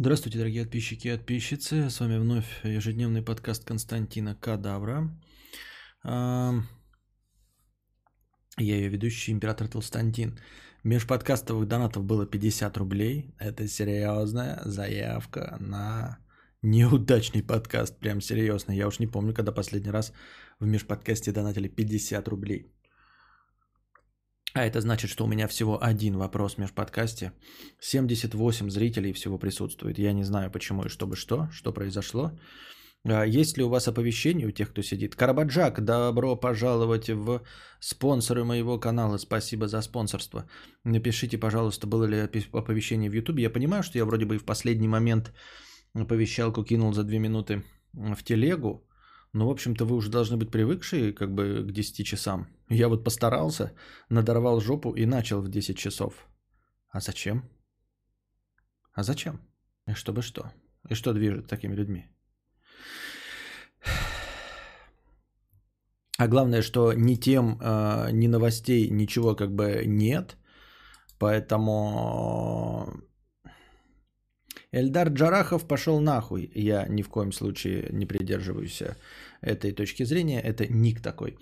Здравствуйте, дорогие подписчики и подписчицы. С вами вновь ежедневный подкаст Константина Кадавра. А, Я ее ведущий, император Толстантин. Межподкастовых донатов было 50 рублей. Это серьезная заявка на неудачный подкаст. Прям серьезно. Я уж не помню, когда последний раз в межподкасте донатили 50 рублей. А это значит, что у меня всего один вопрос в межподкасте. 78 зрителей всего присутствует. Я не знаю, почему и чтобы что, что произошло. А Есть ли у вас оповещение у тех, кто сидит? Карабаджак, добро пожаловать в спонсоры моего канала. Спасибо за спонсорство. Напишите, пожалуйста, было ли оповещение в YouTube. Я понимаю, что я вроде бы и в последний момент оповещалку кинул за 2 минуты в телегу. Но, в общем-то, вы уже должны быть привыкшие как бы к 10 часам. Я вот постарался, надорвал жопу и начал в 10 часов. А зачем? А зачем? И чтобы что? И что движет такими людьми? А главное, что ни тем, э, ни новостей, ничего как бы нет. Поэтому Эльдар Джарахов пошел нахуй. Я ни в коем случае не придерживаюсь э, этой точки зрения. Это ник такой.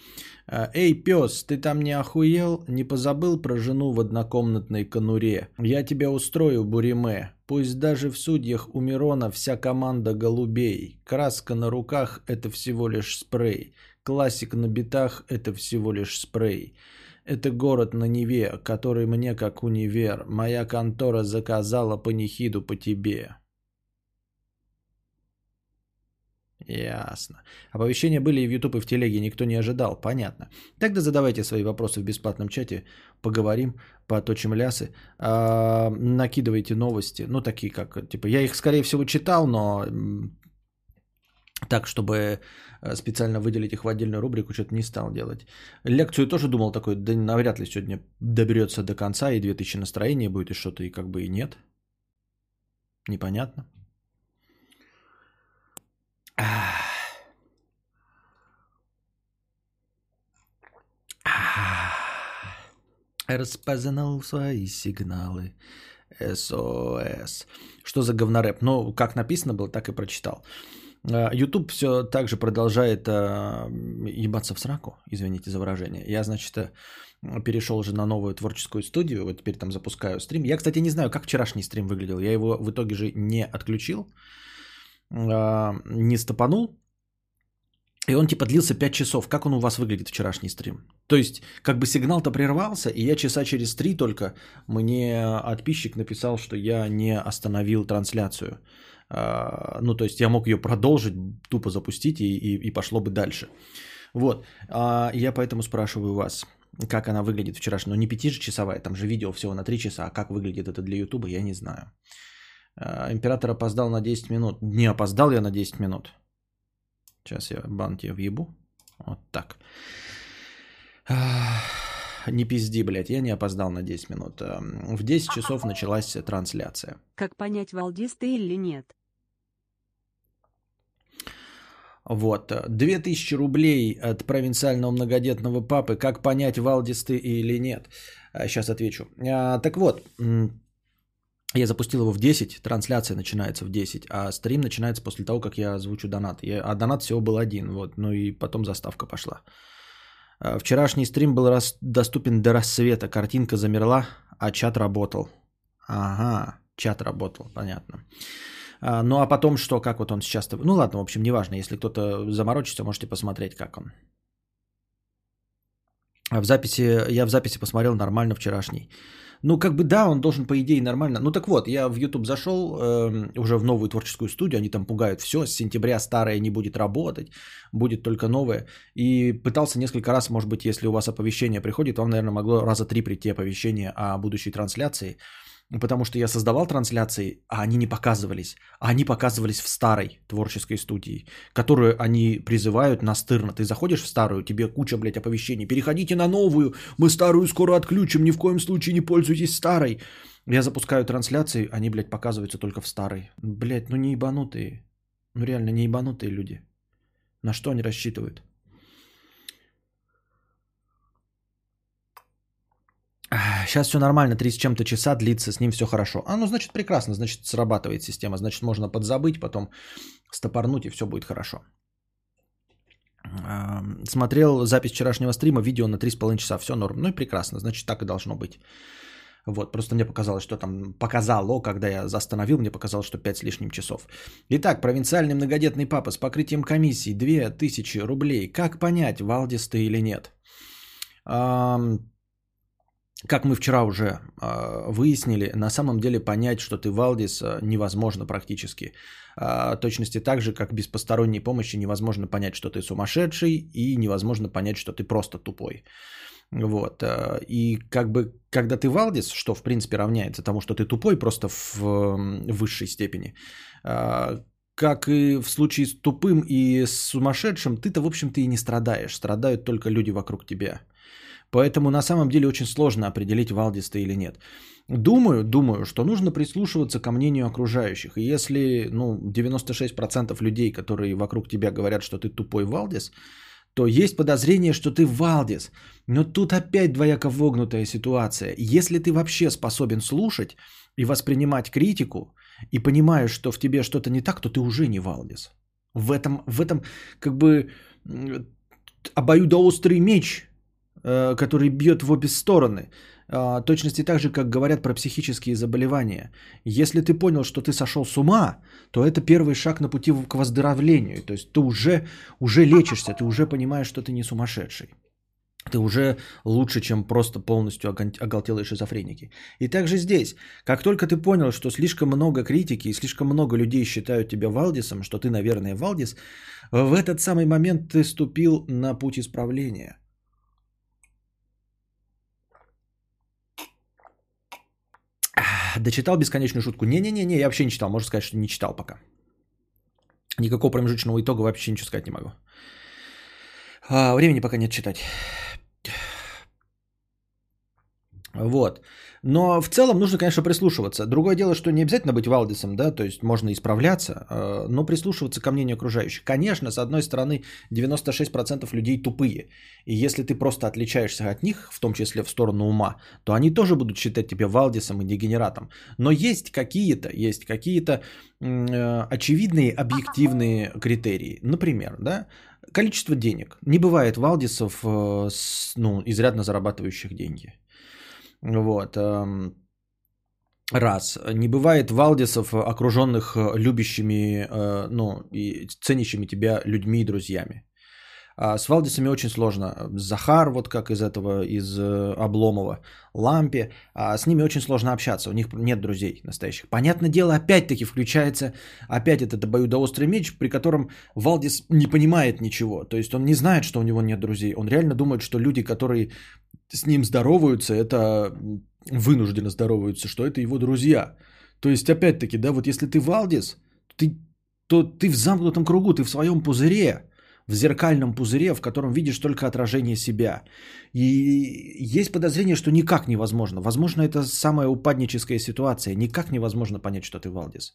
Э, Эй, пес, ты там не охуел? Не позабыл про жену в однокомнатной конуре? Я тебя устрою, Буриме. Пусть даже в судьях у Мирона вся команда голубей. Краска на руках – это всего лишь спрей. Классик на битах – это всего лишь спрей. Это город на Неве, который мне как универ. Моя контора заказала панихиду по тебе. Ясно. Оповещения были и в YouTube, и в телеге. Никто не ожидал. Понятно. Тогда задавайте свои вопросы в бесплатном чате. Поговорим, поточим лясы. А, накидывайте новости. Ну, такие как... Типа, я их, скорее всего, читал, но так, чтобы специально выделить их в отдельную рубрику, что-то не стал делать. Лекцию тоже думал такой, да навряд ли сегодня доберется до конца, и 2000 настроения будет, и что-то, и как бы и нет. Непонятно. Распознал свои сигналы. СОС. Что за говнорэп? Ну, как написано было, так и прочитал. А, YouTube все так же продолжает а, ебаться в сраку, извините за выражение. Я, значит, э, перешел уже на новую творческую студию, вот теперь там запускаю стрим. Я, кстати, не знаю, как вчерашний стрим выглядел. Я его в итоге же не отключил, не стопанул. И он типа длился 5 часов. Как он у вас выглядит вчерашний стрим? То есть, как бы сигнал-то прервался, и я часа через 3 только мне подписчик написал, что я не остановил трансляцию. А, Ну, то есть я мог ее продолжить, тупо запустить, и, и, и пошло бы дальше. Вот. А я поэтому спрашиваю вас, как она выглядит вчерашняя. Ну, не 5 же часовая, там же видео всего на 3 часа, а как выглядит это для Ютуба, я не знаю. А, Император опоздал на 10 минут. Не опоздал я на 10 минут. Сейчас я бан тебе въебу. Вот так. Не пизди, блядь, я не опоздал на 10 минут. Эм, В 10 часов началась трансляция. Как понять, валдис ты или нет? Вот. 2000 рублей от провинциального многодетного папы. Как понять, Валдис ты или нет? Сейчас отвечу. А, Так вот, я запустил его в 10, трансляция начинается в 10, а стрим начинается после того, как я озвучу донат. Я- А донат всего был один, вот, ну и потом заставка пошла. Вчерашний стрим был рас- доступен до рассвета, картинка замерла, а чат работал. Ага, чат работал, понятно. Ну а потом что, как вот он сейчас... Ну ладно, в общем, неважно, если кто-то заморочится, можете посмотреть, как он. А в записи, я в записи посмотрел нормально вчерашний. Ну, как бы да, он должен, по идее, нормально. Ну, так вот, я в YouTube зашел эм, уже в новую творческую студию, они там пугают все, с сентября старое не будет работать, будет только новое. И пытался несколько раз, может быть, если у вас оповещение приходит, вам, наверное, могло раза три прийти оповещение о будущей трансляции. Потому что я создавал трансляции, а они не показывались. А они показывались в старой творческой студии, которую они призывают настырно. Ты заходишь в старую, тебе куча, блядь, оповещений. Переходите на новую, мы старую скоро отключим, ни в коем случае не пользуйтесь старой. Я запускаю трансляции, они, блядь, показываются только в старой. Блядь, ну не ебанутые. Ну реально не ебанутые люди. На что они рассчитывают? Сейчас все нормально, три с чем-то часа длится, с ним все хорошо. А, ну, значит, прекрасно, значит, срабатывает система. Значит, можно подзабыть, потом стопорнуть, и все будет хорошо. Смотрел запись вчерашнего стрима, видео на 3,5 часа, все норм. Ну и прекрасно, значит, так и должно быть. Вот, просто мне показалось, что там показало, когда я остановил, мне показалось, что 5 с лишним часов. Итак, провинциальный многодетный папа с покрытием комиссии 2000 рублей. Как понять, Валдис ты или нет? Как мы вчера уже э, выяснили, на самом деле понять, что ты Валдис, э, невозможно практически. Э, точности так же, как без посторонней помощи невозможно понять, что ты сумасшедший, и невозможно понять, что ты просто тупой. Вот. И как бы, когда ты Валдис, что в принципе равняется тому, что ты тупой просто в, высшей степени, как и в случае с тупым и с сумасшедшим, ты-то, в общем-то, и не страдаешь. Страдают только люди вокруг тебя. Поэтому на самом деле очень сложно определить, Валдис ты или нет. Думаю, думаю, что нужно прислушиваться ко мнению окружающих. И если ну, 96% людей, которые вокруг тебя говорят, что ты тупой Валдис, то есть подозрение, что ты Валдис. Но тут опять двояко вогнутая ситуация. Если ты вообще способен слушать и воспринимать критику, и понимаешь, что в тебе что-то не так, то ты уже не Валдис. В этом, в этом как бы обоюдоострый меч который бьет в обе стороны. А, точности так же, как говорят про психические заболевания. Если ты понял, что ты сошел с ума, то это первый шаг на пути к выздоровлению. То есть ты уже, уже лечишься, ты уже понимаешь, что ты не сумасшедший. Ты уже лучше, чем просто полностью оголтелые шизофреники. И также здесь, как только ты понял, что слишком много критики и слишком много людей считают тебя Валдисом, что ты, наверное, Валдис, в этот самый момент ты ступил на путь исправления – Дочитал бесконечную шутку? Не-не-не, я вообще не читал. Можно сказать, что не читал пока. Никакого промежуточного итога вообще ничего сказать не могу. А, времени пока нет читать. Вот. Но в целом нужно, конечно, прислушиваться. Другое дело, что не обязательно быть Валдисом, да, то есть можно исправляться, э, но прислушиваться ко мнению окружающих. Конечно, с одной стороны, 96% людей тупые. И если ты просто отличаешься от них, в том числе в сторону ума, то они тоже будут считать тебя Валдисом и дегенератом. Но есть какие-то, есть какие-то э, очевидные объективные критерии. Например, да, количество денег. Не бывает Валдисов, э, ну, изрядно зарабатывающих деньги. Вот. Эм, раз. Не бывает Валдисов, окруженных э, любящими, э, ну, и ценящими тебя людьми и друзьями. А с Валдисами очень сложно. Захар, вот как из этого, из э, Обломова, Лампе, а с ними очень сложно общаться, у них нет друзей настоящих. Понятное дело, опять-таки включается, опять этот обоюдоострый меч, при котором Валдис не понимает ничего. То есть он не знает, что у него нет друзей. Он реально думает, что люди, которые с ним здороваются, это вынужденно здороваются, что это его друзья. То есть, опять-таки, да, вот если ты Валдис, ты, то ты в замкнутом кругу, ты в своем пузыре, в зеркальном пузыре, в котором видишь только отражение себя. И есть подозрение, что никак невозможно. Возможно, это самая упадническая ситуация. Никак невозможно понять, что ты Валдис.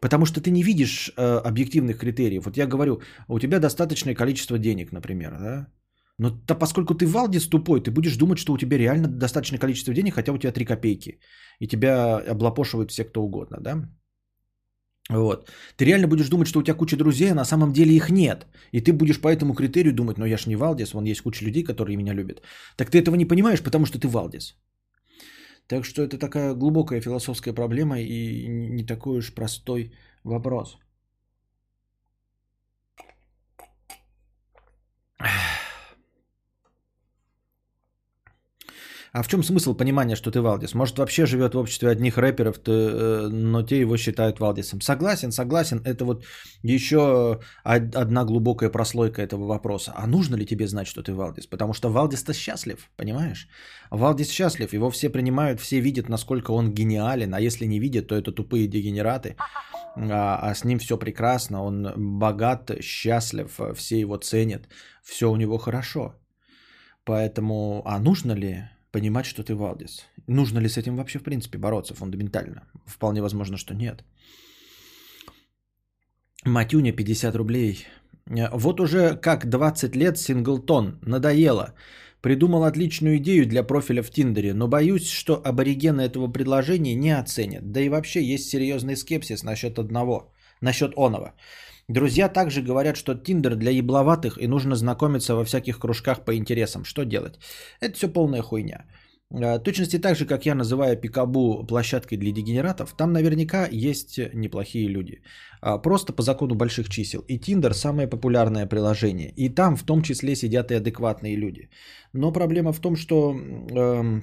Потому что ты не видишь э, объективных критериев. Вот я говорю, у тебя достаточное количество денег, например, да? Но то, поскольку ты Валдис тупой, ты будешь думать, что у тебя реально достаточное количество денег, хотя у тебя 3 копейки. И тебя облапошивают все, кто угодно, да? Вот. Ты реально будешь думать, что у тебя куча друзей, а на самом деле их нет. И ты будешь по этому критерию думать, ну я ж не Валдис, вон есть куча людей, которые меня любят. Так ты этого не понимаешь, потому что ты Валдис. Так что это такая глубокая философская проблема и не такой уж простой вопрос. А в чем смысл понимания, что ты Валдис? Может, вообще живет в обществе одних рэперов, э, но те его считают Валдисом. Согласен, согласен. Это вот еще одна глубокая прослойка этого вопроса. А нужно ли тебе знать, что ты Валдис? Потому что Валдис-то счастлив, понимаешь? Валдис счастлив, его все принимают, все видят, насколько он гениален. А если не видят, то это тупые дегенераты. А, а с ним все прекрасно, он богат, счастлив, все его ценят, все у него хорошо. Поэтому, а нужно ли понимать, что ты Валдис. Нужно ли с этим вообще в принципе бороться фундаментально? Вполне возможно, что нет. Матюня 50 рублей. Вот уже как 20 лет синглтон. Надоело. Придумал отличную идею для профиля в Тиндере, но боюсь, что аборигены этого предложения не оценят. Да и вообще есть серьезный скепсис насчет одного, насчет оного. Друзья также говорят, что Тиндер для ебловатых и нужно знакомиться во всяких кружках по интересам. Что делать? Это все полная хуйня. Э, точности так же, как я называю Пикабу площадкой для дегенератов, там наверняка есть неплохие люди. А, просто по закону больших чисел. И Tinder самое популярное приложение. И там в том числе сидят и адекватные люди. Но проблема в том, что э,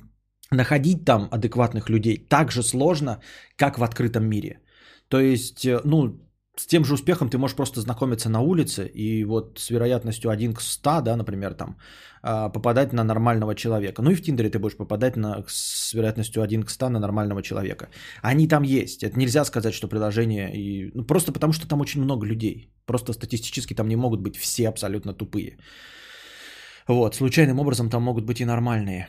находить там адекватных людей так же сложно, как в открытом мире. То есть, э, ну, с тем же успехом ты можешь просто знакомиться на улице и вот с вероятностью 1 к 100, да, например, там, а, попадать на нормального человека. Ну и в Тиндере ты будешь попадать на, с вероятностью 1 к 100 на нормального человека. Они там есть. Это нельзя сказать, что приложение... И... Ну, просто потому, что там очень много людей. Просто статистически там не могут быть все абсолютно тупые. Вот, случайным образом там могут быть и нормальные.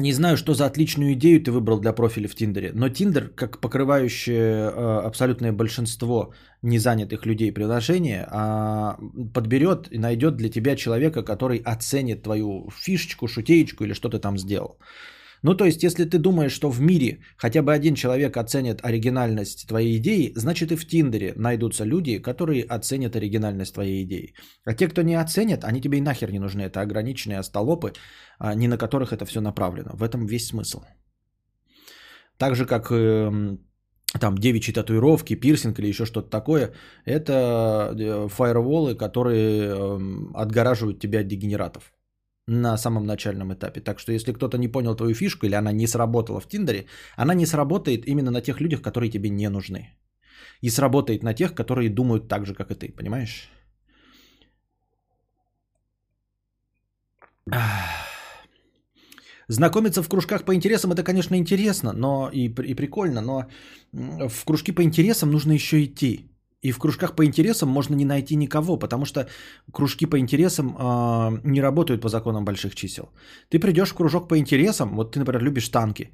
Не знаю, что за отличную идею ты выбрал для профиля в Тиндере, но Тиндер, как покрывающее э, абсолютное большинство незанятых людей приложения, а, подберет и найдет для тебя человека, который оценит твою фишечку, шутеечку или что ты там сделал. Ну, то есть, если ты думаешь, что в мире хотя бы один человек оценит оригинальность твоей идеи, значит и в Тиндере найдутся люди, которые оценят оригинальность твоей идеи. А те, кто не оценят, они тебе и нахер не нужны. Это ограниченные остолопы, а не на которых это все направлено. В этом весь смысл. Так же, как э, там девичьи татуировки, пирсинг или еще что-то такое, это э, фаерволы, которые э, отгораживают тебя от дегенератов на самом начальном этапе. Так что если кто-то не понял твою фишку или она не сработала в Тиндере, она не сработает именно на тех людях, которые тебе не нужны. И сработает на тех, которые думают так же, как и ты, понимаешь? Знакомиться в кружках по интересам это, конечно, интересно, но и, и прикольно, но в кружки по интересам нужно еще идти. И в кружках по интересам можно не найти никого, потому что кружки по интересам э, не работают по законам больших чисел. Ты придешь в кружок по интересам, вот ты, например, любишь танки.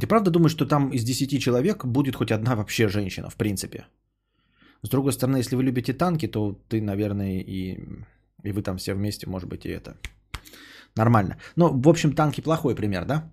Ты правда думаешь, что там из 10 человек будет хоть одна вообще женщина, в принципе? С другой стороны, если вы любите танки, то ты, наверное, и, и вы там все вместе, может быть, и это нормально. Ну, в общем, танки плохой пример, да?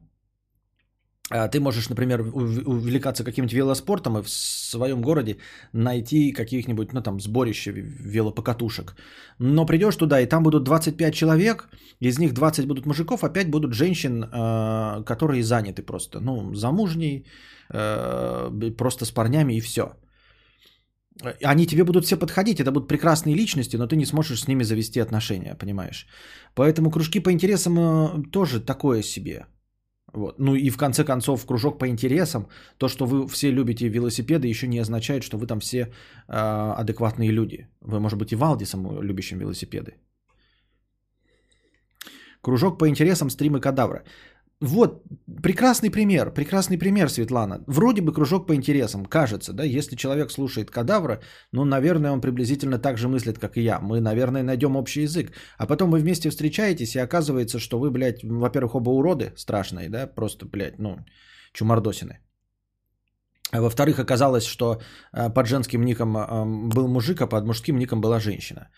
А, ты можешь, например, увлекаться каким-нибудь велоспортом и в своем городе найти каких-нибудь, ну там, сборище велопокатушек. Но придешь туда, и там будут 25 человек, из них 20 будут мужиков, а 5 будут женщин, а, которые заняты просто, ну, замужней, а, просто с парнями и все. Они тебе будут все подходить, это будут прекрасные личности, но ты не сможешь с ними завести отношения, понимаешь? Поэтому кружки по интересам тоже такое себе. Вот. Ну и в конце концов, кружок по интересам, то, что вы все любите велосипеды, еще не означает, что вы там все э, адекватные люди. Вы, может быть, и Валдисом любящим велосипеды. Кружок по интересам стримы кадавра. Вот, прекрасный пример, прекрасный пример, Светлана. Вроде бы кружок по интересам, кажется, да, если человек слушает кадавра, ну, наверное, он приблизительно так же мыслит, как и я. Мы, наверное, найдем общий язык. А потом вы вместе встречаетесь, и оказывается, что вы, блядь, во-первых, оба уроды страшные, да, просто, блядь, ну, чумардосины. А во-вторых, оказалось, что э, под женским ником э, был мужик, а под мужским ником была женщина.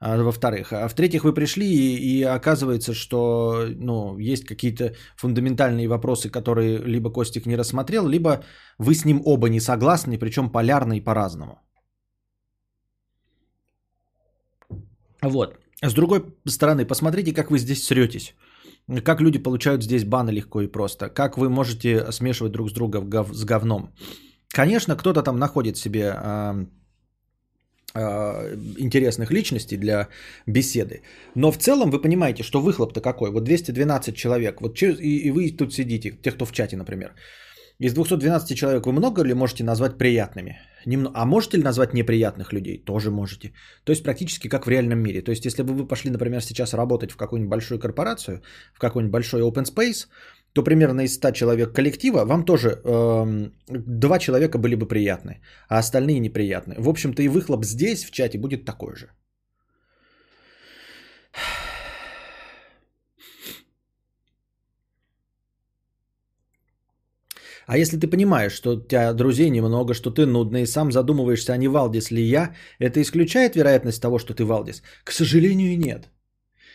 А, во-вторых. А в-третьих, вы пришли и, и оказывается, что ну, есть какие-то фундаментальные вопросы, которые либо Костик не рассмотрел, либо вы с ним оба не согласны, причем полярно и по-разному. Вот. С другой стороны, посмотрите, как вы здесь сретесь. Как люди получают здесь баны легко и просто. Как вы можете смешивать друг с другом с говном. Конечно, кто-то там находит себе Э, интересных личностей для беседы. Но в целом вы понимаете, что выхлоп-то какой? Вот 212 человек. Вот и, и вы тут сидите, те, кто в чате, например. Из 212 человек вы много ли можете назвать приятными? А можете ли назвать неприятных людей? Тоже можете. То есть практически как в реальном мире. То есть если бы вы пошли, например, сейчас работать в какую-нибудь большую корпорацию, в какой-нибудь большой open space, то примерно из 100 человек коллектива вам тоже э, человека были бы приятны, а остальные неприятны. В общем-то и выхлоп здесь в чате будет такой же. А если ты понимаешь, что у тебя друзей немного, что ты нудный, и сам задумываешься, а не Валдис ли я, это исключает вероятность того, что ты Валдис? К сожалению, нет.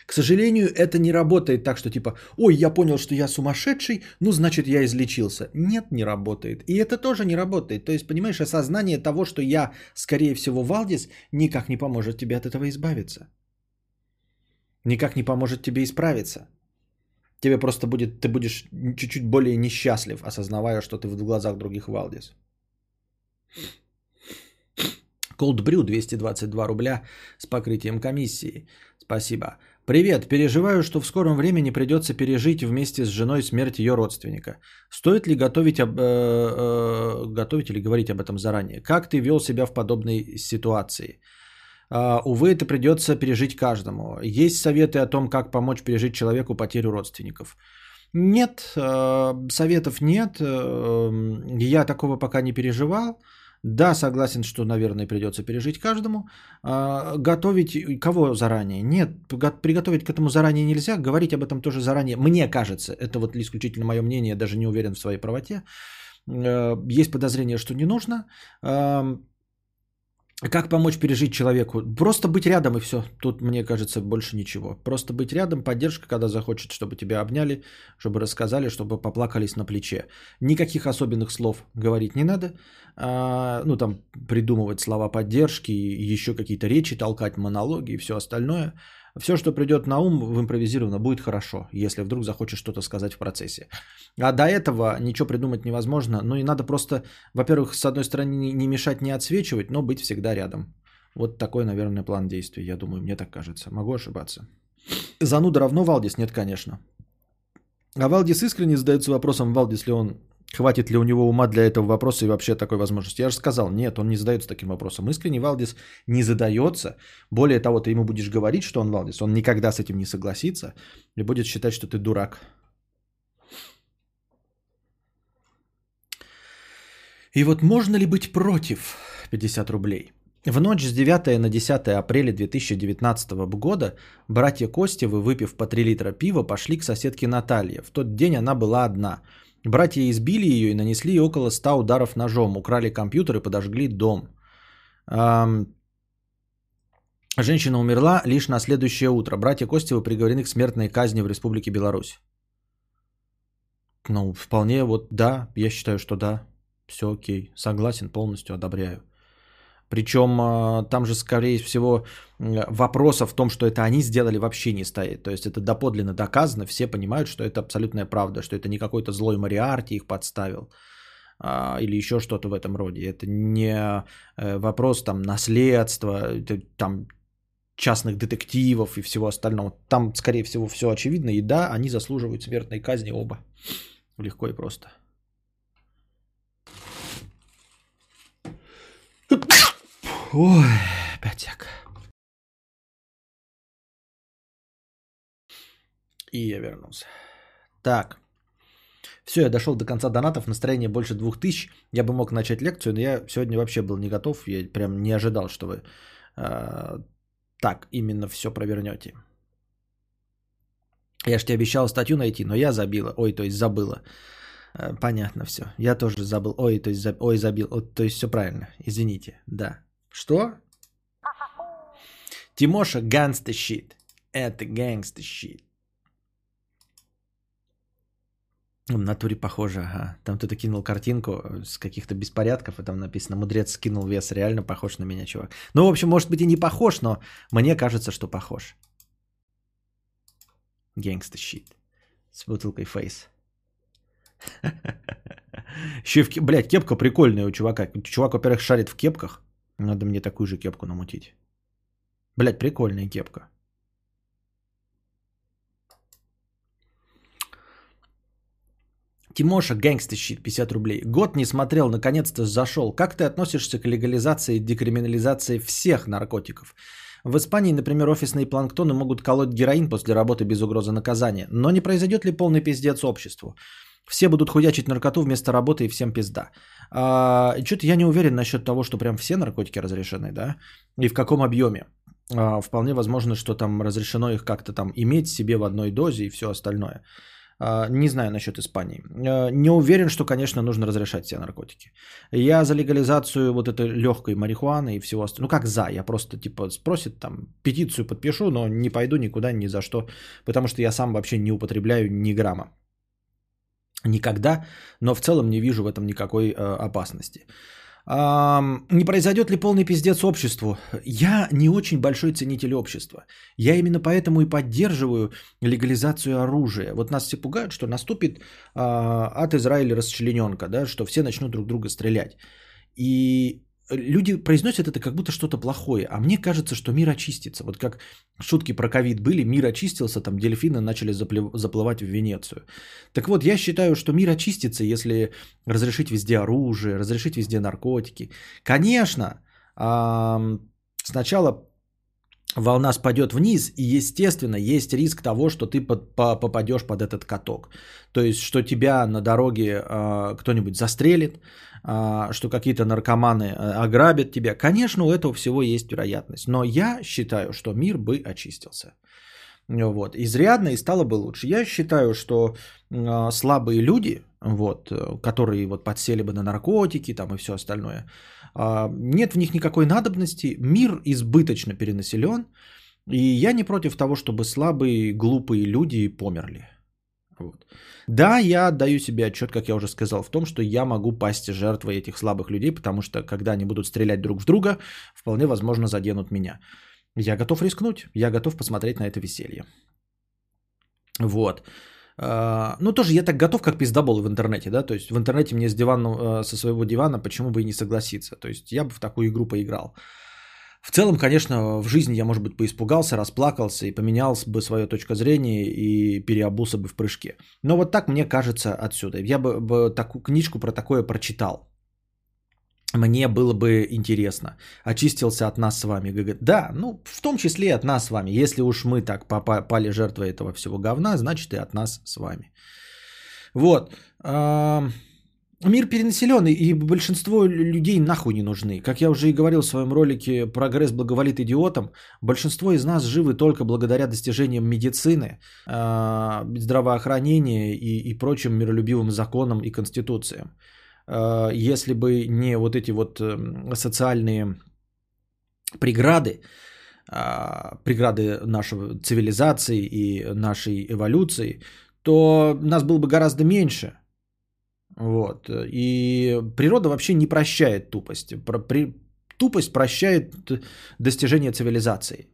К сожалению, это не работает так, что типа, ой, я понял, что я сумасшедший, ну значит я излечился. Нет, не работает. И это тоже не работает. То есть, понимаешь, осознание того, что я, скорее всего, Валдис, никак не поможет тебе от этого избавиться. Никак не поможет тебе исправиться. Тебе просто будет, ты будешь чуть-чуть более несчастлив, осознавая, что ты в глазах других Валдис. Cold Brew 222 рубля с покрытием комиссии. Спасибо. Привет, переживаю, что в скором времени придется пережить вместе с женой смерть ее родственника. Стоит ли готовить, об, э, э, готовить или говорить об этом заранее? Как ты вел себя в подобной ситуации? Uh, увы, это придется пережить каждому. Есть советы о том, как помочь пережить человеку потерю родственников. Нет, uh, советов нет. Uh, я такого пока не переживал. Да, согласен, что, наверное, придется пережить каждому. А, готовить кого заранее? Нет, приготовить к этому заранее нельзя. Говорить об этом тоже заранее. Мне кажется, это вот исключительно мое мнение, даже не уверен в своей правоте. Э, есть подозрение, что не нужно. Как помочь пережить человеку? Просто быть рядом и все. Тут, мне кажется, больше ничего. Просто быть рядом, поддержка, когда захочет, чтобы тебя обняли, чтобы рассказали, чтобы поплакались на плече. Никаких особенных слов говорить не надо. А, ну, там, придумывать слова поддержки, еще какие-то речи толкать, монологи и все остальное – все, что придет на ум в импровизированно, будет хорошо, если вдруг захочешь что-то сказать в процессе. А до этого ничего придумать невозможно. Ну и надо просто, во-первых, с одной стороны не мешать, не отсвечивать, но быть всегда рядом. Вот такой, наверное, план действий, я думаю, мне так кажется. Могу ошибаться. Зануда равно Валдис? Нет, конечно. А Валдис искренне задается вопросом, Валдис ли он Хватит ли у него ума для этого вопроса и вообще такой возможности? Я же сказал, нет, он не задается таким вопросом. Искренне Валдис не задается. Более того, ты ему будешь говорить, что он Валдис, он никогда с этим не согласится и будет считать, что ты дурак. И вот можно ли быть против 50 рублей? В ночь с 9 на 10 апреля 2019 года братья Костевы, выпив по 3 литра пива, пошли к соседке Наталье. В тот день она была одна – Братья избили ее и нанесли около 100 ударов ножом, украли компьютер и подожгли дом. Женщина умерла лишь на следующее утро. Братья Костевы приговорены к смертной казни в Республике Беларусь. Ну, вполне вот да, я считаю, что да. Все окей, согласен, полностью одобряю. Причем а, там же, скорее всего, вопросов в том, что это они сделали, вообще не стоит. То есть это доподлинно доказано, все понимают, что это абсолютная правда, что это не какой-то злой Мариарти их подставил а, или еще что-то в этом роде. Это не э, вопрос там наследства, там частных детективов и всего остального. Там, скорее всего, все очевидно. И да, они заслуживают смертной казни оба. Легко и просто. Ой, пятяк. И я вернулся. Так. Все, я дошел до конца донатов, настроение больше двух тысяч. Я бы мог начать лекцию, но я сегодня вообще был не готов. Я прям не ожидал, что вы э, так именно все провернете. Я же тебе обещал статью найти, но я забила. Ой, то есть забыла. Э, понятно все. Я тоже забыл. Ой, то есть, заб... Ой забил. То есть все правильно. Извините. Да. Что? Тимоша гангста щит. Это гангста щит. В натуре похоже, ага. Там кто-то кинул картинку с каких-то беспорядков, и там написано «Мудрец скинул вес». Реально похож на меня, чувак. Ну, в общем, может быть и не похож, но мне кажется, что похож. Gangsta shit. С бутылкой face. Еще в... Блядь, кепка прикольная у чувака. Чувак, во-первых, шарит в кепках. Надо мне такую же кепку намутить. Блять, прикольная кепка. Тимоша, gangsta shit, 50 рублей. Год не смотрел, наконец-то зашел. Как ты относишься к легализации и декриминализации всех наркотиков? В Испании, например, офисные планктоны могут колоть героин после работы без угрозы наказания. Но не произойдет ли полный пиздец обществу? Все будут хуячить наркоту вместо работы и всем пизда. А, Что-то я не уверен насчет того, что прям все наркотики разрешены, да? И в каком объеме. А, вполне возможно, что там разрешено их как-то там иметь себе в одной дозе и все остальное. А, не знаю насчет Испании. А, не уверен, что, конечно, нужно разрешать все наркотики. Я за легализацию вот этой легкой марихуаны и всего остального. Ну как за? Я просто типа спросит там петицию подпишу, но не пойду никуда ни за что, потому что я сам вообще не употребляю ни грамма. Никогда, но в целом не вижу в этом никакой э, опасности. Не произойдет ли полный пиздец обществу? Я не очень большой ценитель общества. Я именно поэтому и поддерживаю легализацию оружия. Вот нас все пугают, что наступит а, от Израиля расчлененка, да, что все начнут друг друга стрелять. И люди произносят это как будто что-то плохое, а мне кажется, что мир очистится. Вот как шутки про ковид были, мир очистился, там дельфины начали заплывать в Венецию. Так вот, я считаю, что мир очистится, если разрешить везде оружие, разрешить везде наркотики. Конечно, сначала волна спадет вниз, и, естественно, есть риск того, что ты попадешь под этот каток. То есть, что тебя на дороге э, кто-нибудь застрелит, что какие-то наркоманы э, ограбят тебя. Конечно, у этого всего есть вероятность. Но я считаю, что мир бы очистился. Вот. Изрядно и стало бы лучше. Я считаю, что э, слабые люди, вот, которые вот подсели бы на наркотики там и все остальное, э, нет в них никакой надобности. Мир избыточно перенаселен. И я не против того, чтобы слабые, глупые люди померли. Вот. Да, я отдаю себе отчет, как я уже сказал, в том, что я могу пасть жертвой этих слабых людей, потому что когда они будут стрелять друг в друга, вполне возможно заденут меня. Я готов рискнуть, я готов посмотреть на это веселье. Вот. А, ну, тоже я так готов, как пиздобол в интернете, да, то есть в интернете мне с дивана, э, со своего дивана, почему бы и не согласиться, то есть я бы в такую игру поиграл. В целом, конечно, в жизни я, может быть, поиспугался, расплакался и поменял бы свою точку зрения и переобулся бы в прыжке. Но вот так мне кажется отсюда. Я бы, бы такую книжку про такое прочитал. Мне было бы интересно. Очистился от нас с вами ГГ. Да, ну, в том числе и от нас с вами. Если уж мы так попали жертвой этого всего говна, значит и от нас с вами. Вот. Мир перенаселен, и большинство людей нахуй не нужны. Как я уже и говорил в своем ролике «Прогресс благоволит идиотам», большинство из нас живы только благодаря достижениям медицины, а, здравоохранения и, и прочим миролюбивым законам и конституциям. А, если бы не вот эти вот эм, социальные преграды, а, преграды нашей цивилизации и нашей эволюции, то нас было бы гораздо меньше – вот. И природа вообще не прощает тупость. Тупость прощает достижение цивилизации.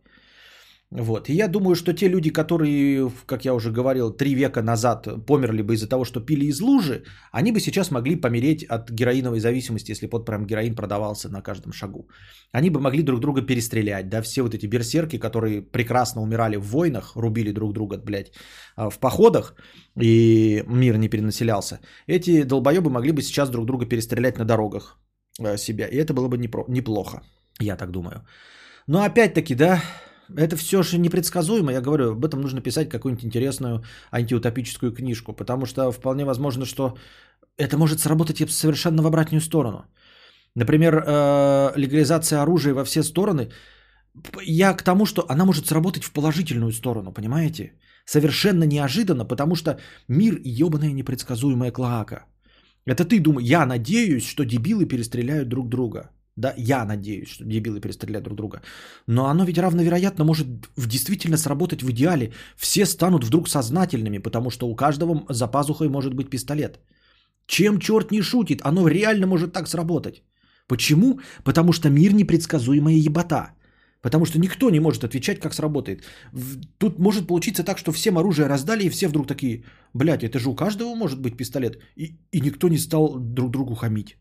Вот. И я думаю, что те люди, которые, как я уже говорил, три века назад померли бы из-за того, что пили из лужи, они бы сейчас могли помереть от героиновой зависимости, если под прям героин продавался на каждом шагу. Они бы могли друг друга перестрелять, да, все вот эти берсерки, которые прекрасно умирали в войнах, рубили друг друга, блядь, а, в походах, и мир не перенаселялся. Эти долбоебы могли бы сейчас друг друга перестрелять на дорогах э, себя, и это было бы неплохо, я так думаю. Но опять-таки, да, это все же непредсказуемо. Я говорю, об этом нужно писать какую-нибудь интересную антиутопическую книжку, потому что вполне возможно, что это может сработать совершенно в обратную сторону. Например, э, легализация оружия во все стороны. Я к тому, что она может сработать в положительную сторону, понимаете? Совершенно неожиданно, потому что мир ебаная непредсказуемая клоака. Это ты думаешь, я надеюсь, что дебилы перестреляют друг друга. Да, я надеюсь, что дебилы перестрелят друг друга. Но оно ведь равновероятно может в действительно сработать в идеале. Все станут вдруг сознательными, потому что у каждого за пазухой может быть пистолет. Чем черт не шутит, оно реально может так сработать. Почему? Потому что мир непредсказуемая ебота. Потому что никто не может отвечать, как сработает. Тут может получиться так, что всем оружие раздали, и все вдруг такие, блядь, это же у каждого может быть пистолет. И, и никто не стал друг другу хамить.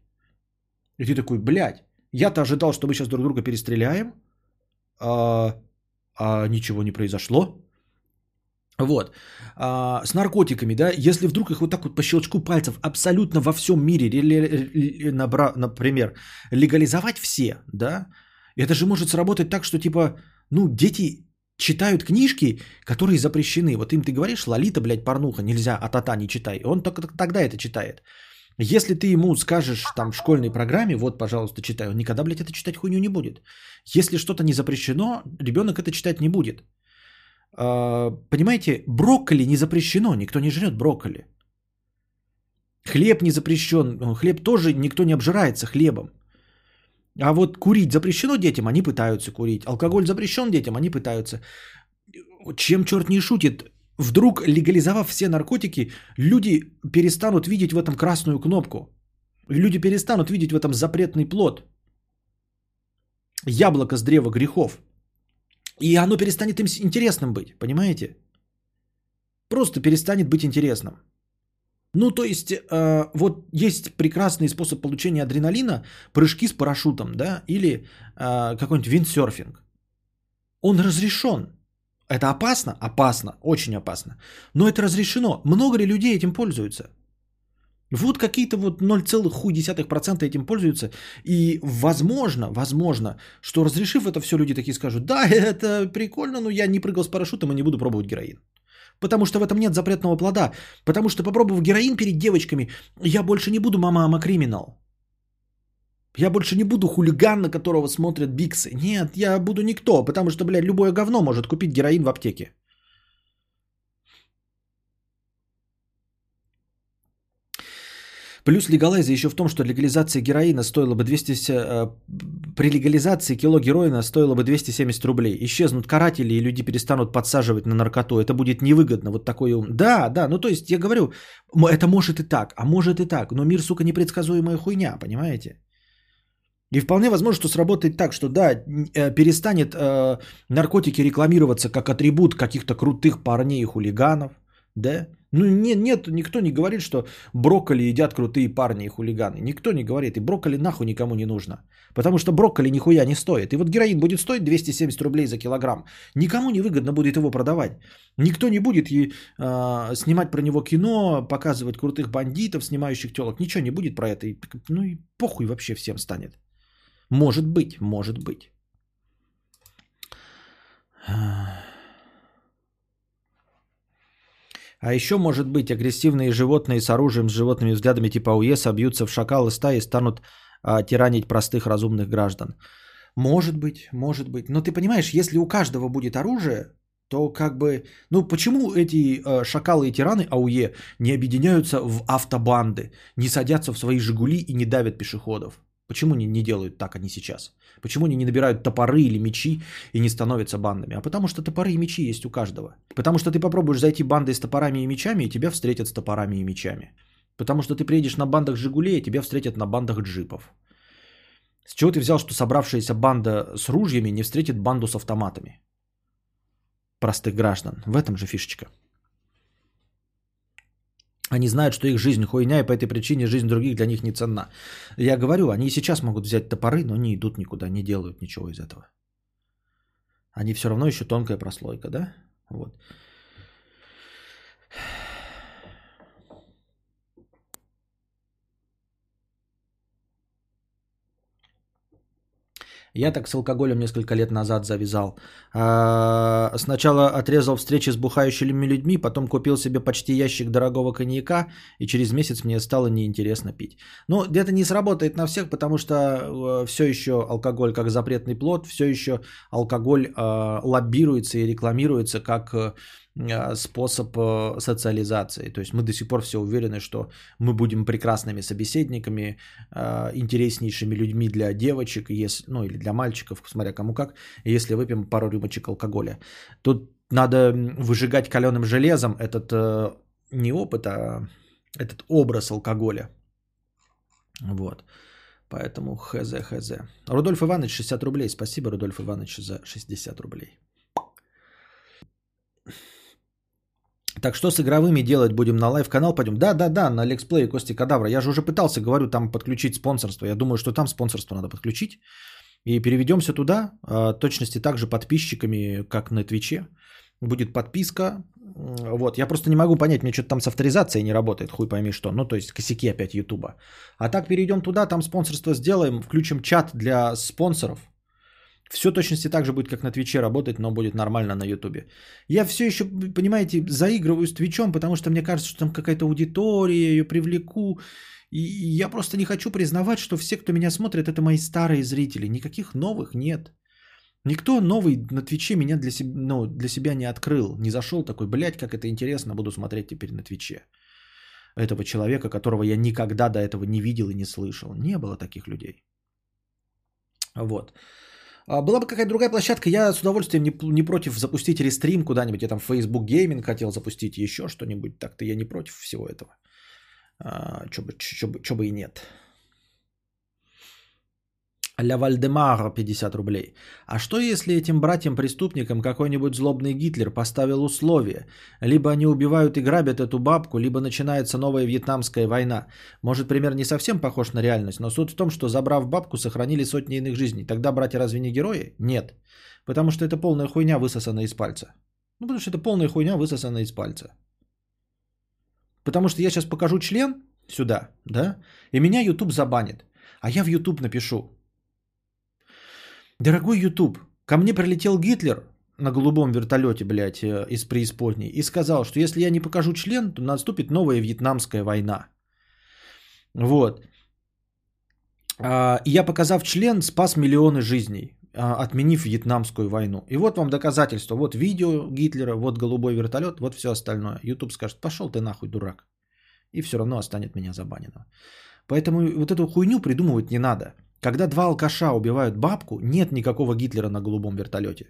И ты такой, блядь, я-то ожидал, что мы сейчас друг друга перестреляем, а, а ничего не произошло. Вот. А, с наркотиками, да, если вдруг их вот так вот по щелчку пальцев абсолютно во всем мире, например, легализовать все, да, это же может сработать так, что типа, ну, дети читают книжки, которые запрещены. Вот им ты говоришь, Лолита, блядь, порнуха, нельзя, а тата не читай. Он только тогда это читает. Если ты ему скажешь там в школьной программе, вот, пожалуйста, читай, он никогда, блядь, это читать хуйню не будет. Если что-то не запрещено, ребенок это читать не будет. э, понимаете, брокколи не запрещено, никто не жрет брокколи. Хлеб не запрещен, хлеб тоже никто не обжирается хлебом. А вот курить запрещено детям, они пытаются курить. Алкоголь запрещен детям, они пытаются. Чем черт не шутит, вдруг легализовав все наркотики, люди перестанут видеть в этом красную кнопку. Люди перестанут видеть в этом запретный плод. Яблоко с древа грехов. И оно перестанет им интересным быть, понимаете? Просто перестанет быть интересным. Ну, то есть, э, вот есть прекрасный способ получения адреналина, прыжки с парашютом, да, или э, какой-нибудь виндсерфинг. Он разрешен. Это опасно? Опасно, очень опасно. Но это разрешено. Много ли людей этим пользуются? Вот какие-то вот 0,1% этим пользуются. И возможно, возможно, что разрешив это все, люди такие скажут, да, это прикольно, но я не прыгал с парашютом и не буду пробовать героин. Потому что в этом нет запретного плода. Потому что попробовав героин перед девочками, я больше не буду мама ама криминал. Я больше не буду хулиган, на которого смотрят биксы. Нет, я буду никто, потому что, блядь, любое говно может купить героин в аптеке. Плюс легалайза еще в том, что легализация героина стоила бы 200... Э, при легализации кило героина стоило бы 270 рублей. Исчезнут каратели, и люди перестанут подсаживать на наркоту. Это будет невыгодно. Вот такой ум. Да, да, ну то есть я говорю, это может и так, а может и так. Но мир, сука, непредсказуемая хуйня, понимаете? И вполне возможно, что сработает так, что да, э, перестанет э, наркотики рекламироваться как атрибут каких-то крутых парней и хулиганов, да? Ну нет, нет, никто не говорит, что брокколи едят крутые парни и хулиганы. Никто не говорит. И брокколи нахуй никому не нужно. Потому что брокколи нихуя не стоит. И вот героин будет стоить 270 рублей за килограмм. Никому не выгодно будет его продавать. Никто не будет и, э, снимать про него кино, показывать крутых бандитов, снимающих телок. Ничего не будет про это. И, ну и похуй вообще всем станет. Может быть, может быть. А еще, может быть, агрессивные животные с оружием, с животными взглядами типа АУЕ собьются в шакалы стаи и станут а, тиранить простых разумных граждан. Может быть, может быть. Но ты понимаешь, если у каждого будет оружие, то как бы... Ну почему эти э, шакалы и тираны АУЕ не объединяются в автобанды, не садятся в свои «Жигули» и не давят пешеходов? Почему не, не делают так они сейчас? Почему они не набирают топоры или мечи и не становятся бандами? А потому что топоры и мечи есть у каждого. Потому что ты попробуешь зайти бандой с топорами и мечами, и тебя встретят с топорами и мечами. Потому что ты приедешь на бандах Жигулей, и тебя встретят на бандах джипов. С чего ты взял, что собравшаяся банда с ружьями не встретит банду с автоматами? Простых граждан. В этом же фишечка. Они знают, что их жизнь хуйня, и по этой причине жизнь других для них не ценна. Я говорю, они и сейчас могут взять топоры, но не идут никуда, не делают ничего из этого. Они все равно еще тонкая прослойка, да? Вот. Я так с алкоголем несколько лет назад завязал. А, сначала отрезал встречи с бухающими людьми, потом купил себе почти ящик дорогого коньяка, и через месяц мне стало неинтересно пить. Ну, это не сработает на всех, потому что э, все еще алкоголь как запретный плод, все еще алкоголь э, лоббируется и рекламируется как э, а, способ э, социализации. То есть мы до сих пор все уверены, что мы будем прекрасными собеседниками, а, интереснейшими людьми для девочек, если, ну или для мальчиков, смотря кому как, если выпьем пару рюмочек алкоголя. Тут надо выжигать каленым железом этот э, не опыт, а этот образ алкоголя. Вот. Поэтому хз, хз. Рудольф Иванович, 60 рублей. Спасибо, Рудольф Иванович, за 60 рублей. Так что с игровыми делать будем? На live-канал пойдем? Да, да, да, на let's play Кости Кадавра. Я же уже пытался, говорю, там подключить спонсорство. Я думаю, что там спонсорство надо подключить. И переведем все туда. А, точности также подписчиками, как на Твиче. Будет подписка. Вот, я просто не могу понять, мне что-то там с авторизацией не работает, хуй пойми что. Ну, то есть косяки опять Ютуба. А так перейдем туда, там спонсорство сделаем, включим чат для спонсоров. Все точности так же будет, как на Твиче работать, но будет нормально на Ютубе. Я все еще, понимаете, заигрываю с Твичом, потому что мне кажется, что там какая-то аудитория, ее привлеку. И я просто не хочу признавать, что все, кто меня смотрит, это мои старые зрители. Никаких новых нет. Никто новый на Твиче меня для, себя, ну, для себя не открыл. Не зашел такой, блядь, как это интересно, буду смотреть теперь на Твиче. Этого человека, которого я никогда до этого не видел и не слышал. Не было таких людей. Вот. А была бы какая-то другая площадка, я с удовольствием не, не против запустить рестрим куда-нибудь. Я там Facebook Gaming хотел запустить, еще что-нибудь. Так-то я не против всего этого. А, Че бы, чё бы, чё бы и нет. Ля Вальдемара 50 рублей. А что если этим братьям-преступникам какой-нибудь злобный Гитлер поставил условие? Либо они убивают и грабят эту бабку, либо начинается новая вьетнамская война. Может, пример не совсем похож на реальность, но суть в том, что забрав бабку, сохранили сотни иных жизней. Тогда братья разве не герои? Нет. Потому что это полная хуйня высосана из пальца. Ну, потому что это полная хуйня высосана из пальца. Потому что я сейчас покажу член сюда, да, и меня YouTube забанит. А я в YouTube напишу, Дорогой YouTube, ко мне прилетел Гитлер на голубом вертолете, блядь, э, из преисподней и сказал, что если я не покажу член, то наступит новая вьетнамская война. Вот. А, и я, показав член, спас миллионы жизней, а, отменив вьетнамскую войну. И вот вам доказательство. Вот видео Гитлера, вот голубой вертолет, вот все остальное. YouTube скажет, пошел ты нахуй, дурак. И все равно останет меня забанено. Поэтому вот эту хуйню придумывать не надо. Когда два алкаша убивают бабку, нет никакого Гитлера на голубом вертолете.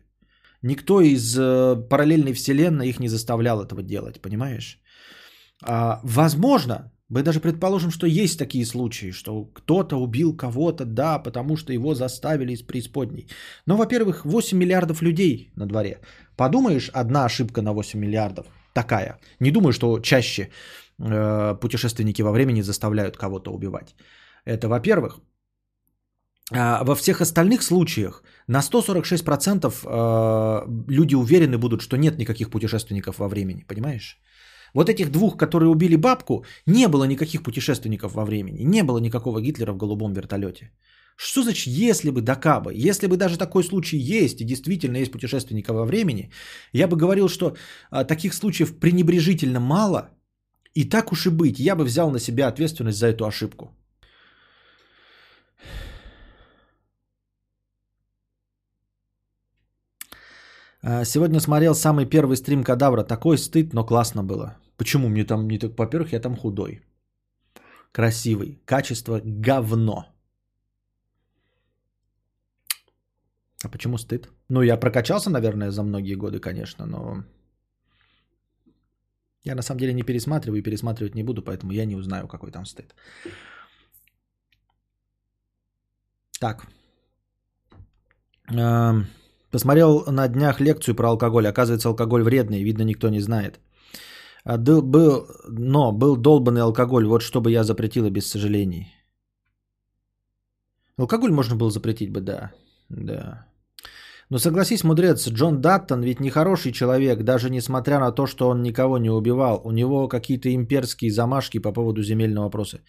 Никто из э, параллельной вселенной их не заставлял этого делать, понимаешь? А, возможно, мы даже предположим, что есть такие случаи, что кто-то убил кого-то, да, потому что его заставили из преисподней. Но, во-первых, 8 миллиардов людей на дворе. Подумаешь, одна ошибка на 8 миллиардов такая. Не думаю, что чаще э, путешественники во времени заставляют кого-то убивать. Это во-первых. А, во всех остальных случаях на 146% э, люди уверены будут, что нет никаких путешественников во времени, понимаешь? Вот этих двух, которые убили бабку, не было никаких путешественников во времени, не было никакого Гитлера в голубом вертолете. Что значит, если бы докабы, если бы даже такой случай есть, и действительно есть путешественника во времени, я бы говорил, что а, таких случаев пренебрежительно мало, и так уж и быть, я бы взял на себя ответственность за эту ошибку. Сегодня смотрел самый первый стрим Кадавра. Такой стыд, но классно было. Почему мне там не так? Во-первых, я там худой. Красивый. Качество говно. А почему стыд? Ну, я прокачался, наверное, за многие годы, конечно, но... Я на самом деле не пересматриваю и пересматривать не буду, поэтому я не узнаю, какой там стыд. Так. Посмотрел на днях лекцию про алкоголь. Оказывается, алкоголь вредный, видно, никто не знает. А был, но был долбанный алкоголь, вот что бы я запретила без сожалений. Алкоголь можно было запретить бы, да. Да. Но согласись, мудрец, Джон Даттон ведь не хороший человек, даже несмотря на то, что он никого не убивал. У него какие-то имперские замашки по поводу земельного вопроса.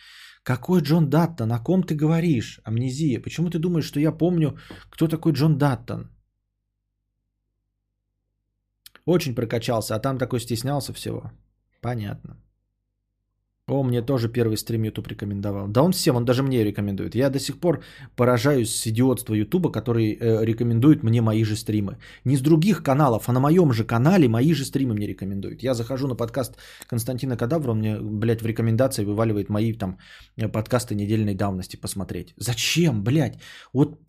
Какой Джон Даттон? О ком ты говоришь? Амнезия. Почему ты думаешь, что я помню, кто такой Джон Даттон? Очень прокачался, а там такой стеснялся всего. Понятно. О, мне тоже первый стрим YouTube рекомендовал. Да он всем, он даже мне рекомендует. Я до сих пор поражаюсь с идиотства YouTube, который э, рекомендует мне мои же стримы. Не с других каналов, а на моем же канале мои же стримы мне рекомендуют. Я захожу на подкаст Константина Кадавра, он мне, блядь, в рекомендации вываливает мои там э, подкасты недельной давности посмотреть. Зачем, блядь? Вот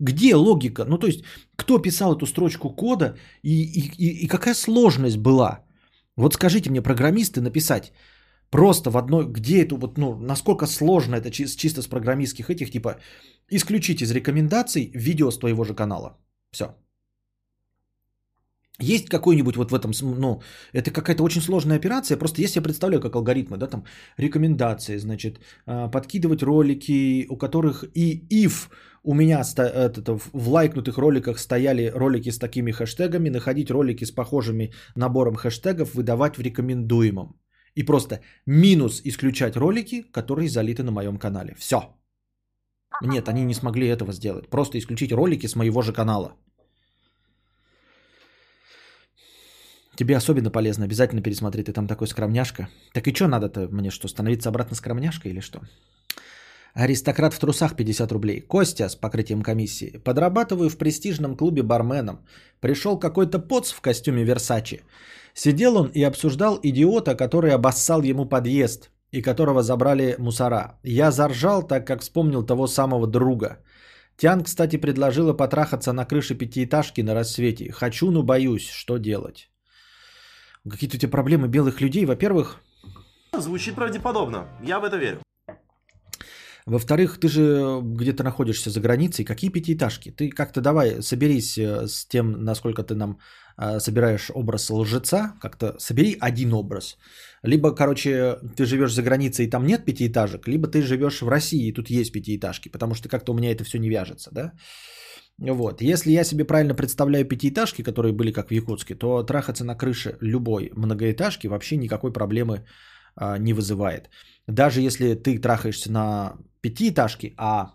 где логика? Ну, то есть, кто писал эту строчку кода и, и, и, и какая сложность была? Вот скажите мне, программисты, написать Просто в одной, где это вот, ну, насколько сложно это чисто, с программистских этих, типа, исключить из рекомендаций видео с твоего же канала. Все. Есть какой-нибудь вот в этом, ну, это какая-то очень сложная операция, просто если я представляю, как алгоритмы, да, там, рекомендации, значит, а, подкидывать ролики, у которых и if у меня в лайкнутых роликах стояли ролики с такими хэштегами, находить ролики с похожими набором хэштегов, выдавать в рекомендуемом. И просто минус исключать ролики, которые залиты на моем канале. Все. Нет, они не смогли этого сделать. Просто исключить ролики с моего же канала. Тебе особенно полезно, обязательно пересмотри, ты там такой скромняшка. Так и что надо-то мне, что, становиться обратно скромняшкой или что? Аристократ в трусах 50 рублей. Костя с покрытием комиссии. Подрабатываю в престижном клубе барменом. Пришел какой-то поц в костюме Версачи. Сидел он и обсуждал идиота, который обоссал ему подъезд и которого забрали мусора. Я заржал, так как вспомнил того самого друга. Тян, кстати, предложила потрахаться на крыше пятиэтажки на рассвете. Хочу, но боюсь. Что делать? Какие-то у тебя проблемы белых людей. Во-первых, Звучит правдеподобно. Я в это верю. Во-вторых, ты же где-то находишься за границей. Какие пятиэтажки? Ты как-то давай соберись э, с тем, насколько ты нам э, собираешь образ лжеца. Как-то собери один образ. Либо, короче, ты живешь за границей и там нет пятиэтажек, либо ты живешь в России и тут есть пятиэтажки, потому что как-то у меня это все не вяжется, да? Вот. Если я себе правильно представляю пятиэтажки, которые были как в Якутске, то трахаться на крыше любой многоэтажки вообще никакой проблемы а, не вызывает. Даже если ты трахаешься на пятиэтажке, а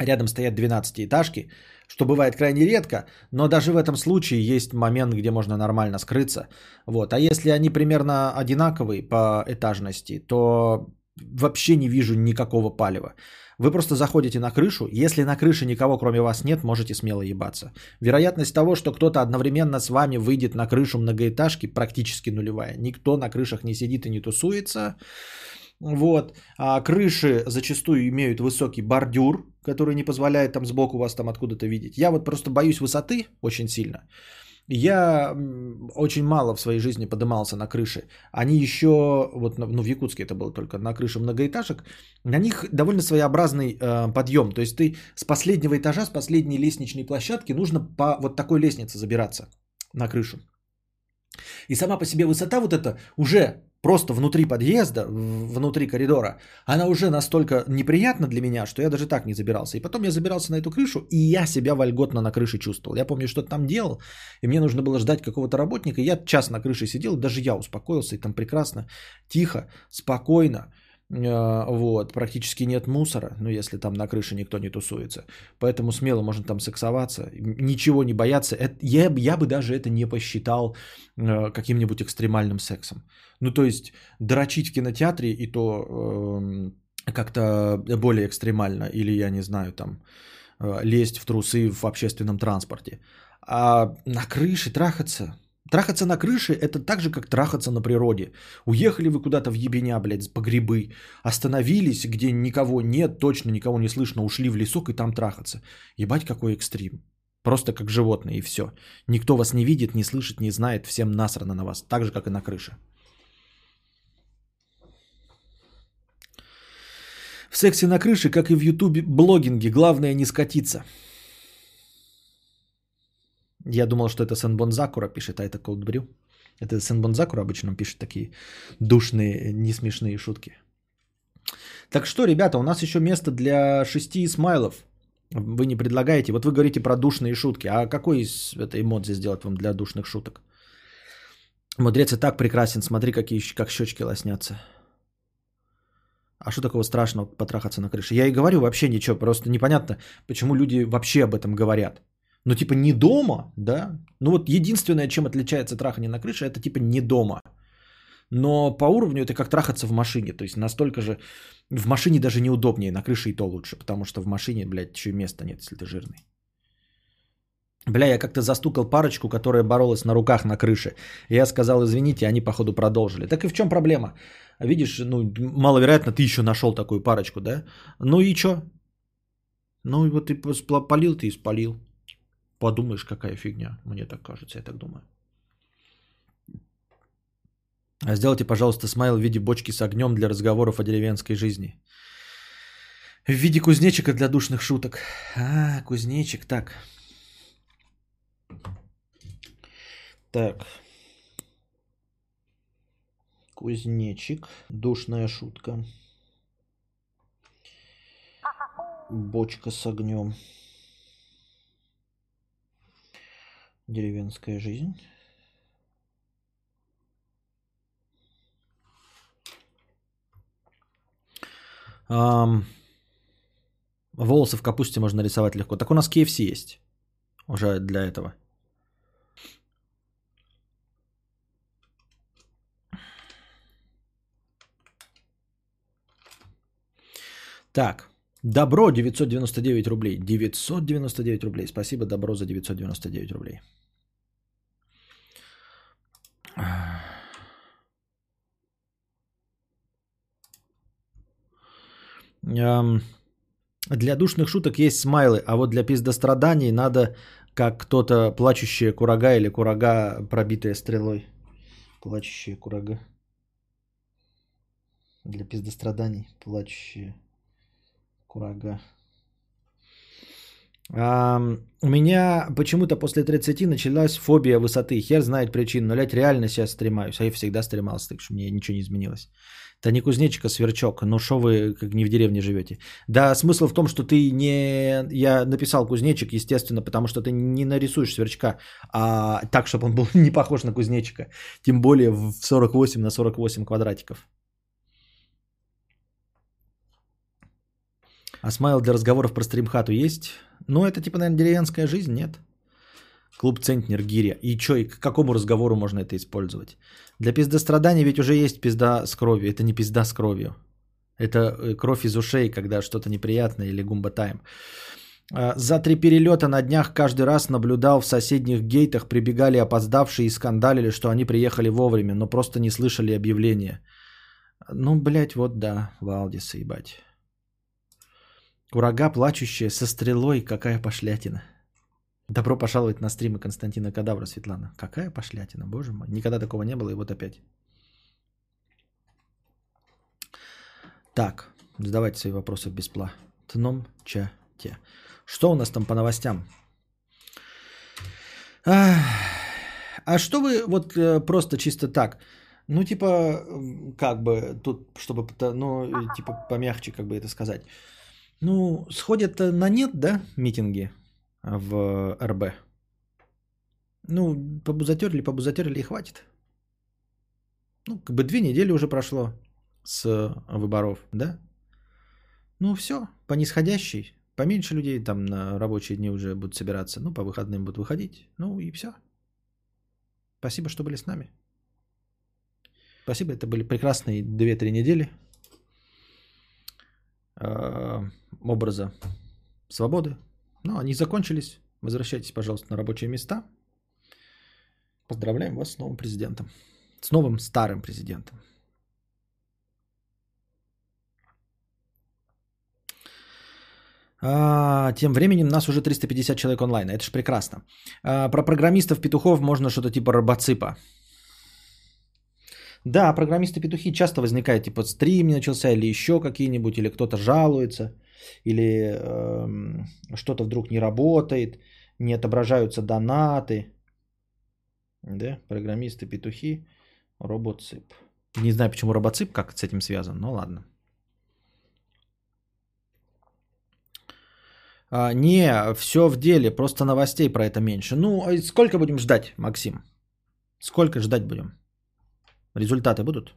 рядом стоят 12-этажки, что бывает крайне редко, но даже в этом случае есть момент, где можно нормально скрыться. Вот. А если они примерно одинаковые по этажности, то вообще не вижу никакого палева. Вы просто заходите на крышу, если на крыше никого кроме вас нет, можете смело ебаться. Вероятность того, что кто-то одновременно с вами выйдет на крышу многоэтажки, практически нулевая. Никто на крышах не сидит и не тусуется. Вот. А крыши зачастую имеют высокий бордюр, который не позволяет там сбоку вас там откуда-то видеть. Я вот просто боюсь высоты очень сильно. Я очень мало в своей жизни подымался на крыши. Они еще, вот ну, в Якутске это было только на крыше многоэтажек, на них довольно своеобразный э, подъем. То есть ты с последнего этажа, с последней лестничной площадки нужно по вот такой лестнице забираться на крышу. И сама по себе высота вот эта уже просто внутри подъезда, внутри коридора, она уже настолько неприятна для меня, что я даже так не забирался. И потом я забирался на эту крышу, и я себя вольготно на крыше чувствовал. Я помню, что там делал, и мне нужно было ждать какого-то работника. Я час на крыше сидел, даже я успокоился, и там прекрасно, тихо, спокойно. Э, вот, практически нет мусора, ну, если там на крыше никто не тусуется. Поэтому смело можно там сексоваться, ничего не бояться. Это, я, я бы даже это не посчитал э, каким-нибудь экстремальным сексом. Ну, то есть, дрочить в кинотеатре и то э, как-то более экстремально, или, я не знаю, там, э, лезть в трусы в общественном транспорте. А на крыше трахаться, Трахаться на крыше – это так же, как трахаться на природе. Уехали вы куда-то в ебеня, блядь, по грибы, остановились, где никого нет, точно никого не слышно, ушли в лесок и там трахаться. Ебать, какой экстрим. Просто как животные и все. Никто вас не видит, не слышит, не знает, всем насрано на вас. Так же, как и на крыше. В сексе на крыше, как и в ютубе, блогинге, главное не скатиться – я думал, что это Сенбон Закура пишет, а это Cold Brew. Это Сенбон Закура обычно пишет такие душные, несмешные шутки. Так что, ребята, у нас еще место для шести смайлов. Вы не предлагаете. Вот вы говорите про душные шутки. А какой из этой эмодзи сделать вам для душных шуток? Мудрец и так прекрасен. Смотри, какие, как щечки лоснятся. А что такого страшного потрахаться на крыше? Я и говорю вообще ничего. Просто непонятно, почему люди вообще об этом говорят. Ну, типа не дома, да? Ну, вот единственное, чем отличается трахание на крыше, это типа не дома. Но по уровню это как трахаться в машине. То есть настолько же... В машине даже неудобнее, на крыше и то лучше. Потому что в машине, блядь, еще и места нет, если ты жирный. Бля, я как-то застукал парочку, которая боролась на руках на крыше. И я сказал, извините, они, походу, продолжили. Так и в чем проблема? Видишь, ну, маловероятно, ты еще нашел такую парочку, да? Ну и что? Ну, и вот ты полил, ты и спалил. Подумаешь, какая фигня. Мне так кажется, я так думаю. А сделайте, пожалуйста, смайл в виде бочки с огнем для разговоров о деревенской жизни. В виде кузнечика для душных шуток. А, кузнечик, так. Так. Кузнечик. Душная шутка. Бочка с огнем. Деревенская жизнь. Um, волосы в капусте можно рисовать легко. Так у нас KFC есть уже для этого. Так, добро 999 рублей. 999 рублей. Спасибо, добро за 999 рублей. Для душных шуток есть смайлы, а вот для пиздостраданий надо как кто-то плачущая курага или курага, пробитая стрелой. Плачущая курага. Для пиздостраданий плачущая курага. Ам, у меня почему-то после 30 началась фобия высоты. Хер знает причину, но, блядь, реально сейчас стремаюсь. А я всегда стремался, так что мне ничего не изменилось. Это не кузнечик, а сверчок. Ну что вы как не в деревне живете? Да, смысл в том, что ты не... Я написал кузнечик, естественно, потому что ты не нарисуешь сверчка, а так, чтобы он был не похож на кузнечика. Тем более в 48 на 48 квадратиков. А смайл для разговоров про стримхату есть? Ну, это типа, наверное, деревенская жизнь, нет? Клуб Центнер Гиря. И что, и к какому разговору можно это использовать? Для пиздострадания ведь уже есть пизда с кровью. Это не пизда с кровью. Это э, кровь из ушей, когда что-то неприятное или гумба тайм. А, За три перелета на днях каждый раз наблюдал в соседних гейтах, прибегали опоздавшие и скандалили, что они приехали вовремя, но просто не слышали объявления. Ну, блядь, вот да, Валдиса, ебать. Курага, плачущая, со стрелой, какая пошлятина. Добро пожаловать на стримы Константина Кадавра, Светлана. Какая пошлятина, боже мой. Никогда такого не было, и вот опять. Так, задавайте свои вопросы в бесплатном чате. Что у нас там по новостям? Ах, А что вы вот э, просто чисто так? Ну, типа, как бы, тут, чтобы, ну, типа, помягче, как бы это сказать. Ну, сходят на нет, да, митинги в РБ? Ну, побузатерили, побузатерили и хватит. Ну, как бы две недели уже прошло с выборов, да? Ну, все, по нисходящей. Поменьше людей там на рабочие дни уже будут собираться. Ну, по выходным будут выходить. Ну, и все. Спасибо, что были с нами. Спасибо, это были прекрасные 2-3 недели э, образа свободы. Но они закончились. Возвращайтесь, пожалуйста, на рабочие места. Поздравляем вас с новым президентом. С новым старым президентом. А, тем временем нас уже 350 человек онлайн. Это ж прекрасно. А, про программистов петухов можно что-то типа робоципа. Да, программисты-петухи часто возникают, типа стрим не начался, или еще какие-нибудь, или кто-то жалуется, или эм, что-то вдруг не работает, не отображаются донаты. Да, программисты-петухи, робоцип. Не знаю, почему робоцип, как с этим связан, но ладно. А, не, все в деле, просто новостей про это меньше. Ну, а сколько будем ждать, Максим? Сколько ждать будем? Результаты будут?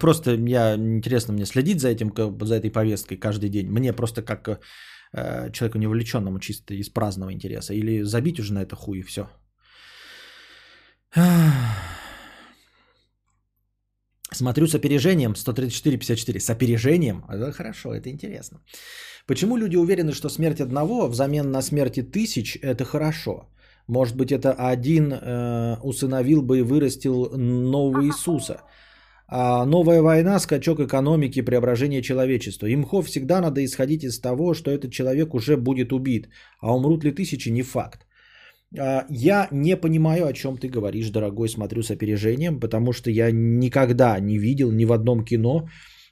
Просто я интересно мне следить за этим, за этой повесткой каждый день. Мне просто как э, человеку невовлеченному чисто из праздного интереса. Или забить уже на это хуй и все. Смотрю с опережением 134-54. С опережением? Это хорошо, это интересно. Почему люди уверены, что смерть одного взамен на смерти тысяч – это хорошо? Может быть, это один э, усыновил бы и вырастил нового Иисуса. А новая война, скачок экономики, преображение человечества. Имхо всегда надо исходить из того, что этот человек уже будет убит. А умрут ли тысячи, не факт. А, Я не понимаю, о чем ты говоришь, дорогой, смотрю с опережением, потому что я никогда не видел ни в одном кино,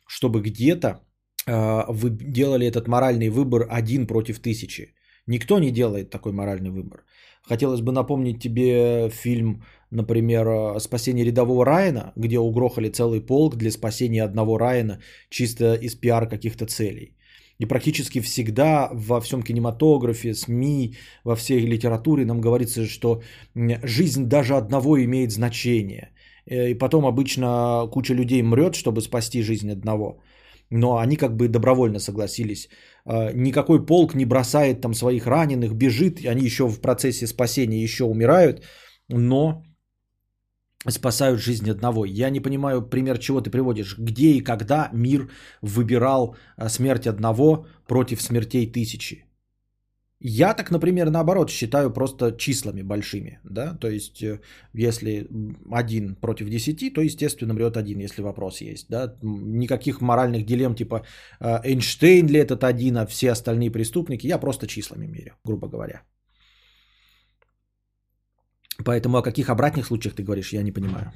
чтобы где-то а, вы делали этот моральный выбор один против тысячи. Никто не делает такой моральный выбор. Хотелось бы напомнить тебе фильм, например, «Спасение рядового Райана», где угрохали целый полк для спасения одного Райана чисто из пиар каких-то целей. И практически всегда во всем кинематографе, СМИ, во всей литературе нам говорится, что жизнь даже одного имеет значение. Э, И потом обычно куча людей мрет, чтобы спасти жизнь одного. Но они как бы добровольно согласились. Э, Никакой полк не бросает там своих раненых, бежит, они еще в процессе спасения еще умирают, но спасают жизнь одного. Я не понимаю, пример чего ты приводишь. Где и когда мир выбирал а, смерть одного против смертей тысячи? Я так, например, наоборот считаю просто числами большими, да, то есть э, если один против десяти, то естественно мрет один, если вопрос есть, да, никаких моральных дилемм типа э, Эйнштейн ли этот один, а все остальные преступники, я просто числами мерю, грубо говоря. Поэтому о каких обратных случаях ты говоришь, я не понимаю.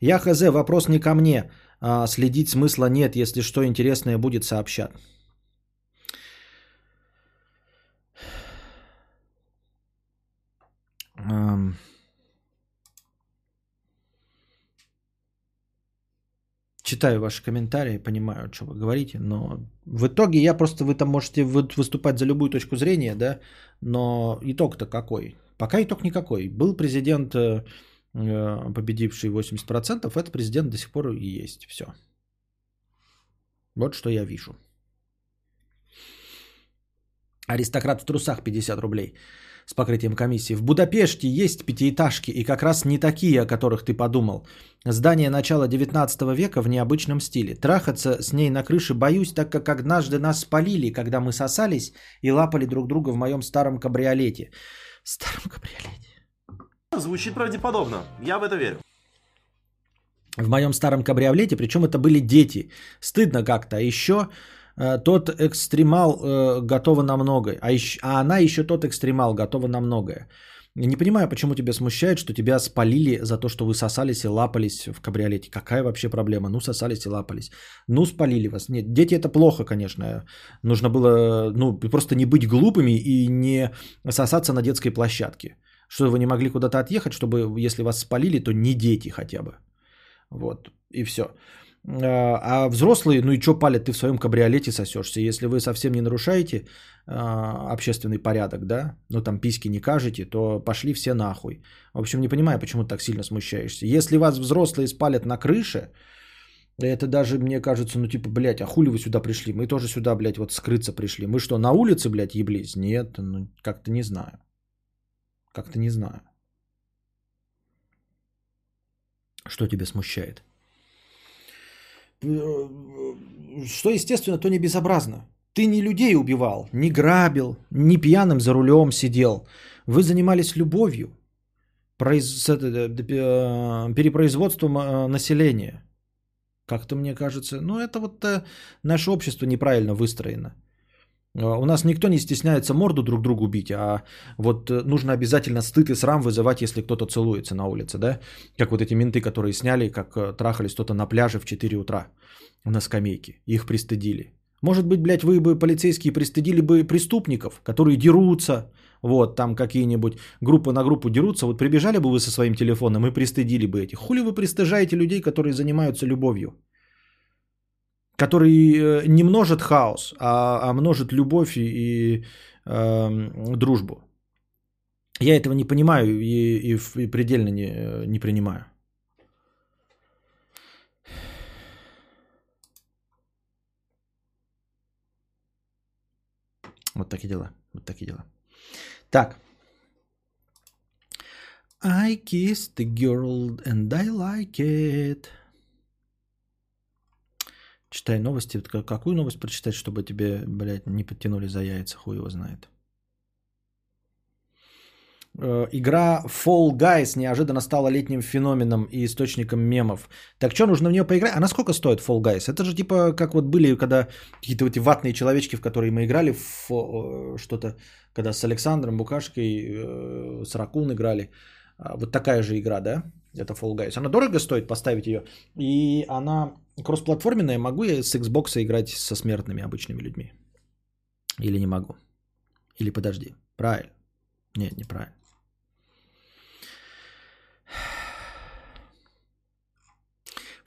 Я хз, вопрос не ко мне, а следить смысла нет, если что интересное будет сообщат. Читаю ваши комментарии, понимаю, что вы говорите, но в итоге я просто, вы там можете выступать за любую точку зрения, да, но итог-то какой? Пока итог никакой. Был президент, э, э, победивший 80%, этот президент до сих пор и есть. Все. Вот что я вижу. Аристократ в трусах 50 рублей с покрытием комиссии. В Будапеште есть пятиэтажки, и как раз не такие, о которых ты подумал. Здание начала 19 века в необычном стиле. Трахаться с ней на крыше боюсь, так как однажды нас спалили, когда мы сосались и лапали друг друга в моем старом кабриолете. Старом кабриолете. Звучит правдеподобно. Я в это верю. В моем старом кабриолете, причем это были дети. Стыдно как-то. А еще тот экстремал э, готова на многое, а, еще, а она еще тот экстремал готова на многое. Не понимаю, почему тебя смущает, что тебя спалили за то, что вы сосались и лапались в кабриолете. Какая вообще проблема? Ну, сосались и лапались. Ну, спалили вас. Нет, дети это плохо, конечно. Нужно было, ну, просто не быть глупыми и не сосаться на детской площадке. Что вы не могли куда-то отъехать, чтобы, если вас спалили, то не дети хотя бы. Вот, и все. А, а взрослые, ну и что палят, ты в своем кабриолете сосешься. Если вы совсем не нарушаете а, общественный порядок, да, ну там письки не кажете, то пошли все нахуй. В общем, не понимаю, почему ты так сильно смущаешься. Если вас взрослые спалят на крыше, это даже, мне кажется, ну типа, блядь, а хули вы сюда пришли? Мы тоже сюда, блядь, вот скрыться пришли. Мы что, на улице, блядь, еблись? Нет, ну как-то не знаю. Как-то не знаю. Что тебя смущает? Э, что естественно, то не безобразно. Ты не людей убивал, не грабил, не пьяным за рулем сидел. Вы занимались любовью, произ... Э, перепроизводством э, населения. Как-то мне кажется, ну это вот наше общество неправильно выстроено. У нас никто не стесняется морду друг другу бить, а вот нужно обязательно стыд и срам вызывать, если кто-то целуется на улице, да? Как вот эти менты, которые сняли, как трахались кто-то на пляже в 4 утра на скамейке. Их пристыдили. Может быть, блядь, вы бы полицейские пристыдили бы преступников, которые дерутся, вот, там какие-нибудь группы на группу дерутся, вот прибежали бы вы со своим телефоном и пристыдили бы этих. Хули вы пристыжаете людей, которые занимаются любовью? Который э, не множит хаос, а, а множит любовь и, и э, дружбу. Я этого не понимаю и, и, и предельно не, не принимаю. Вот такие дела. Вот такие дела. Так. I kissed the girl and I like it. Читай новости. Какую новость прочитать, чтобы тебе, блядь, не подтянули за яйца? Хуй его знает. Э, игра Fall Guys неожиданно стала летним феноменом и источником мемов. Так что, нужно в нее поиграть? А на сколько стоит Fall Guys? Это же типа как вот были, когда какие-то эти ватные человечки, в которые мы играли, в э, что-то, когда с Александром Букашкой, э, с Ракун играли. А, вот такая же игра, да? Это Fall Guys. Она дорого стоит поставить ее. И она кроссплатформенная. Могу я с Xbox играть со смертными обычными людьми? Или не могу? Или подожди. Правильно. Нет, неправильно.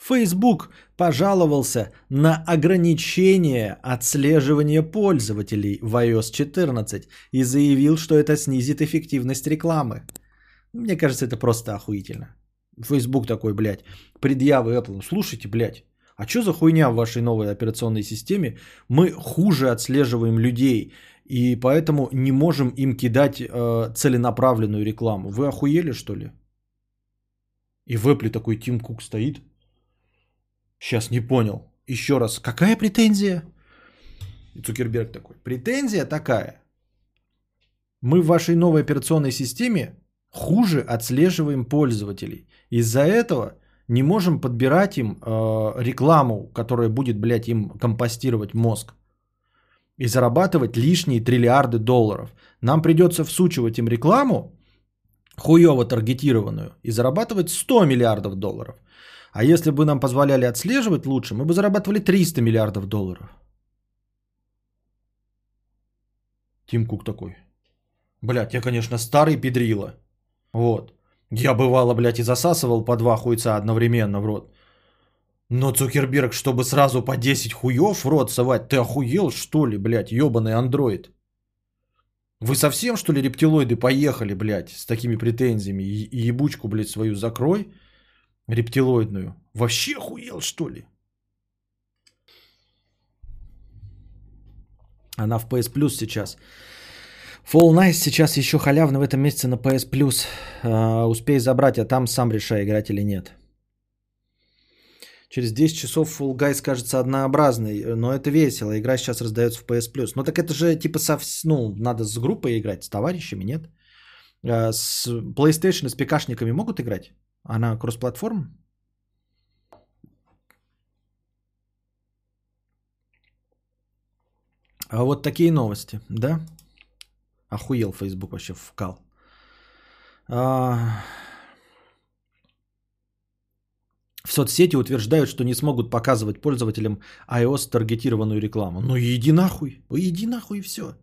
Facebook пожаловался на ограничение отслеживания пользователей в iOS 14 и заявил, что это снизит эффективность рекламы. Мне кажется, это просто охуительно. Facebook такой, блядь, предъявы Apple. Слушайте, блядь, а что за хуйня в вашей новой операционной системе? Мы хуже отслеживаем людей И поэтому не можем им кидать э, целенаправленную рекламу. Вы охуели, что ли? И в Apple такой Тим Кук стоит. Сейчас не понял. Еще раз, какая претензия? И Цукерберг такой. Претензия такая. Мы в вашей новой операционной системе хуже отслеживаем пользователей. Из-за этого не можем подбирать им э, рекламу, которая будет, блядь, им компостировать мозг. И зарабатывать лишние триллиарды долларов. Нам придется всучивать им рекламу, хуево таргетированную, и зарабатывать 100 миллиардов долларов. А если бы нам позволяли отслеживать лучше, мы бы зарабатывали 300 миллиардов долларов. Тим Кук такой. Блядь, я, конечно, старый педрила. Вот. Я бывало, блядь, и засасывал по два хуйца одновременно в рот. Но Цукерберг, чтобы сразу по 10 хуев в рот совать, ты охуел, что ли, блядь, ебаный андроид? Вы совсем, что ли, рептилоиды поехали, блядь, с такими претензиями? И ебучку, блядь, свою закрой, рептилоидную. Вообще охуел, что ли? Она в PS Plus сейчас. Fall Nice сейчас еще халявно в этом месяце на PS Plus. Uh, успей забрать, а там сам решай, играть или нет. Через 10 часов Fall Guys кажется однообразной, но это весело. Игра сейчас раздается в PS Plus. Ну так это же типа со, ну, надо с группой играть, с товарищами, нет? Uh, с PlayStation, с ПКшниками могут играть? Она кроссплатформ? А вот такие новости, да? Охуел Facebook вообще вкал. А... В соцсети утверждают, что не смогут показывать пользователям iOS таргетированную рекламу. Ну иди нахуй, иди нахуй и все.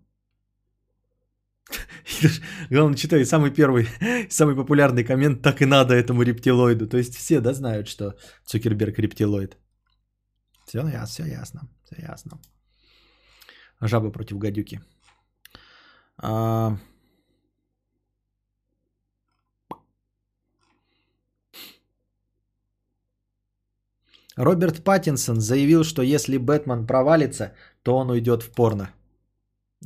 Главное, читай самый первый, самый популярный коммент, так и надо этому рептилоиду. То есть все, да, знают, что Цукерберг рептилоид. Все, ясно, все ясно, все ясно. Жаба против гадюки. А... Роберт Паттинсон заявил, что если Бэтмен провалится, то он уйдет в порно.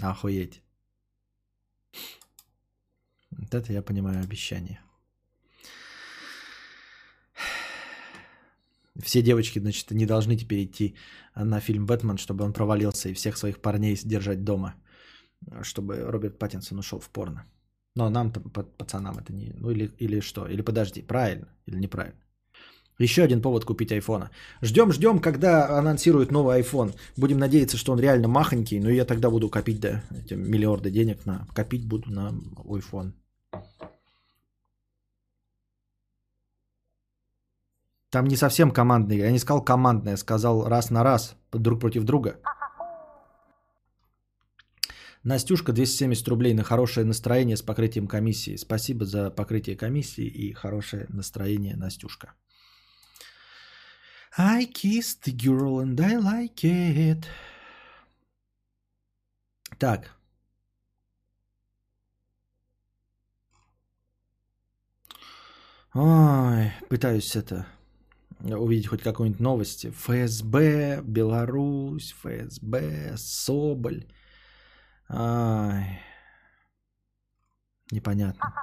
Охуеть. Вот это я понимаю обещание. Все девочки, значит, не должны теперь идти на фильм «Бэтмен», чтобы он провалился и всех своих парней держать дома – чтобы Роберт Паттинсон ушел в порно. Но нам, пацанам, это не... Ну или, или что? Или подожди, правильно или неправильно? Еще один повод купить айфона. Ждем, ждем, когда анонсируют новый iPhone. Будем надеяться, что он реально махонький, но я тогда буду копить да, эти миллиарды денег на... Копить буду на iPhone. Там не совсем командный. Я не сказал командный, я сказал раз на раз, друг против друга. Настюшка, 270 рублей на хорошее настроение с покрытием комиссии. Спасибо за покрытие комиссии и хорошее настроение, Настюшка. I kissed the girl and I like it. Так. Ой, пытаюсь это увидеть хоть какую-нибудь новость. ФСБ, Беларусь, ФСБ, Соболь. Ай. Непонятно.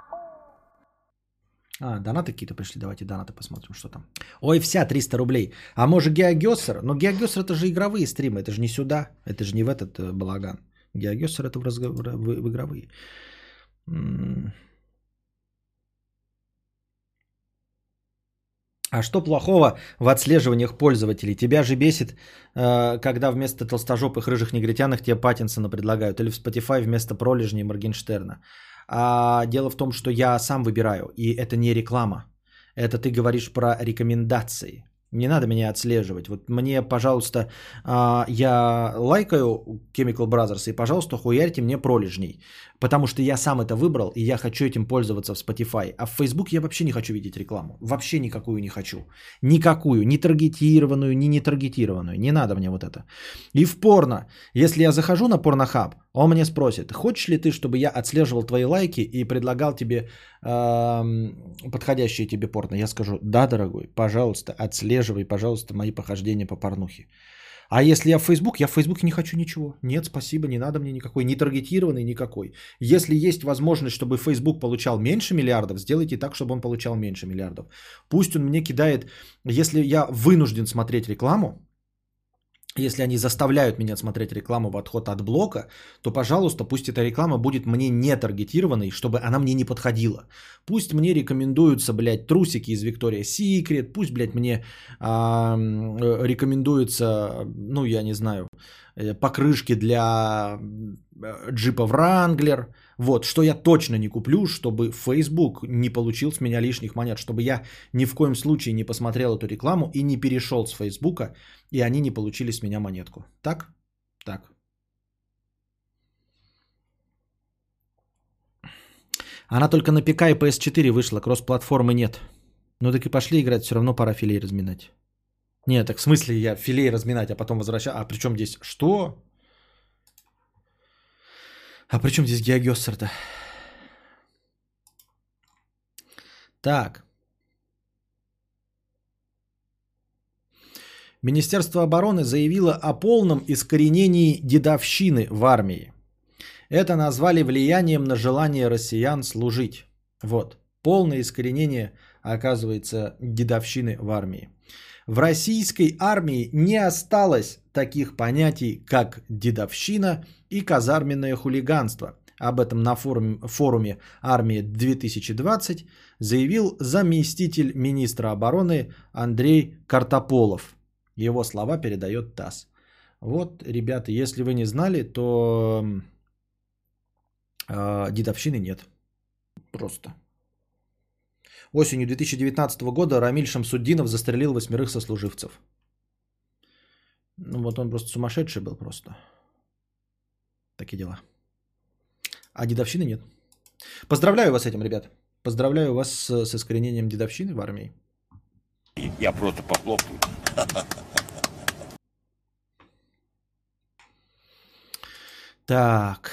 А, донаты какие-то пришли. Давайте донаты посмотрим, что там. Ой, вся 300 рублей. А может Геогессер? Но Геогессер это же игровые стримы. Это же не сюда. Это же не в этот э, балаган. Геогессер это в, разговор... в, в игровые. А что плохого в отслеживаниях пользователей? Тебя же бесит, э, когда вместо толстожопых рыжих негритянок тебе Паттинсона предлагают. Или в Spotify вместо пролежней Моргенштерна. А дело в том, что я сам выбираю. И это не реклама. Это ты говоришь про рекомендации. Не надо меня отслеживать. Вот мне, пожалуйста, а, я лайкаю Chemical Brothers, и, пожалуйста, хуярьте мне пролежней. Потому что я сам это выбрал, и я хочу этим пользоваться в Spotify. А в Facebook я вообще не хочу видеть рекламу. Вообще никакую не хочу. Никакую. Ни таргетированную, ни не таргетированную. Не надо мне вот это. И в порно. Если я захожу на порнохаб, он мне спросит, хочешь ли ты, чтобы я отслеживал твои лайки и предлагал тебе э, подходящие тебе порно? Я скажу, да, дорогой, пожалуйста, отслеживай, пожалуйста, мои похождения по порнухе. А если я в Facebook, я в Facebook не хочу ничего. Нет, спасибо, не надо мне никакой, не таргетированный никакой. Если есть возможность, чтобы Facebook получал меньше миллиардов, сделайте так, чтобы он получал меньше миллиардов. Пусть он мне кидает, если я вынужден смотреть рекламу, если они заставляют меня смотреть рекламу в отход от блока, то, пожалуйста, пусть эта реклама будет мне не таргетированной, чтобы она мне не подходила. Пусть мне рекомендуются, блядь, трусики из Victoria's Secret, пусть, блядь, мне а, рекомендуются, ну, я не знаю, э, покрышки для э, джипа Wrangler. Вот, что я точно не куплю, чтобы Facebook не получил с меня лишних монет, чтобы я ни в коем случае не посмотрел эту рекламу и не перешел с Facebook, и они не получили с меня монетку. Так? Так. Она только на ПК и PS4 вышла, кросс-платформы нет. Ну так и пошли играть, все равно пора филей разминать. Нет, так в смысле я филей разминать, а потом возвращаю. А при чем здесь? Что? А при чем здесь геогессер-то? Так. Министерство обороны заявило о полном искоренении дедовщины в армии. Это назвали влиянием на желание россиян служить. Вот. Полное искоренение, оказывается, дедовщины в армии. В российской армии не осталось таких понятий, как дедовщина и казарменное хулиганство. Об этом на форуме, форуме «Армия 2020» заявил заместитель министра обороны Андрей Картополов. Его слова передает ТАСС. Вот, ребята, если вы не знали, то э, дедовщины нет. Просто. Осенью 2019 года Рамиль Шамсуддинов застрелил восьмерых сослуживцев. Ну вот он просто сумасшедший был просто. Такие дела. А дедовщины нет. Поздравляю вас с этим, ребят. Поздравляю вас с, с искоренением дедовщины в армии. Я просто похлопаю. Так.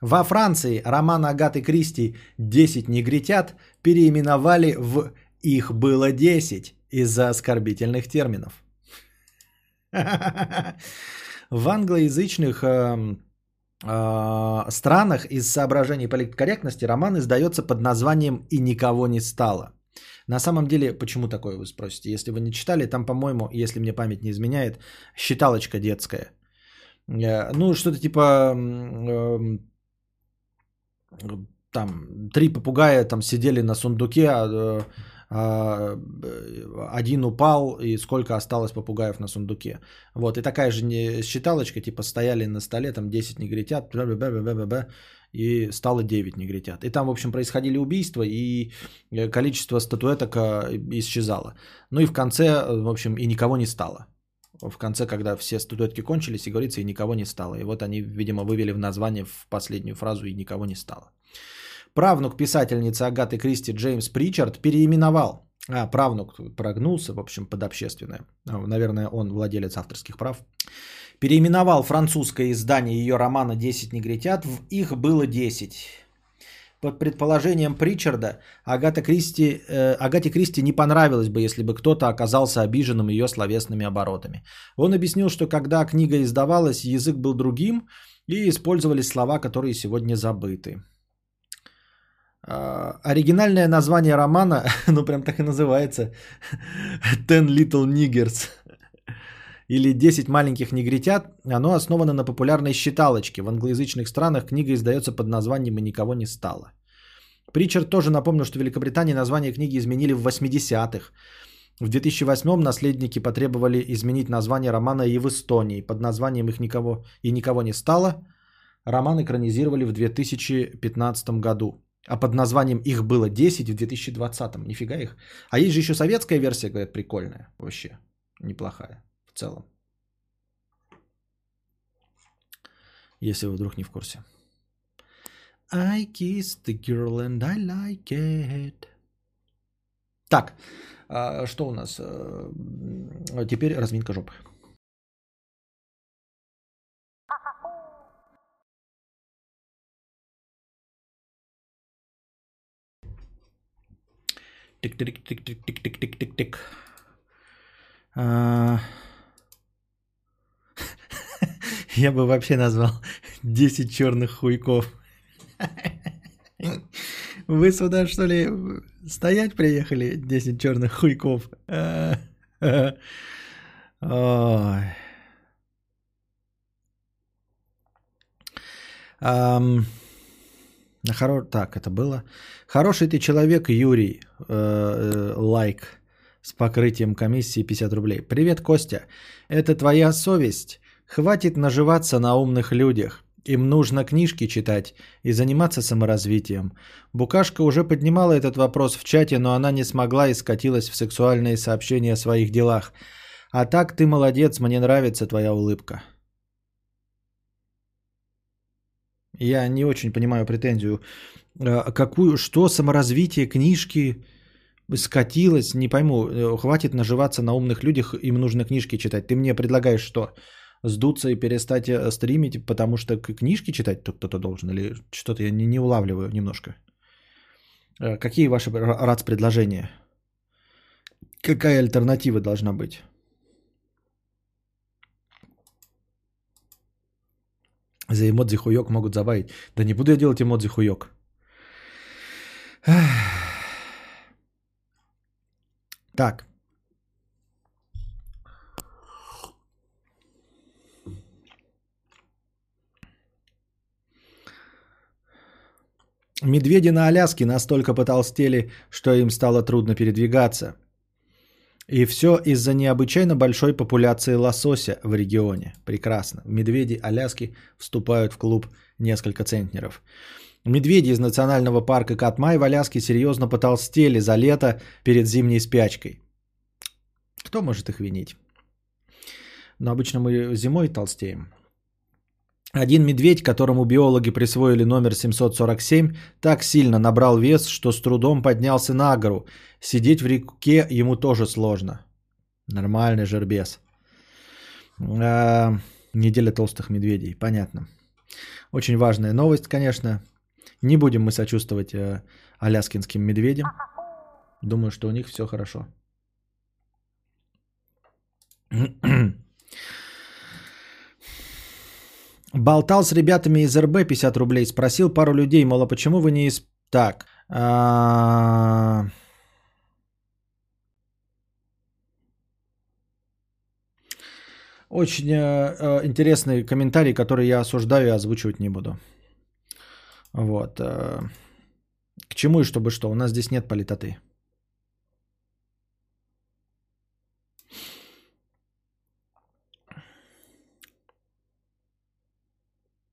Во Франции роман Агаты Кристи «10 негритят» переименовали в «Их было 10» из-за оскорбительных терминов. В англоязычных э, э, странах из соображений политкорректности роман издается под названием «И никого не стало». На самом деле, почему такое вы спросите? Если вы не читали, там, по-моему, если мне память не изменяет, считалочка детская. Э, ну, что-то типа э, там три попугая там сидели на сундуке, а, один упал, и сколько осталось попугаев на сундуке. Вот, и такая же считалочка, типа стояли на столе, там 10 негритят, и стало 9 негритят. И там, в общем, происходили убийства, и количество статуэток исчезало. Ну и в конце, в общем, и никого не стало. В конце, когда все статуэтки кончились, и говорится, и никого не стало. И вот они, видимо, вывели в название в последнюю фразу, и никого не стало. Правнук писательницы Агаты Кристи Джеймс Причард переименовал. А, правнук прогнулся, в общем, под общественное. А, наверное, он владелец авторских прав. Переименовал французское издание ее романа «10 негритят» в «Их было 10». Под предположением Причарда, Агата Кристи, э, Агате Кристи не понравилось бы, если бы кто-то оказался обиженным ее словесными оборотами. Он объяснил, что когда книга издавалась, язык был другим, и использовались слова, которые сегодня забыты. Uh, оригинальное название романа, ну прям так и называется, Ten Little Niggers или 10 маленьких негритят, оно основано на популярной считалочке. В англоязычных странах книга издается под названием «И никого не стало». Причард тоже напомнил, что в Великобритании название книги изменили в 80-х. В 2008 наследники потребовали изменить название романа и в Эстонии. Под названием «Их никого и никого не стало» роман экранизировали в 2015 году. А под названием «Их было 10» в 2020. Нифига их. А есть же еще советская версия, говорят, прикольная. Вообще неплохая в целом. Если вы вдруг не в курсе. I kissed the girl and I like it. Так, а, что у нас? А, теперь разминка жопы. Тик тик тик тик тик тик тик тик тик. Я бы вообще назвал 10 черных хуйков. Вы сюда, что ли, стоять приехали? 10 черных хуйков. Ой. Um хоро... Так, это было. Хороший ты человек, Юрий. Э, э, лайк с покрытием комиссии 50 рублей. Привет, Костя. Это твоя совесть. Хватит наживаться на умных людях. Им нужно книжки читать и заниматься саморазвитием. Букашка уже поднимала этот вопрос в чате, но она не смогла и скатилась в сексуальные сообщения о своих делах. А так ты молодец, мне нравится твоя улыбка. Я не очень понимаю претензию. А, Какую, что саморазвитие книжки скатилось, не пойму. Э, Хватит наживаться на умных людях, им нужно книжки читать. Ты мне предлагаешь что? Сдуться и перестать э, стримить, потому что книжки читать кто-то должен? Или что-то я не, не улавливаю немножко. Э, Какие ваши рац предложения? Какая альтернатива должна быть? За эмодзи хуёк могут забавить. Да не буду я делать эмодзи хуёк. Так. Медведи на Аляске настолько потолстели, что им стало трудно передвигаться. И все из-за необычайно большой популяции лосося в регионе. Прекрасно. Медведи Аляски вступают в клуб несколько центнеров. Медведи из национального парка Катмай в Аляске серьезно потолстели за лето перед зимней спячкой. Кто может их винить? Но обычно мы зимой толстеем. Один медведь, которому биологи присвоили номер 747, так сильно набрал вес, что с трудом поднялся на гору. Сидеть в реке ему тоже сложно. Нормальный жербес. А, неделя толстых медведей, понятно. Очень важная новость, конечно. Не будем мы сочувствовать э, аляскинским медведям. Думаю, что у них все хорошо. Болтал с ребятами из РБ 50 рублей, спросил пару людей, мол, а почему вы не из... Так. а, Очень э, э, интересный комментарий, который я осуждаю и озвучивать не буду. Вот. э, К чему и чтобы что? У нас здесь нет политоты.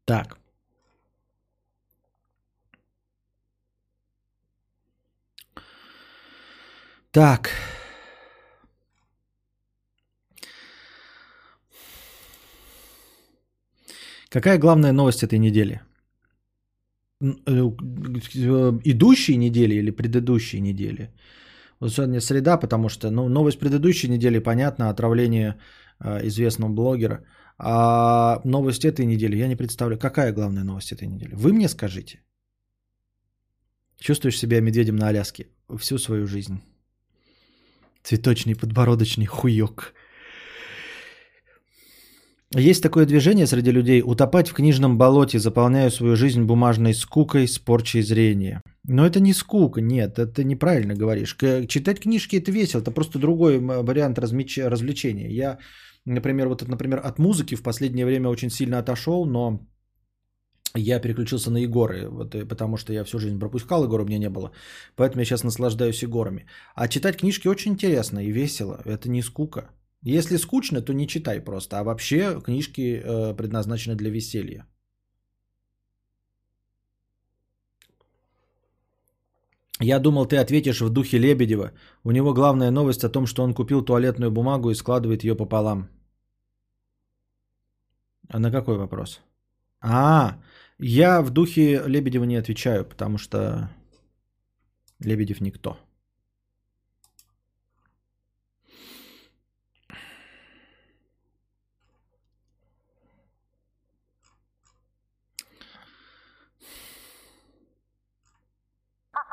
Так. Так. Какая главная новость этой недели? Э, э, Идущей недели или предыдущей недели? Вот сегодня среда, потому что ну, новость предыдущей недели, понятно, отравление э, известного блогера. А новость этой недели я не представляю. Какая главная новость этой недели? Вы мне скажите. Чувствуешь себя медведем на Аляске всю свою жизнь? Цветочный подбородочный хуёк. Есть такое движение среди людей утопать в книжном болоте, заполняя свою жизнь бумажной скукой с порчей зрения. Но это не скука, нет, это неправильно говоришь. Читать книжки это весело, это просто другой вариант развлечения. Я, например, вот, например, от музыки в последнее время очень сильно отошел, но я переключился на Егоры, вот, потому что я всю жизнь пропускал Егора, у меня не было. Поэтому я сейчас наслаждаюсь Егорами. А читать книжки очень интересно и весело. Это не скука. Если скучно, то не читай просто. А вообще книжки э, предназначены для веселья. Я думал, ты ответишь в духе Лебедева. У него главная новость о том, что он купил туалетную бумагу и складывает ее пополам. А на какой вопрос? А, я в духе Лебедева не отвечаю, потому что Лебедев никто.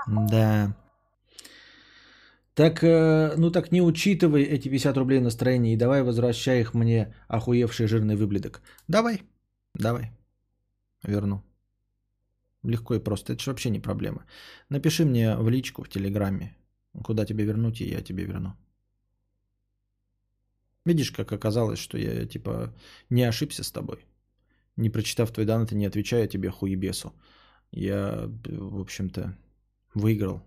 Да. Так, э, ну так не учитывай эти 50 рублей настроения и давай возвращай их мне, охуевший жирный выблядок. Давай, Давай. Верну. Легко и просто. Это же вообще не проблема. Напиши мне в личку в Телеграме, куда тебе вернуть, и я тебе верну. Видишь, как оказалось, что я типа не ошибся с тобой. Не прочитав твой данные, не отвечаю тебе хуебесу. Я, в общем-то, выиграл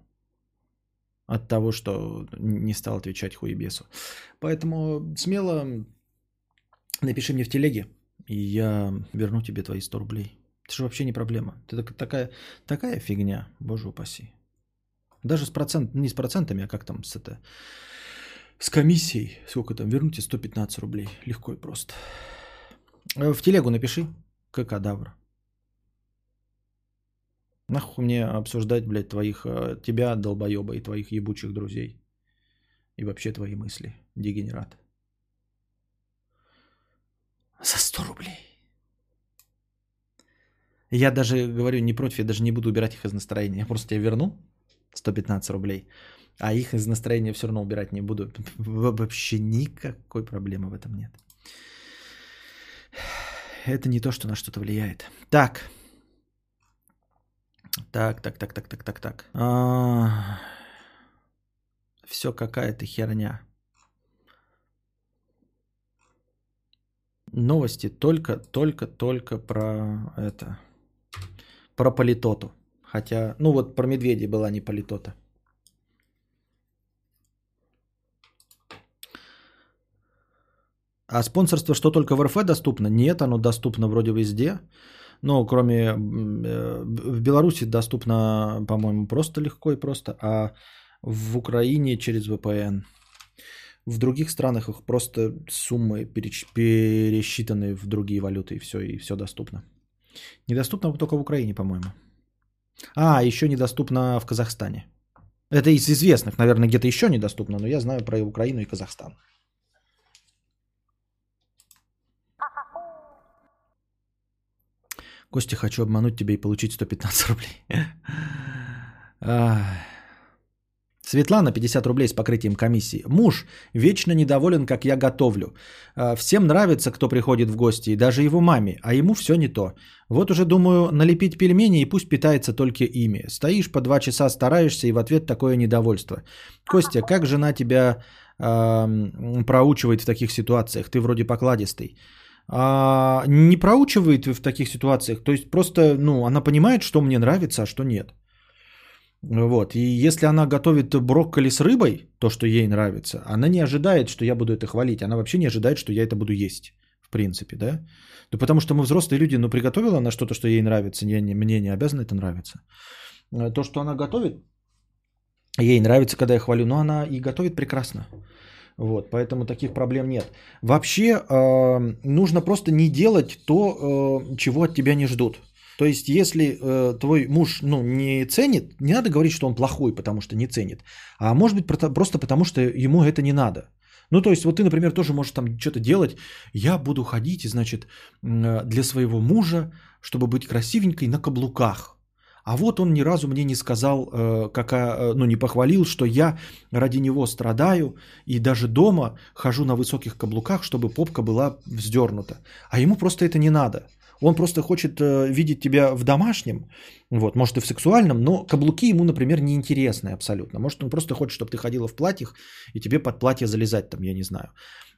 от того, что не стал отвечать хуебесу. Поэтому смело напиши мне в телеге, и я верну тебе твои 100 рублей. Это же вообще не проблема. Это такая, такая фигня, боже упаси. Даже с процент, не с процентами, а как там с это, с комиссией, сколько там, верните 115 рублей. Легко и просто. Э, в телегу напиши, какадавр. Нахуй мне обсуждать, блядь, твоих, э, тебя, долбоеба, и твоих ебучих друзей. И вообще твои мысли, дегенерат. За 100 рублей. Я даже говорю не против, я даже не буду убирать их из настроения. Я просто тебе верну 115 рублей. А их из настроения все равно убирать не буду. Вообще никакой проблемы в этом нет. Это не то, что на что-то влияет. Так. Так, так, так, так, так, так, так. А... Все какая-то херня. Новости только, только, только про это. Про политоту. Хотя, ну вот про медведей была не политота. А спонсорство что только в РФ доступно? Нет, оно доступно вроде везде. Но кроме э, в Беларуси доступно, по-моему, просто легко и просто, а в Украине через VPN. В других странах их просто суммы пересчитаны в другие валюты и все, и все доступно. Недоступно только в Украине, по-моему. А, еще недоступно в Казахстане. Это из известных, наверное, где-то еще недоступно, но я знаю про Украину и Казахстан. Костя, хочу обмануть тебя и получить 115 рублей. Светлана, 50 рублей с покрытием комиссии. Муж вечно недоволен, как я готовлю. А, всем нравится, кто приходит в гости, и даже его маме, а ему все не то. Вот уже думаю налепить пельмени и пусть питается только ими. Стоишь по два часа, стараешься, и в ответ такое недовольство. Костя, как жена тебя э, проучивает в таких ситуациях? Ты вроде покладистый а, не проучивает в таких ситуациях. То есть просто, ну, она понимает, что мне нравится, а что нет. Вот. И если она готовит брокколи с рыбой, то, что ей нравится, она не ожидает, что я буду это хвалить. Она вообще не ожидает, что я это буду есть. В принципе, да? Ну, потому что мы взрослые люди, ну, приготовила она что-то, что ей нравится, не, не, мне не обязано это нравится. Э, то, что она готовит, ей нравится, когда я хвалю, но она и готовит прекрасно. Вот, поэтому таких проблем нет. Вообще э, нужно просто не делать то, э, чего от тебя не ждут. То есть, если э, твой муж ну, не ценит, не надо говорить, что он плохой, потому что не ценит. А может быть просто потому, что ему это не надо. Ну, то есть, вот ты, например, тоже можешь там что-то делать. Я буду ходить, значит, для своего мужа, чтобы быть красивенькой на каблуках. А вот он ни разу мне не сказал, э, какая, э, ну не похвалил, что я ради него страдаю и даже дома хожу на высоких каблуках, чтобы попка была вздернута. А ему просто это не надо. Он просто хочет э, видеть тебя в домашнем, вот, может и в сексуальном, но каблуки ему, например, не интересны абсолютно. Может он просто хочет, чтобы ты ходила в платьях и тебе под платье залезать там, я не знаю.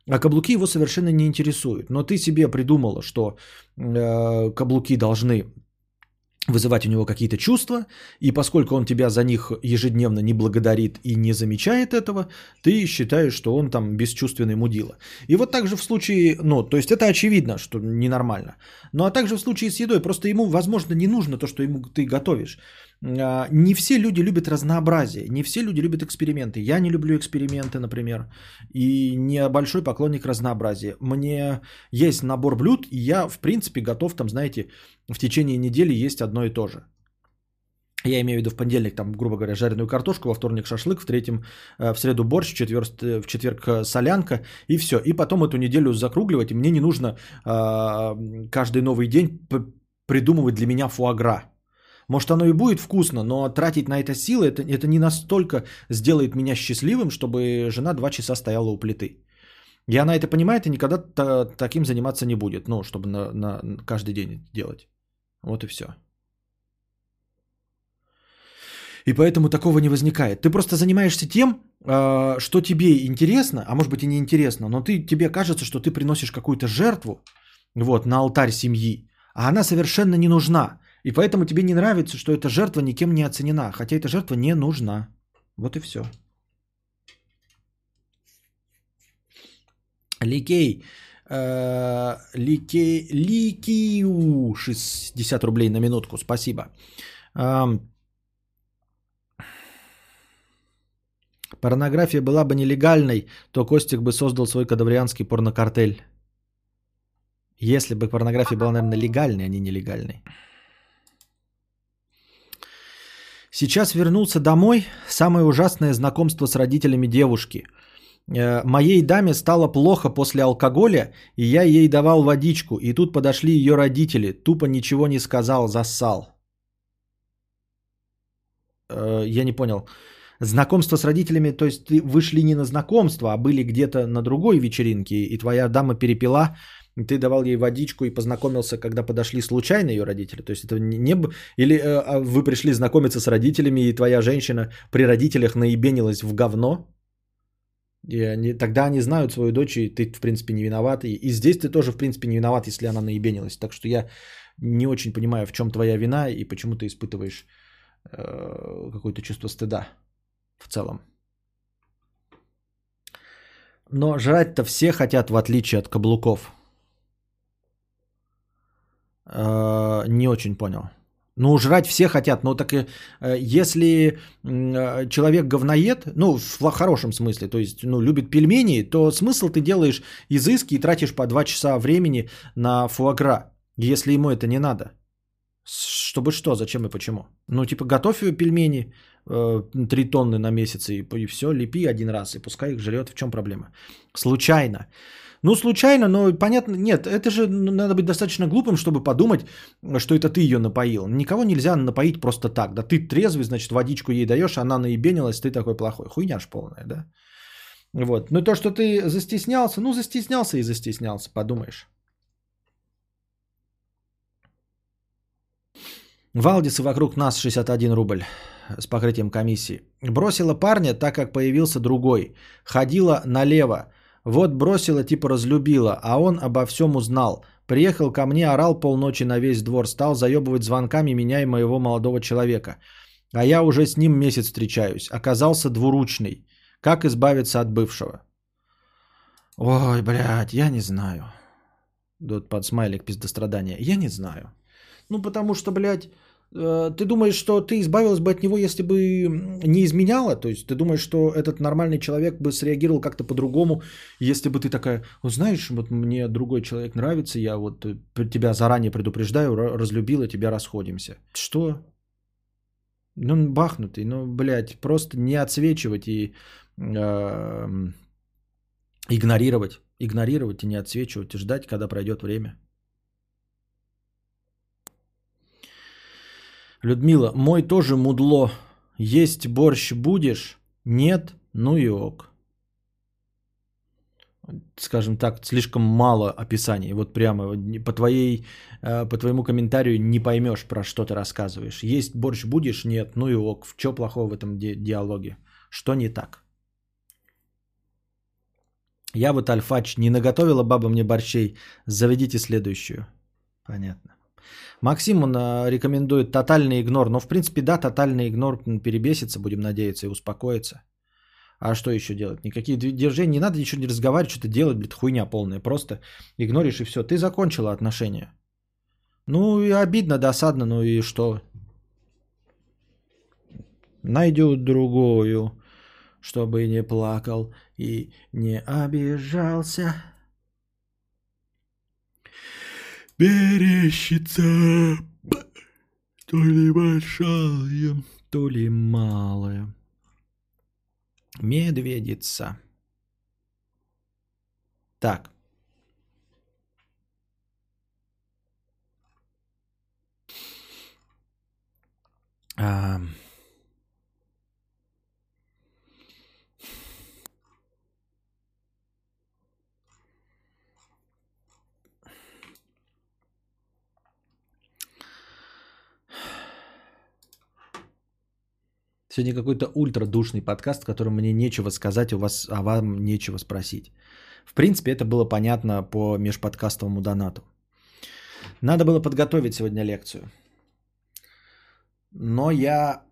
А каблуки его совершенно не интересуют. Но ты себе придумала, что э, каблуки должны вызывать у него какие-то чувства, и поскольку он тебя за них ежедневно не благодарит и не замечает этого, ты считаешь, что он там бесчувственный мудила. И вот так же в случае, ну, то есть это очевидно, что ненормально. Ну, а также в случае с едой, просто ему, возможно, не нужно то, что ему ты готовишь. А, не все люди любят разнообразие, не все люди любят эксперименты. Я не люблю эксперименты, например, и не большой поклонник разнообразия. Мне есть набор блюд, и я, в принципе, готов там, знаете, в течение недели есть одно и то же. Я имею в виду в понедельник, там, грубо говоря, жареную картошку, во вторник шашлык, в третьем, э, в среду борщ, в четверг, в четверг э, солянка, и все. И потом эту неделю закругливать, и мне не нужно э, каждый новый день придумывать для меня фуагра. Может, оно и будет вкусно, но тратить на это силы, это, это не настолько сделает меня счастливым, чтобы жена два часа стояла у плиты. И она это понимает и никогда та- таким заниматься не будет. Ну, чтобы на, на- каждый день делать. Вот и все. И поэтому такого не возникает. Ты просто занимаешься тем, э, что тебе интересно, а может быть и не интересно, но ты, тебе кажется, что ты приносишь какую-то жертву вот, на алтарь семьи, а она совершенно не нужна. И поэтому тебе не нравится, что эта жертва никем не оценена, хотя эта жертва не нужна. Вот и все. Ликей, э, Ликей, Ликиу, 60 рублей на минутку, спасибо. Порнография была бы нелегальной, то Костик бы создал свой кадаврианский порнокартель. Если бы порнография была, наверное, легальной, а не нелегальной. Сейчас вернулся домой. Самое ужасное знакомство с родителями девушки. Э, Моей даме стало плохо после алкоголя, и я ей давал водичку. И тут подошли ее родители. Тупо ничего не сказал, зассал. Э, Я не понял. Знакомство с родителями, то есть ты вышли не на знакомство, а были где-то на другой вечеринке, и твоя дама перепила, ты давал ей водичку и познакомился, когда подошли случайно ее родители. То есть это не, или э, а вы пришли знакомиться с родителями, и твоя женщина при родителях наебенилась в говно. И они, тогда они знают свою дочь, и ты, в принципе, не виноват. И, и здесь ты тоже, в принципе, не виноват, если она наебенилась. Так что я не очень понимаю, в чем твоя вина и почему ты испытываешь э, какое-то чувство стыда в целом. Но жрать-то все хотят, в отличие от каблуков. Э, Не очень понял. Ну, жрать все хотят, но так и э, если э, человек говноед, ну, в хорошем смысле, то есть, ну, любит пельмени, то смысл ты делаешь изыски и тратишь по 2 часа времени на фуагра, если ему это не надо. Чтобы что, зачем и почему? Ну, типа, готовь пельмени, 3 тонны на месяц, и, и все, лепи один раз, и пускай их жрет. В чем проблема? Случайно. Ну, случайно, но понятно, нет, это же ну, надо быть достаточно глупым, чтобы подумать, что это ты ее напоил. Никого нельзя напоить просто так. Да ты трезвый, значит, водичку ей даешь, она наебенилась, ты такой плохой. Хуйня ж полная, да? Вот. Ну, то, что ты застеснялся, ну, застеснялся и застеснялся, подумаешь. Валдис вокруг нас 61 рубль с покрытием комиссии. Бросила парня, так как появился другой. Ходила налево. Вот бросила, типа разлюбила, а он обо всем узнал. Приехал ко мне, орал полночи на весь двор, стал заебывать звонками меня и моего молодого человека. А я уже с ним месяц встречаюсь. Оказался двуручный. Как избавиться от бывшего? Ой, блядь, я не знаю. Тут под смайлик пиздострадания. Я не знаю. Ну, потому что, блядь, ты думаешь, что ты избавилась бы от него, если бы не изменяла? То есть ты думаешь, что этот нормальный человек бы среагировал как-то по-другому, если бы ты такая, знаешь, вот мне другой человек нравится, я вот э, тебя заранее предупреждаю, ра- разлюбила, тебя расходимся. Что? Ну, он бахнутый, ну, блядь, просто не отсвечивать и эм, игнорировать. Игнорировать и не отсвечивать, и ждать, когда пройдет время. Людмила, мой тоже мудло. Есть борщ будешь? Нет? Ну и ок. Скажем так, слишком мало описаний. Вот прямо по, твоей, э, по твоему комментарию не поймешь, про что ты рассказываешь. Есть борщ будешь? Нет. Ну и ок. Что плохого в этом ди- диалоге? Что не так? Я вот альфач. Не наготовила баба мне борщей. Заведите следующую. Понятно. Максим, он а, рекомендует тотальный игнор. Но, в принципе, да, тотальный игнор перебесится, будем надеяться, и успокоится. А что еще делать? Никакие дви- движения, не надо ничего не разговаривать, что-то делать, блядь, хуйня полная. Просто игноришь и все. Ты закончила отношения. Ну, и обидно, досадно, ну и что? Найдет другую, чтобы не плакал и не обижался. Берещица, то ли большая, то ли малая. Медведица. Так. А, Сегодня какой-то ультрадушный подкаст, в котором мне нечего сказать, у вас, а вам нечего спросить. В принципе, это было понятно по межподкастовому донату. Надо было подготовить сегодня лекцию. Но я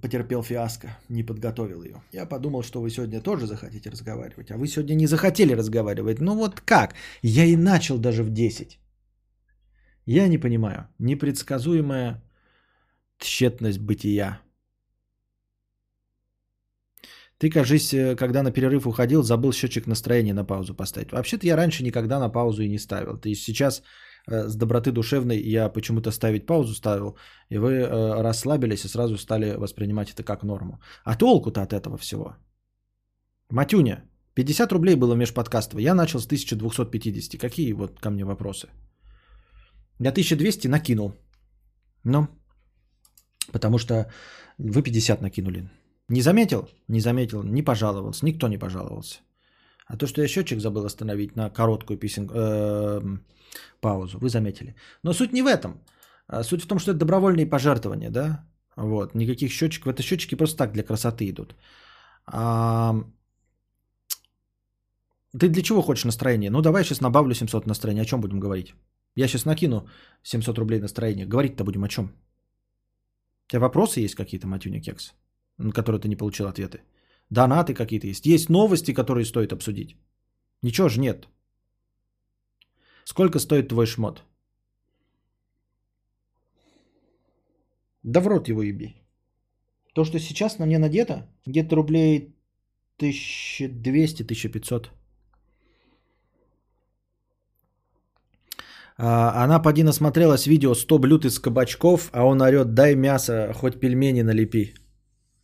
потерпел фиаско, не подготовил ее. Я подумал, что вы сегодня тоже захотите разговаривать, а вы сегодня не захотели разговаривать. Ну вот как? Я и начал даже в 10. Я не понимаю. Непредсказуемая тщетность бытия. Ты, кажись, э, когда на перерыв уходил, забыл счетчик настроения на паузу поставить. Вообще-то я раньше никогда на паузу и не ставил. То есть сейчас э, с доброты душевной я почему-то ставить паузу ставил, и вы э, расслабились и сразу стали воспринимать это как норму. А толку-то от этого всего? Матюня, 50 рублей было межподкастово. Я начал с 1250. Какие вот ко мне вопросы? Я 1200 накинул. Ну, потому что вы 50 накинули. Не заметил? Не заметил, не пожаловался, никто не пожаловался. А то, что я счетчик забыл остановить на короткую писем... э, паузу, вы заметили. Но суть не в этом. А суть в том, что это добровольные пожертвования, да? Вот, никаких счетчиков. Это счетчики просто так для красоты идут. А... Ты для чего хочешь настроение? Ну, давай я сейчас набавлю 700 настроения. О чем будем говорить? Я сейчас накину 700 рублей настроения. Говорить-то будем о чем? Тебя вопросы есть какие-то, Матюня Кекс, на которые ты не получил ответы? Донаты какие-то есть? Есть новости, которые стоит обсудить? Ничего же нет. Сколько стоит твой шмот? Да в рот его еби. То, что сейчас на мне надето, где-то рублей 1200-1500. Она поди насмотрелась видео 100 блюд из кабачков, а он орет, дай мясо, хоть пельмени налепи.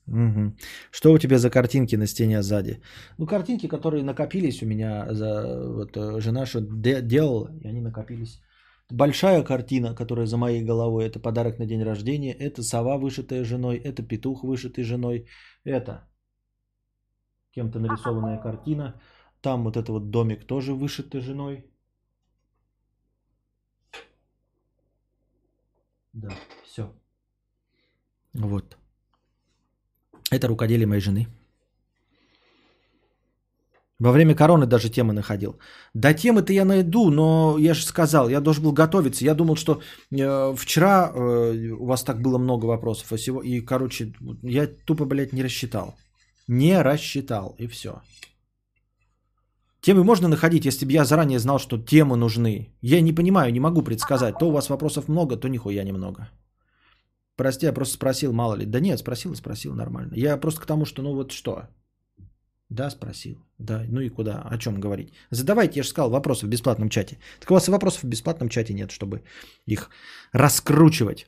Угу. Что у тебя за картинки на стене сзади? Ну, картинки, которые накопились у меня, за, вот, э, жена что делала, и они накопились. Большая картина, которая за моей головой, это подарок на день рождения, это сова, вышитая женой, это петух, вышитый женой, это кем-то нарисованная картина, там вот этот вот домик тоже вышитый женой, Да, все. Вот. Это рукоделие моей жены. Во время короны даже темы находил. Да темы-то я найду, но я же сказал, я должен был готовиться. Я думал, что э, вчера э, у вас так было много вопросов, а сего, и, короче, я тупо, блядь, не рассчитал. Не рассчитал, и все. Темы можно находить, если бы я заранее знал, что темы нужны. Я не понимаю, не могу предсказать. То у вас вопросов много, то нихуя немного. Прости, я просто спросил, мало ли. Да нет, спросил и спросил нормально. Я просто к тому, что ну вот что. Да, спросил. Да, ну и куда? О чем говорить? Задавайте, я же сказал, вопросы в бесплатном чате. Так у вас и вопросов в бесплатном чате нет, чтобы их раскручивать.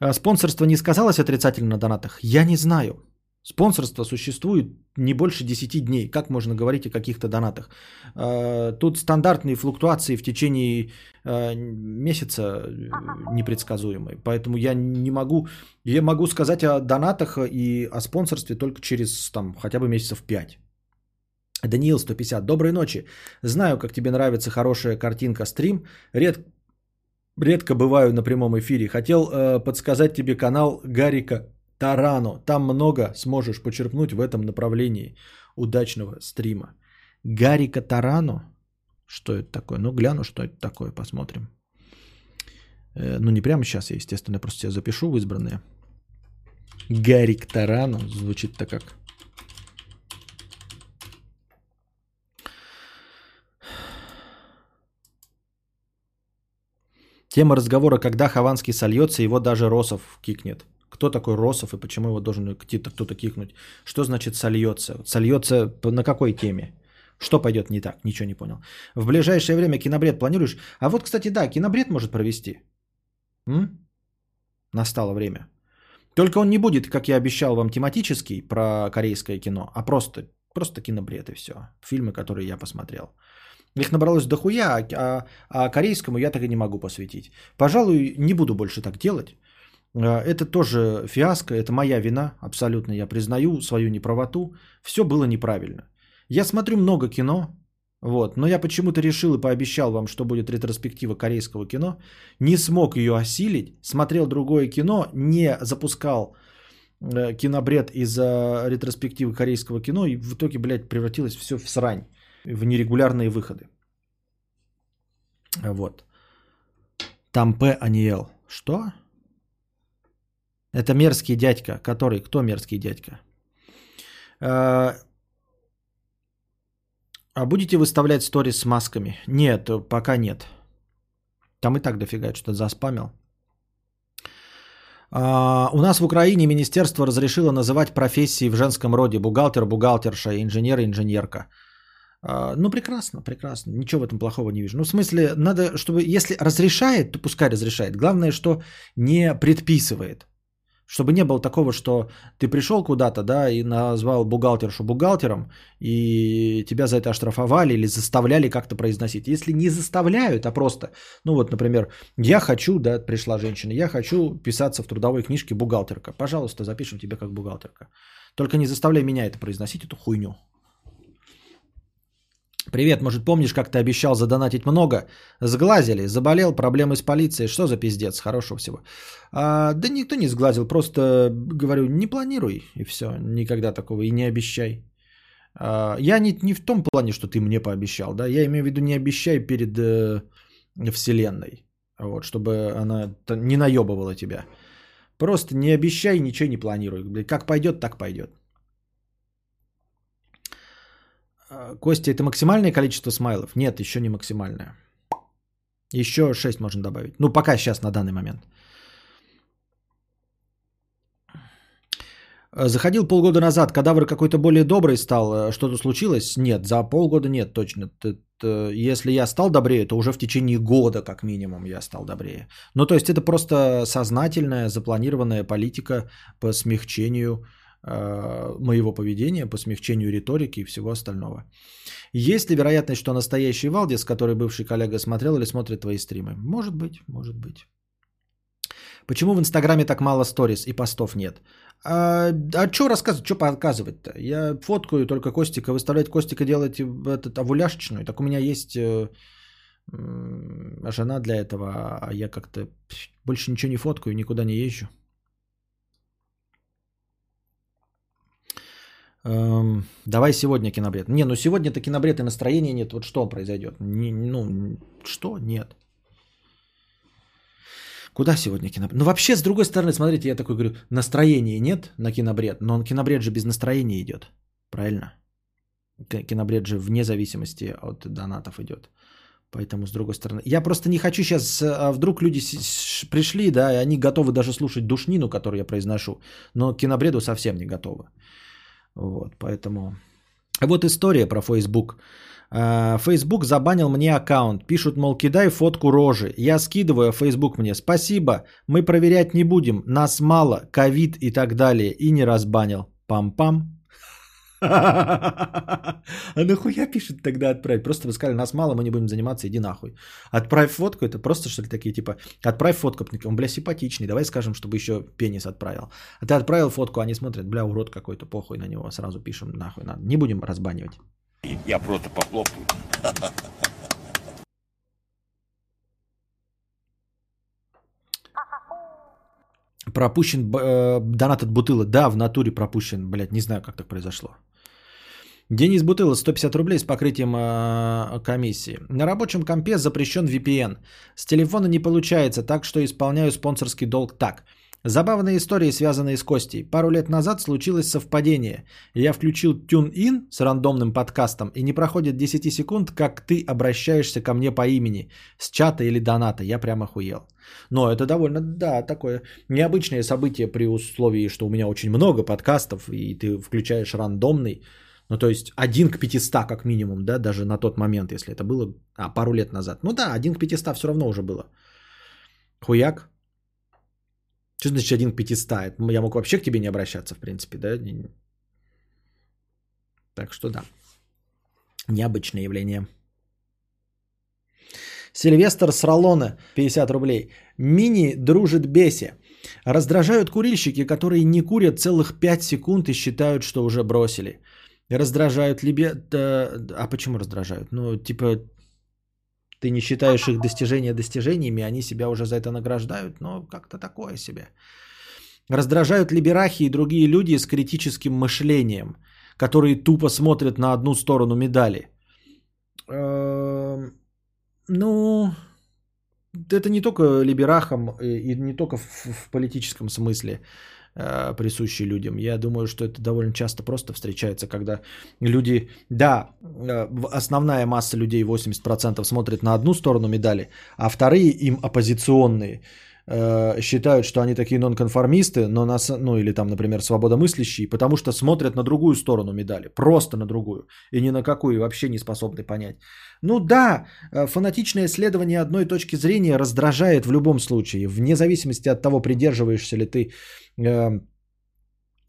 А спонсорство не сказалось отрицательно на донатах? Я не знаю. Спонсорство существует не больше 10 дней. Как можно говорить о каких-то донатах? А, тут стандартные флуктуации в течение а, месяца э, непредсказуемые. Поэтому я не могу... Я могу сказать о донатах и о спонсорстве только через там, хотя бы месяцев 5. Даниил 150. Доброй ночи. Знаю, как тебе нравится хорошая картинка стрим. Ред... Редко бываю на прямом эфире. Хотел э, подсказать тебе канал Гарика Тарано. Там много сможешь почерпнуть в этом направлении удачного стрима. Гарика Тарано. Что это такое? Ну, гляну, что это такое, посмотрим. Э, ну, не прямо сейчас, я, естественно, просто тебя запишу в избранные. Гарик Тарано. Звучит-то как. Тема разговора, когда Хованский сольется, его даже Росов кикнет. Кто такой Росов и почему его должен кто-то кикнуть? Что значит сольется? Сольется на какой теме? Что пойдет не так? Ничего не понял. В ближайшее время кинобред планируешь? А вот, кстати, да, кинобред может провести. М? Настало время. Только он не будет, как я обещал вам, тематический про корейское кино, а просто, просто кинобред и все. Фильмы, которые я посмотрел. Их набралось дохуя, а, а, а корейскому я так и не могу посвятить. Пожалуй, не буду больше так делать. А, это тоже фиаско, это моя вина, абсолютно. Я признаю свою неправоту. Все было неправильно. Я смотрю много кино, Вот. Но я почему-то решил и пообещал вам, что будет ретроспектива корейского кино. Не смог ее осилить. Смотрел другое кино, не запускал э, кинобред из-за ретроспективы корейского кино. И в итоге, блядь, превратилось все в срань. В нерегулярные выходы. Вот. Тампе Аниел. Что? Это мерзкий дядька. Который? Кто мерзкий дядька? Э, А будете выставлять сторис с масками? Нет, пока нет. Там и так дофига что-то заспамил. А, у нас в Украине министерство разрешило называть профессии в женском роде. Бухгалтер, бухгалтерша, инженер, инженерка. А, ну, прекрасно, прекрасно. Ничего в этом плохого не вижу. Ну, в смысле, надо, чтобы, если разрешает, то пускай разрешает. Главное, что не предписывает. Чтобы не было такого, что ты пришел куда-то, да, и назвал бухгалтершу бухгалтером, и тебя за это оштрафовали или заставляли как-то произносить. Если не заставляют, а просто, ну вот, например, я хочу, да, пришла женщина, я хочу писаться в трудовой книжке бухгалтерка. Пожалуйста, запишем тебя как бухгалтерка. Только не заставляй меня это произносить, эту хуйню. Привет, может помнишь, как ты обещал задонатить много? Сглазили, заболел, проблемы с полицией, что за пиздец, хорошего всего. А, да никто не сглазил, просто говорю, не планируй и все, никогда такого и не обещай. А, я не, не в том плане, что ты мне пообещал, да, я имею в виду не обещай перед э, вселенной, вот, чтобы она не наебывала тебя. Просто не обещай, ничего не планируй. Блядь, Как пойдет, так пойдет. А, Костя, это максимальное количество смайлов? Нет, еще не максимальное. Еще 6 можно добавить. Ну, пока сейчас, на данный момент. А, Заходил полгода назад, кадавр какой-то более добрый стал, э, что-то случилось? Нет, за полгода нет, точно. Если я стал добрее, то уже в течение года, как минимум, я стал добрее. Ну, то есть это просто сознательная, запланированная политика по смягчению моего поведения, по смягчению риторики и всего остального. Есть ли вероятность, что настоящий Валдис, который бывший коллега смотрел или смотрит твои стримы? Может быть, может быть. Почему в Инстаграме так мало сторис и постов нет? А, а что рассказывать, что показывать-то? Я фоткаю только Костика, выставлять Костика делать этот овуляшечную. Так у меня есть э, м, жена для этого, а я как-то больше ничего не фоткаю, никуда не езжу. Эм, давай сегодня кинобред. Не, ну сегодня-то кинобред и настроения нет. Вот что произойдет? Не, ну, что? Нет. Куда сегодня кинобред? Ну, вообще, с другой стороны, смотрите, я такой говорю, настроения нет на кинобред, но он кинобред же без настроения идет. Правильно? Кинобред же вне зависимости от донатов идет. Поэтому, с другой стороны, я просто не хочу сейчас, а вдруг люди пришли, да, и они готовы даже слушать душнину, которую я произношу, но кинобреду совсем не готовы. Вот, поэтому... Вот история про Facebook. А, Facebook забанил мне аккаунт. Пишут, мол, кидай фотку рожи. Я скидываю, а Facebook мне, спасибо, мы проверять не будем, нас мало, ковид и так далее. И не разбанил. Пам-пам. А нахуя пишет тогда отправить? Просто вы сказали, нас мало, мы не будем заниматься, иди нахуй. Отправь фотку, это просто что ли такие типа, отправь фотку, он, бля, симпатичный, давай скажем, чтобы еще пенис отправил. А ты отправил фотку, они смотрят, бля, урод какой-то, похуй на него, сразу пишем, нахуй надо. Не будем разбанивать. Я просто похлопаю. Пропущен э, донат от Бутыла. Да, в натуре пропущен, блядь, не знаю, как так произошло. Денис Бутыла, 150 рублей с покрытием э, комиссии. На рабочем компе запрещен VPN. С телефона не получается, так что исполняю спонсорский долг так. Забавные истории, связанные с Костей. Пару лет назад случилось совпадение. Я включил TuneIn с рандомным подкастом, и не проходит 10 секунд, как ты обращаешься ко мне по имени, с чата или доната. Я прям охуел. Но это довольно, да, такое необычное событие при условии, что у меня очень много подкастов, и ты включаешь рандомный. Ну, то есть один к 500 как минимум, да, даже на тот момент, если это было а, пару лет назад. Ну да, один к 500 все равно уже было. Хуяк. Что значит один к 500? Это Я мог вообще к тебе не обращаться, в принципе, да? Так что да. Необычное явление. Сильвестр Сралона, 50 рублей. Мини дружит беси. Раздражают курильщики, которые не курят целых 5 секунд и считают, что уже бросили. Раздражают либо... да, а почему раздражают? Ну, типа, ты не считаешь их достижения достижениями, они себя уже за это награждают, но как-то такое себе. Раздражают либерахи и другие люди с критическим мышлением, которые тупо смотрят на одну сторону медали. Эм, Ну, это не только либерахам и не только в, политическом смысле э, присущи людям. Я думаю, что это довольно часто просто встречается, когда люди, да, э, основная масса людей, 80% смотрит на одну сторону медали, а вторые им оппозиционные э, считают, что они такие нонконформисты, но нас, ну или там, например, свободомыслящие, потому что смотрят на другую сторону медали, просто на другую, и ни на какую вообще не способны понять. Ну да, э, фанатичное исследование одной точки зрения раздражает в любом случае, вне зависимости от того, придерживаешься ли ты э,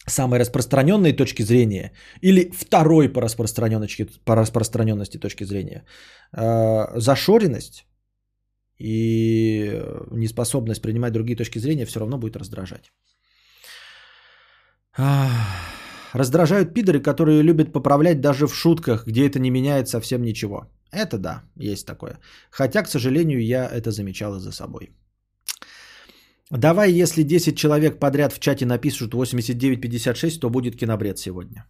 самой распространенной точки зрения или второй по распространенности, по распространенности точки зрения. Э, зашоренность и неспособность принимать другие точки зрения все равно будет раздражать. Раздражают пидоры, которые любят поправлять даже в шутках, где это не меняет совсем ничего. Это да, есть такое. Хотя, к сожалению, я это замечал и за собой. Давай, если 10 человек подряд в чате напишут 89-56, то будет кинобред сегодня.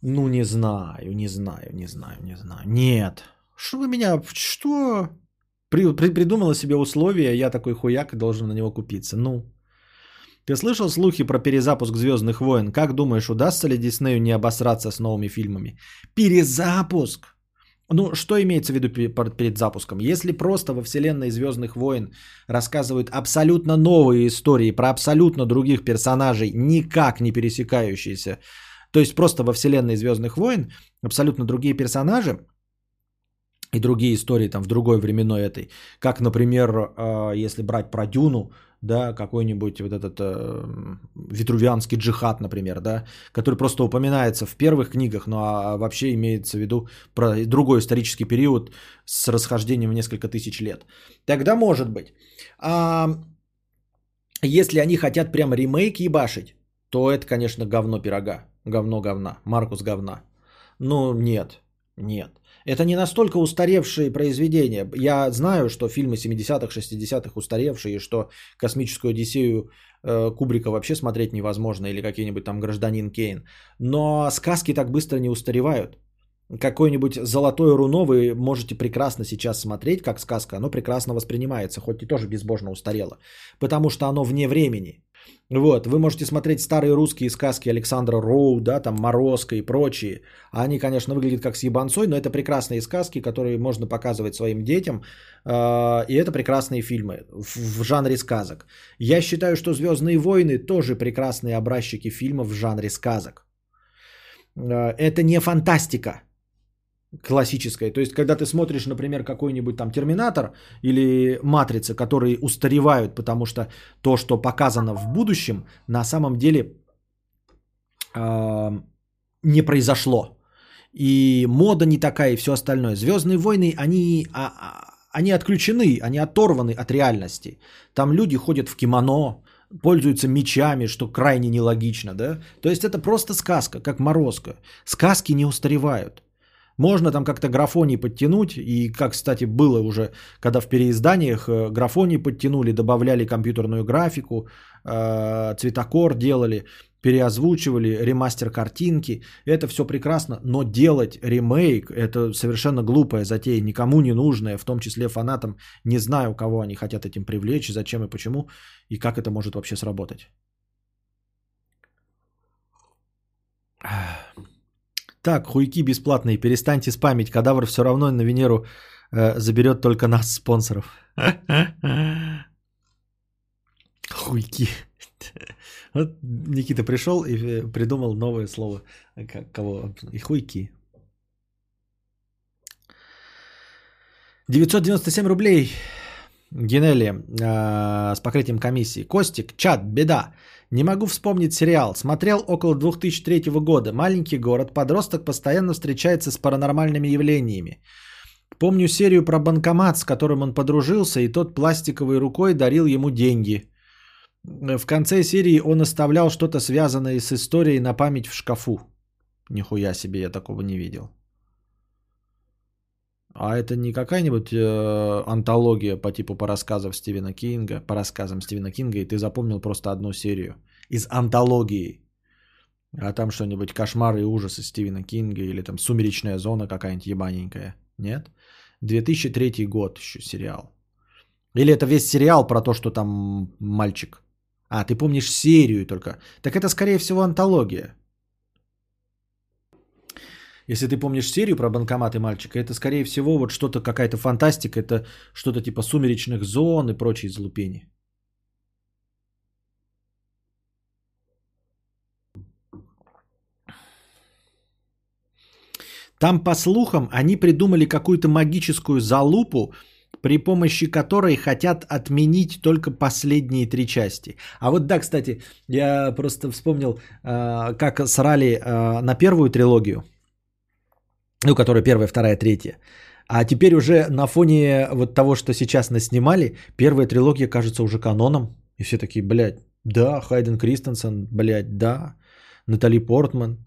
Ну, не знаю, не знаю, не знаю, не знаю. Нет. Что вы меня... Что? При- при- придумала себе условия, я такой хуяк и должен на него купиться. Ну, ты слышал слухи про перезапуск Звездных войн? Как думаешь, удастся ли Диснею не обосраться с новыми фильмами? Перезапуск! Ну, что имеется в виду пе- пер- перед запуском? Если просто во вселенной Звездных войн рассказывают абсолютно новые истории про абсолютно других персонажей, никак не пересекающиеся, то есть просто во вселенной Звездных войн абсолютно другие персонажи и другие истории там в другой временной этой, как, например, э, если брать про Дюну, да, какой-нибудь вот этот э, витрувианский джихад, например, да, который просто упоминается в первых книгах, но а вообще имеется в виду про другой исторический период с расхождением в несколько тысяч лет. Тогда может быть. А если они хотят прям ремейк ебашить, то это, конечно, говно пирога. Говно говна. Маркус говна. Ну, нет. Нет. Это не настолько устаревшие произведения. Я знаю, что фильмы 70-х, 60-х устаревшие, и что космическую Одиссею э, Кубрика вообще смотреть невозможно, или какие-нибудь там гражданин Кейн. Но сказки так быстро не устаревают. Какое-нибудь золотое руно вы можете прекрасно сейчас смотреть, как сказка, оно прекрасно воспринимается, хоть и тоже безбожно устарело, потому что оно вне времени. Вот, вы можете смотреть старые русские сказки Александра Роу, да, там Морозко и прочие. Они, конечно, выглядят как с ебанцой, но это прекрасные сказки, которые можно показывать своим детям. э, И это прекрасные фильмы в, жанре сказок. Я считаю, что Звездные войны тоже прекрасные образчики фильмов в жанре сказок. Э, Это не фантастика классическая. То есть, когда ты смотришь, например, какой-нибудь там Терминатор или Матрица, которые устаревают, потому что то, что показано в будущем, на самом деле э, не произошло. И мода не такая, и все остальное. Звездные войны, они, а, а, они отключены, они оторваны от реальности. Там люди ходят в кимоно, пользуются мечами, что крайне нелогично, да? То есть это просто сказка, как морозка. Сказки не устаревают. Можно там как-то графоний подтянуть, и как, кстати, было уже, когда в переизданиях э, графоний подтянули, добавляли компьютерную графику, э, цветокор делали, переозвучивали, ремастер картинки. Это все прекрасно, но делать ремейк – это совершенно глупая затея, никому не нужная, в том числе фанатам. Не знаю, кого они хотят этим привлечь, зачем и почему, и как это может вообще сработать. Так, хуйки бесплатные, перестаньте спамить. Кадавр все равно на Венеру э, заберет только нас, спонсоров. Хуйки. Вот Никита пришел и э, придумал новое слово. Как, кого? И хуйки. 997 рублей. Генели э, с покрытием комиссии. Костик, чат, беда. Не могу вспомнить сериал. Смотрел около 2003 года. Маленький город. Подросток постоянно встречается с паранормальными явлениями. Помню серию про банкомат, с которым он подружился, и тот пластиковой рукой дарил ему деньги. В конце серии он оставлял что-то связанное с историей на память в шкафу. Нихуя себе, я такого не видел. А это не какая-нибудь э, антология по типу по рассказам Стивена Кинга, по рассказам Стивена Кинга, и ты запомнил просто одну серию из антологии. А там что-нибудь кошмары и ужасы Стивена Кинга или там сумеречная зона какая-нибудь ебаненькая. Нет? 2003 год еще сериал. Или это весь сериал про то, что там мальчик. А, ты помнишь серию только. Так это, скорее всего, антология. Если ты помнишь серию про банкоматы мальчика, это, скорее всего, вот что-то, какая-то фантастика, это что-то типа сумеречных зон и прочие залупени. Там, по слухам, они придумали какую-то магическую залупу, при помощи которой хотят отменить только последние три части. А вот да, кстати, я просто вспомнил, э, как срали э, на первую трилогию, ну, которая первая, вторая, третья. А теперь уже на фоне вот того, что сейчас наснимали, первая трилогия кажется уже каноном. И все такие, блядь, да, Хайден Кристенсен, блядь, да, Натали Портман,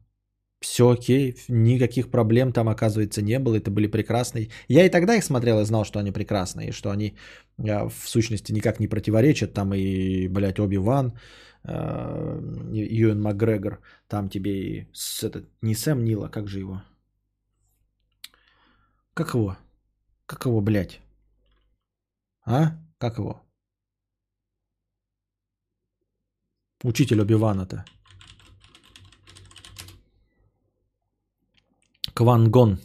все окей, никаких проблем там, оказывается, не было, это были прекрасные. Я и тогда их смотрел и знал, что они прекрасные, и что они а, в сущности никак не противоречат, там и, блядь, Оби-Ван, а, Юэн Макгрегор, там тебе и с, этот, не Сэм Нила, как же его? Как его? Как его, блядь? А? Как его? Учитель Оби-Вана-то. Квангон.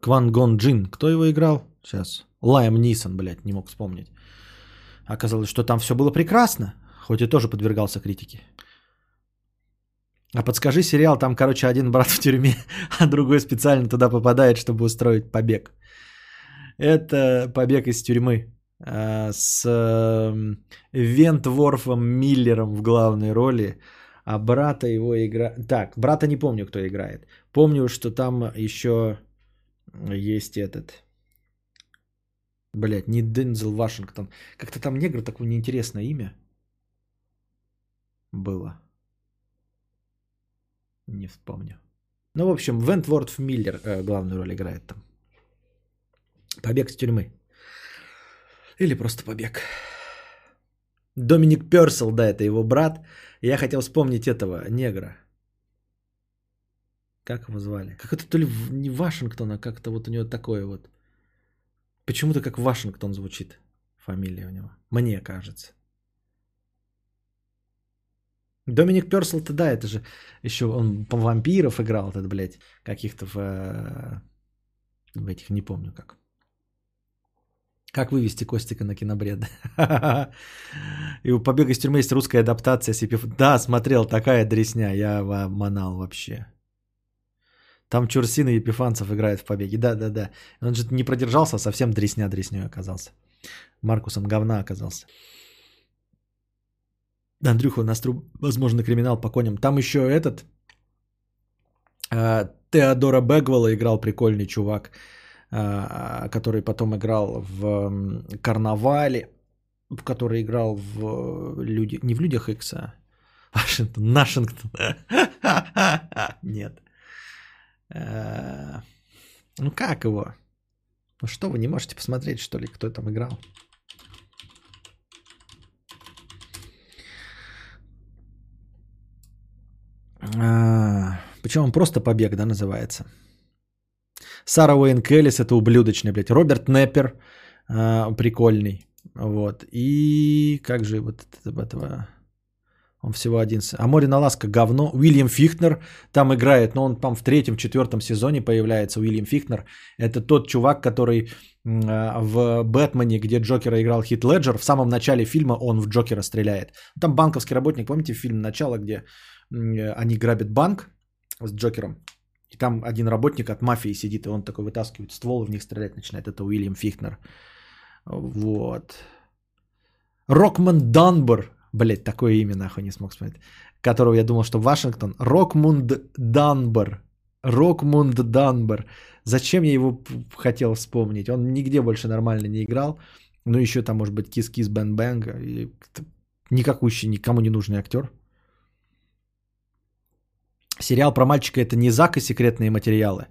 Квангон Джин. Кто его играл? Сейчас. Лайм Нисон, блядь, не мог вспомнить. Оказалось, что там все было прекрасно, хоть и тоже подвергался критике. А подскажи сериал, там, короче, один брат в тюрьме, а другой специально туда попадает, чтобы устроить побег. Это побег из тюрьмы а, с эм, Вентворфом Миллером в главной роли, а брата его играет... Так, брата не помню, кто играет. Помню, что там еще есть этот... Блять, не Дензел Вашингтон. Как-то там негр, такое неинтересное имя было. Не вспомню. Ну, в общем, Вентворд Миллер э, главную роль играет там. Побег с тюрьмы. Или просто побег. Доминик Персел, да, это его брат. Я хотел вспомнить этого негра. Как его звали? Как это то ли не Вашингтон, а как-то вот у него такое вот. Почему-то как Вашингтон звучит фамилия у него. Мне кажется. Доминик Персел-то да, это же еще он по вампиров играл, этот, блядь, каких-то в, э, в этих, не помню как. Как вывести Костика на кинобред? И у «Побега из тюрьмы» есть русская адаптация. Да, смотрел, такая дресня, я манал вообще. Там Чурсин и Епифанцев играют в «Побеге». Да-да-да. Он же не продержался, а совсем дресня дресней оказался. Маркусом говна оказался. Андрюха, у нас, возможно, криминал по коням. Там еще этот... Э, Теодора Бегвелла играл прикольный чувак, э, который потом играл в Карнавале, в который играл в люди... Не в Людях Икса, а Вашингтон, Нашингтон. Нет. Э, ну как его? Ну что, вы не можете посмотреть, что ли, кто там играл? А, причем он просто побег, да, называется. Сара Уэйн Келлис, это ублюдочный, блядь. Роберт Неппер, а, прикольный. Вот. И как же вот этого... Он всего один. А Море на ласка говно. Уильям Фихтнер там играет, но он там в третьем, четвертом сезоне появляется. Уильям Фихтнер. Это тот чувак, который а, в Бэтмене, где Джокера играл Хит Леджер, в самом начале фильма он в Джокера стреляет. Там банковский работник, помните фильм «Начало», где они грабят банк с Джокером, и там один работник от мафии сидит, и он такой вытаскивает ствол, и в них стрелять начинает. Это Уильям Фихнер. Вот. Рокмонд Данбар. Блять, такое имя нахуй не смог вспомнить. Которого я думал, что Вашингтон. Рокмонд Данбар. Рокмонд Данбар. Зачем я его хотел вспомнить? Он нигде больше нормально не играл. Ну, еще там, может быть, Kiss Kiss Bang Bang а. Никакущий, никому не нужный актер. Сериал про мальчика это не Зак и секретные материалы.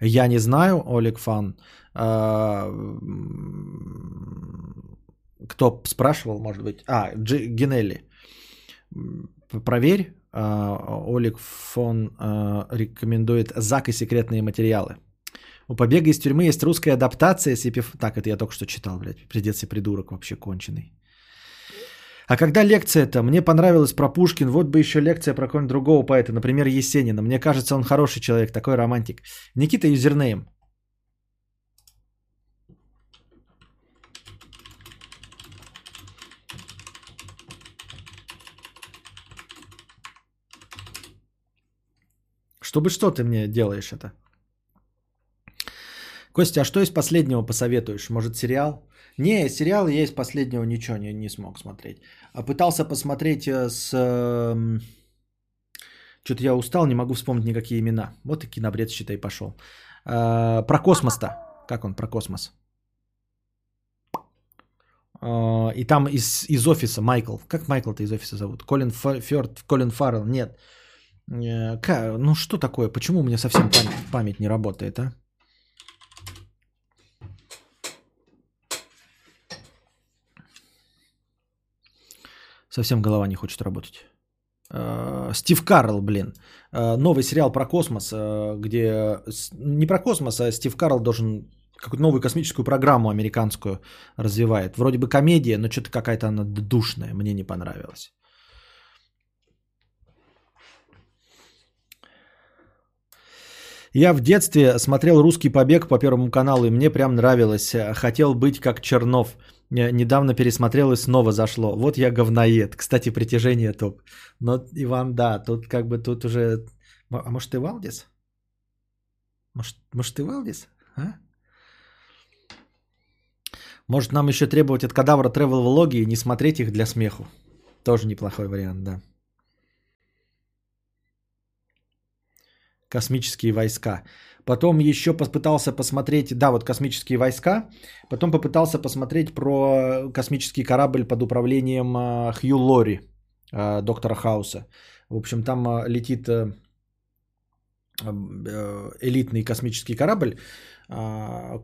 Я не знаю, Олег Фан. Кто спрашивал, может быть? А, Джи, Генелли. Проверь. А, Олег Фон а, рекомендует Зак и секретные материалы. У побега из тюрьмы есть русская адаптация с Епиф... Так, это я только что читал, блядь. Придется придурок вообще конченый. А когда лекция-то? Мне понравилось про Пушкин. Вот бы еще лекция про какого-нибудь другого поэта. Например, Есенина. Мне кажется, он хороший человек, такой романтик. Никита Юзернейм. Чтобы что ты мне делаешь это? Костя, а что из последнего посоветуешь? Может, сериал? Не, сериал я из последнего ничего не, не смог смотреть. А пытался посмотреть э, с... эм, Что-то я устал, не могу вспомнить никакие имена. Вот и кинобред, считай, пошел. Э, Про космос-то. Как он про космос? Э, И там из, из офиса Майкл. Как Майкл-то из офиса зовут? Колин Фёрд, Колин Фаррелл? Нет. Э, Ну что такое? Почему у меня совсем память, память не работает, а? Совсем голова не хочет работать. Э, Стив Карл, блин. Э, Новый сериал про космос, где... Не про космос, а Стив Карл должен какую-то новую космическую программу американскую развивает. Вроде бы комедия, но что-то какая-то она душная. Мне не понравилась. Я в детстве смотрел «Русский побег» по Первому каналу, и мне прям нравилось. Хотел быть как Чернов. Э, Недавно пересмотрел и снова зашло. Вот я говноед. Кстати, притяжение топ. Но, Иван, да, тут как бы тут уже... А может ты Валдис? Может, может ты Валдис? А? Может нам еще требовать от кадавра тревел влоги и не смотреть их для смеху. Тоже неплохой вариант, да. Космические войска. Потом еще попытался посмотреть, да, вот космические войска. Потом попытался посмотреть про космический корабль под управлением а, Хью Лори, а, доктора Хауса. В общем, там летит э, э, элитный космический корабль,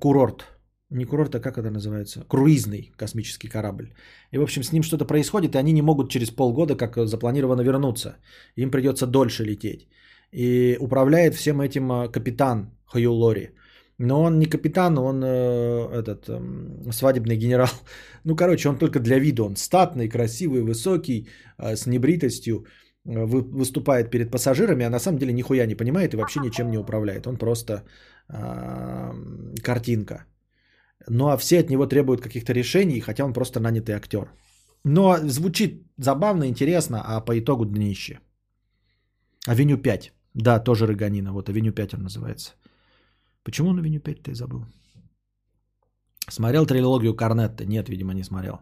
курорт. Не курорт, а как это называется? Круизный космический корабль. И, в общем, с ним что-то происходит, и они не могут через полгода, как запланировано, вернуться. Им придется дольше лететь. И управляет всем этим а, капитан Хью Лори. Но он не капитан, он э, этот эм, свадебный генерал. Ну, короче, он только для вида. Он статный, красивый, высокий, э, с небритостью. э, вы- выступает перед пассажирами, а на самом деле нихуя не понимает и вообще ничем не управляет. Он просто э, картинка. Ну а все от него требуют каких-то решений, хотя он просто нанятый актер. Но звучит забавно, интересно, а по итогу днище. Авеню 5. Да, тоже Рыганина. Вот Авеню 5 он называется. Почему он Авеню 5 ты забыл? Смотрел трилогию Корнетто? Нет, видимо, не смотрел.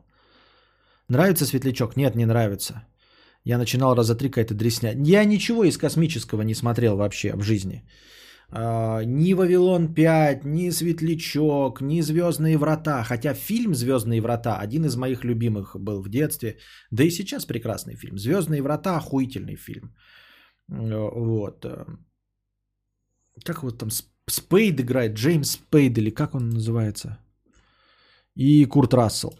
Нравится Светлячок? Нет, не нравится. Я начинал раза три какая-то дрисня. Я ничего из космического не смотрел вообще в жизни. А, ни Вавилон 5, ни Светлячок, ни Звездные врата. Хотя фильм Звездные врата один из моих любимых был в детстве. Да и сейчас прекрасный фильм. Звездные врата охуительный фильм. Э, Вот. э. Как вот там Сп- Спейд играет, Джеймс Спейд или как он называется? И Курт Рассел.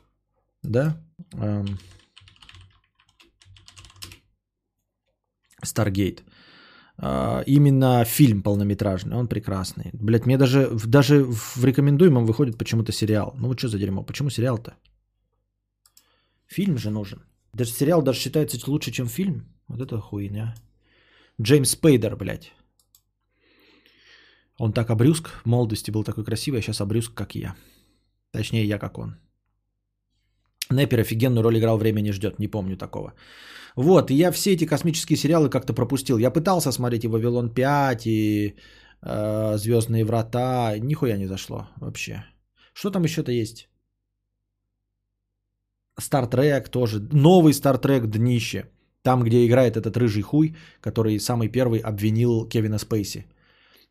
Да? Эм. Старгейт. А, Именно фильм полнометражный, он прекрасный. Блять, мне даже, даже в рекомендуемом выходит почему-то сериал. Ну вот что за дерьмо, почему сериал-то? Фильм же нужен. Даже сериал даже считается лучше, чем фильм. Вот это хуйня. Джеймс Спейдер, блядь. Он так обрюзг, в молодости был такой красивый, а сейчас обрюзг, как я. Точнее, я как он. Неппер офигенную роль играл «Время не ждет», не помню такого. Вот, и я все эти космические сериалы как-то пропустил. Я пытался смотреть и «Вавилон 5», и э, «Звездные врата», нихуя не зашло вообще. Что там еще-то есть? Стартрек тоже. Новый Стартрек днище. Там, где играет этот рыжий хуй, который самый первый обвинил Кевина Спейси.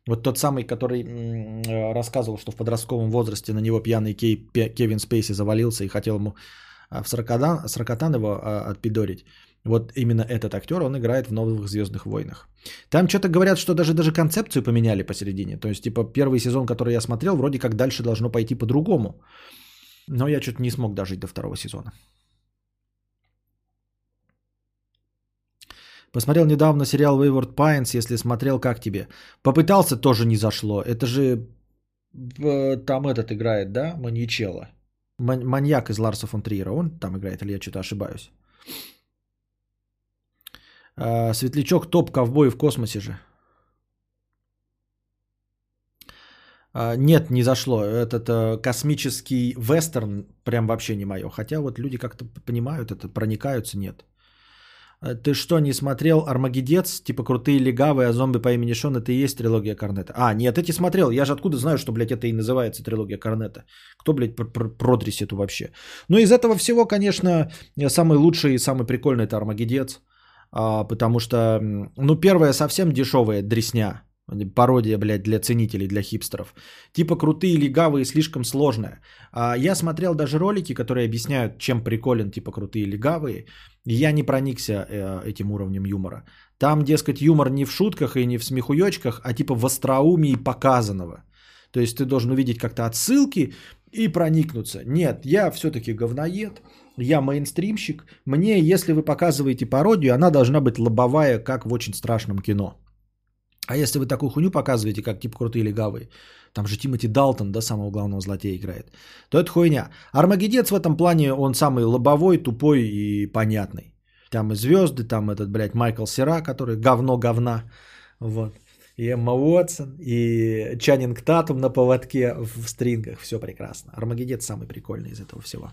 Вот тот самый, который э, рассказывал, что в подростковом возрасте на него пьяный Кей- Кевин Спейси завалился и хотел ему а, в сорокотан, сорокотан его а, отпидорить. Вот именно этот актер, он играет в новых Звездных войнах. Там что-то говорят, что даже, даже концепцию поменяли посередине. То есть, типа, первый сезон, который я смотрел, вроде как дальше должно пойти по-другому. Но я что-то не смог дожить до второго сезона. Посмотрел недавно сериал Wayward Pines, если смотрел, как тебе? Попытался, тоже не зашло. Это же э, там этот играет, да, Маньячелло. Ман- маньяк из Ларса фон Триера. Он там играет, или я что-то ошибаюсь? А, Светлячок топ-ковбой в космосе же. А, нет, не зашло. Этот э, космический вестерн прям вообще не мое. Хотя вот люди как-то понимают это, проникаются, нет. А, Ты что, не смотрел Армагедец? Типа крутые легавые, а зомби по имени Шон, это и есть трилогия Корнета. А, нет, эти смотрел. Я же откуда знаю, что, блядь, это и называется трилогия Корнета. Кто, блядь, пр- пр- вообще? Ну, из этого всего, конечно, самый лучший и самый прикольный это Армагедец. А, потому что, ну, первая совсем дешевая дресня. Пародия, блядь, для ценителей, для хипстеров. Типа крутые, легавые, слишком сложная. Я смотрел даже ролики, которые объясняют, чем приколен, типа крутые, легавые. Я не проникся э, этим уровнем юмора. Там, дескать, юмор не в шутках и не в смехуёчках, а типа в остроумии показанного. То есть ты должен увидеть как-то отсылки и проникнуться. Нет, я все-таки говноед, я мейнстримщик. Мне, если вы показываете пародию, она должна быть лобовая, как в очень страшном кино. А если вы такую хуйню показываете, как типа крутые легавые, там же Тимоти Далтон, да, самого главного злодея играет, то это хуйня. Армагеддец в этом плане, он самый лобовой, тупой и понятный. Там и звезды, там этот, блядь, Майкл Сера, который говно говна. Вот. И Эмма Уотсон, и Чаннинг Татум на поводке в стрингах. Все прекрасно. Армагеддец самый прикольный из этого всего.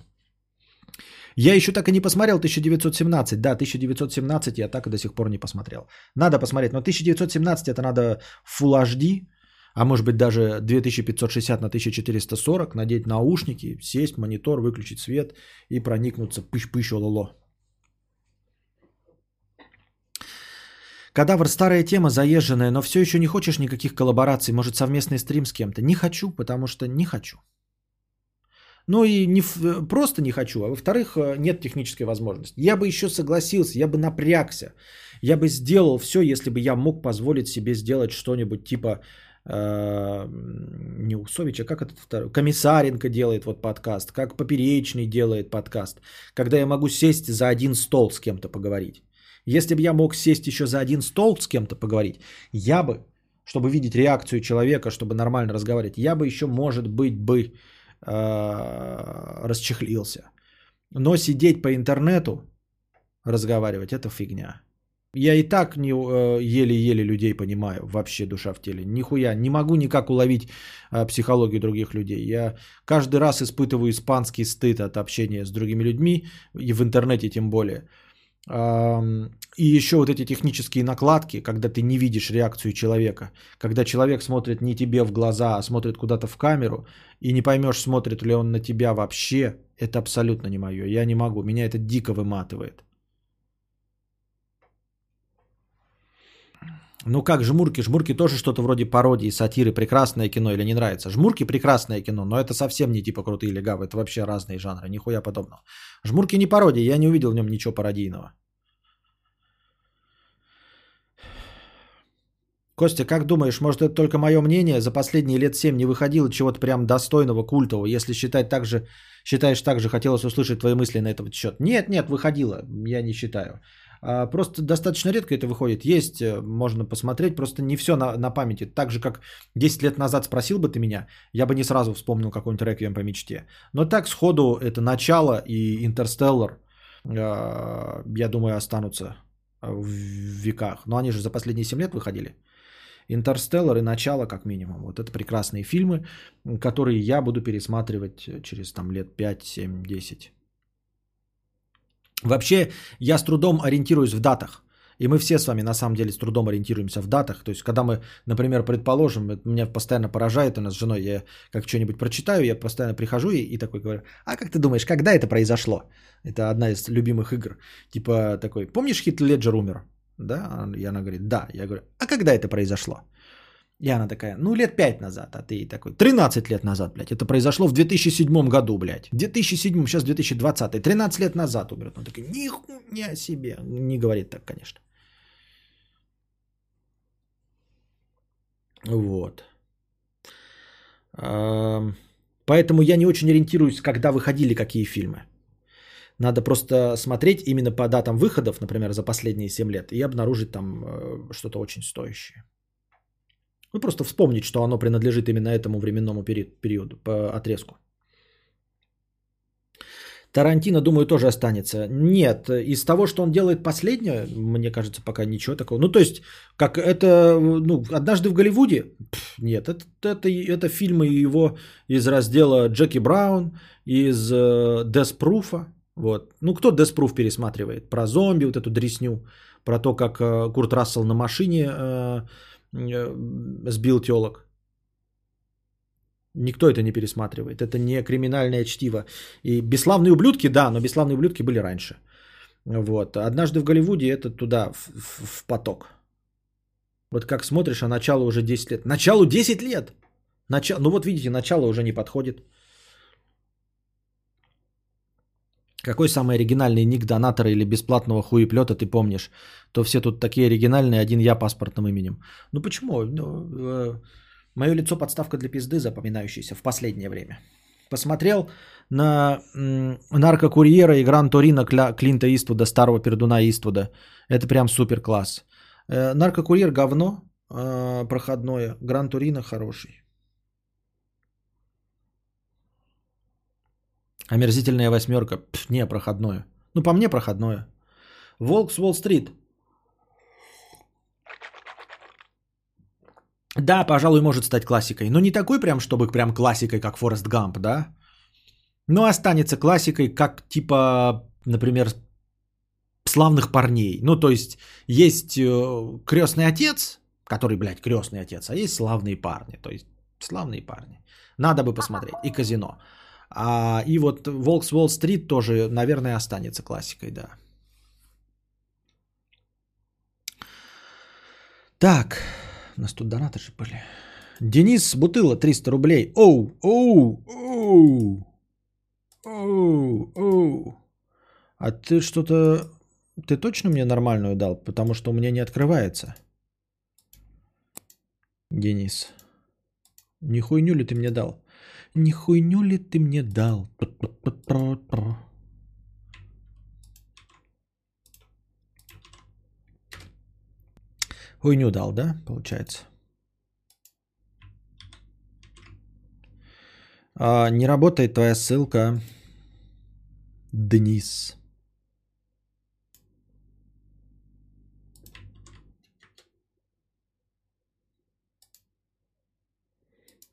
Я еще так и не посмотрел 1917. Да, 1917 я так и до сих пор не посмотрел. Надо посмотреть, но 1917 это надо Full HD, а может быть даже 2560 на 1440, надеть наушники, сесть, монитор, выключить свет и проникнуться пыщ-пыщ лоло. Кадавр старая тема, заезженная, но все еще не хочешь никаких коллабораций, может совместный стрим с кем-то? Не хочу, потому что не хочу. Ну и не, в- просто не хочу, а во-вторых, э, нет технической возможности. Я бы еще согласился, я бы напрягся, я бы сделал все, если бы я мог позволить себе сделать что-нибудь типа э, не Усовича, как этот второй, Комиссаренко делает вот подкаст, как Поперечный делает подкаст, когда я могу сесть за один стол с кем-то поговорить. Если бы я мог сесть еще за один стол с кем-то поговорить, я бы, чтобы видеть реакцию человека, чтобы нормально разговаривать, я бы еще, может быть, бы э, расчехлился. Но сидеть по интернету, разговаривать, это фигня. Я и так не, э, еле-еле людей понимаю, вообще душа в теле. Нихуя, не могу никак уловить э, психологию других людей. Я каждый раз испытываю испанский стыд от общения с другими людьми, и в интернете тем более. И еще вот эти технические накладки, когда ты не видишь реакцию человека, когда человек смотрит не тебе в глаза, а смотрит куда-то в камеру, и не поймешь, смотрит ли он на тебя вообще, это абсолютно не мое. Я не могу, меня это дико выматывает. Ну как жмурки? Жмурки тоже что-то вроде пародии, сатиры, прекрасное кино или не нравится? Жмурки прекрасное кино, но это совсем не типа крутые легавы, это вообще разные жанры, нихуя подобного. Жмурки не пародия, я не увидел в нем ничего пародийного. Костя, как думаешь, может это только мое мнение? За последние лет 7 не выходило чего-то прям достойного, культового. Если считать так же, считаешь так же, хотелось услышать твои мысли на этот счет. Нет, нет, выходило, я не считаю. А, Просто достаточно редко это выходит. Есть, э, можно посмотреть, просто не все на, на памяти. Так же, как 10 лет назад спросил бы ты меня, я бы не сразу вспомнил какой-нибудь реквием по мечте. Но так сходу это начало и Интерстеллар, э, я думаю, останутся в веках. Но они же за последние 7 лет выходили. Интерстеллар и начало, как минимум. Вот это прекрасные фильмы, которые я буду пересматривать через там лет 5, 7, 10. Вообще, я с трудом ориентируюсь в датах. И мы все с вами на самом деле с трудом ориентируемся в датах. То есть, когда мы, например, предположим, меня постоянно поражает у нас с женой, я как что-нибудь прочитаю, я постоянно прихожу и, и такой говорю, а как ты думаешь, когда это произошло? Это одна из любимых игр. Типа такой, помнишь Хит Леджер умер? Да, и она говорит, да. Я говорю, а когда это произошло? И она такая, ну, лет 5 назад, а ты такой, 13 лет назад, блядь, это произошло в 2007 году, блядь. 2007, сейчас 2020, 13 лет назад умер. Он такой, нихуя себе. Не говорит так, конечно. Вот. Поэтому я не очень ориентируюсь, когда выходили какие фильмы. Надо просто смотреть именно по датам выходов, например, за последние 7 лет, и обнаружить там э, что-то очень стоящее. Ну, просто вспомнить, что оно принадлежит именно этому временному пери- периоду, по отрезку. Тарантино, думаю, тоже останется. Нет, из того, что он делает последнее, мне кажется, пока ничего такого. Ну, то есть, как это, ну, однажды в Голливуде? Пф, нет, это, это, это фильмы его из раздела Джеки Браун, из э, Деспруфа. Вот. Ну, кто Деспруф пересматривает? Про зомби, вот эту дресню, про то, как э, Курт Рассел на машине э, э, сбил телок. Никто это не пересматривает. Это не криминальное чтиво. И бесславные ублюдки, да, но бесславные ублюдки были раньше. Вот. Однажды в Голливуде это туда, в, в- в поток. Вот как смотришь, а начало уже 10 лет. Началу 10 лет! Начало, ну вот видите, начало уже не подходит. Какой самый оригинальный ник донатора или бесплатного хуеплета ты помнишь? То все тут такие оригинальные, один я паспортным именем. Ну почему? Ну, э, мое лицо подставка для пизды, запоминающаяся в последнее время. Посмотрел на м, наркокурьера и Гран Торино Кля- Клинта Иствуда, старого пердуна Иствуда. Это прям супер класс. Э, наркокурьер говно э, проходное, Гран Торино хороший. Омерзительная восьмерка. Пф, не, проходное. Ну, по мне проходное. Волк с Уолл-стрит. Да, пожалуй, может стать классикой. Но не такой прям, чтобы прям классикой, как Форест Гамп, да? Но останется классикой, как типа, например, славных парней. Ну, то есть, есть э, крестный отец, который, блядь, крестный отец, а есть славные парни. То есть, славные парни. Надо бы посмотреть. И казино. А, и вот Волк с Уолл-стрит тоже, наверное, останется классикой, да. Так, у нас тут донаты же были. Денис Бутыла, 300 рублей. Оу, оу, оу, оу, оу. А ты что-то... Ты точно мне нормальную дал? Потому что у меня не открывается. Денис. Не хуйню ли ты мне дал? Не хуйню ли ты мне дал? Хуйню дал, да, получается? А, не работает твоя ссылка. Денис.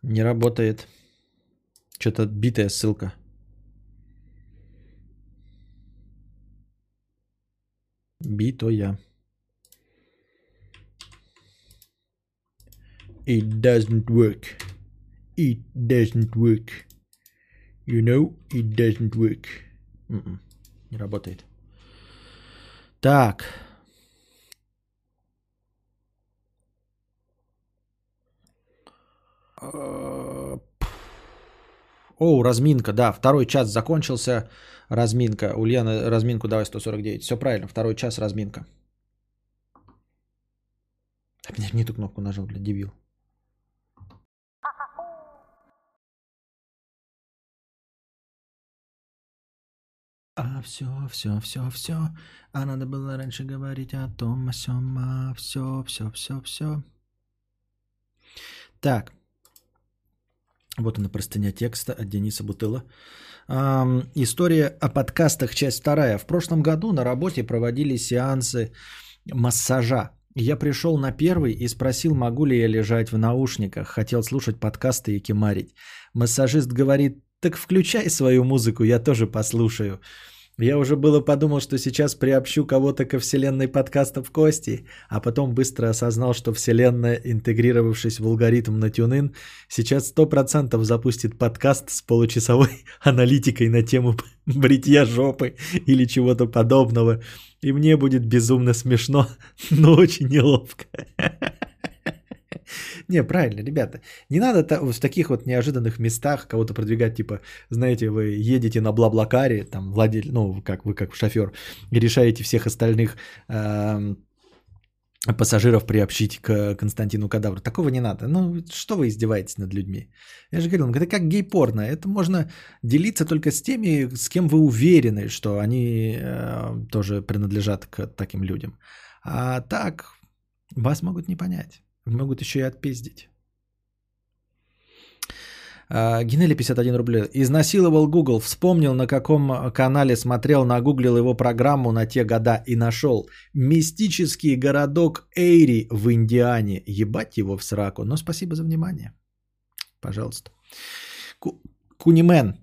Не работает. Что-то битая ссылка. Битая. It doesn't work. It doesn't work. You know, it doesn't work. М-м, Не работает. Так. Э, О, разминка, да, второй час закончился, разминка. Ульяна, разминку давай 149. Все правильно, второй час разминка. Опять не ту кнопку нажал, блядь, дебил. А все, все, все, все. А надо было раньше говорить о том, о сём, а все, все, все, все. Так. Вот она простыня текста от Дениса Бутыла. Ам, история о подкастах, часть вторая. В прошлом году на работе проводили сеансы массажа. Я пришел на первый и спросил, могу ли я лежать в наушниках. Хотел слушать подкасты и кемарить. Массажист говорит, так включай свою музыку, я тоже послушаю. Я уже было подумал, что сейчас приобщу кого-то ко вселенной подкастов Кости, а потом быстро осознал, что вселенная, интегрировавшись в алгоритм на TuneIn, сейчас 100% запустит подкаст с получасовой аналитикой на тему бритья жопы или чего-то подобного. И мне будет безумно смешно, но очень неловко. Не, правильно, ребята. Не надо в таких вот неожиданных местах кого-то продвигать, типа, знаете, вы едете на Блаблакаре, там, владель, ну, как вы как шофер, и решаете всех остальных эм, пассажиров приобщить к Константину Кадавру. Такого не надо. Ну, что вы издеваетесь над людьми? Я же говорил, это как гей-порно. Это можно делиться только с теми, с кем вы уверены, что они э, тоже принадлежат к таким людям. А так, вас могут не понять. Могут еще и отпиздить. А, Генели 51 рублей. Изнасиловал Google. Вспомнил, на каком канале смотрел, нагуглил его программу на те года и нашел. Мистический городок Эйри в Индиане. Ебать его в сраку. Но спасибо за внимание. Пожалуйста. Ку- Кунимен.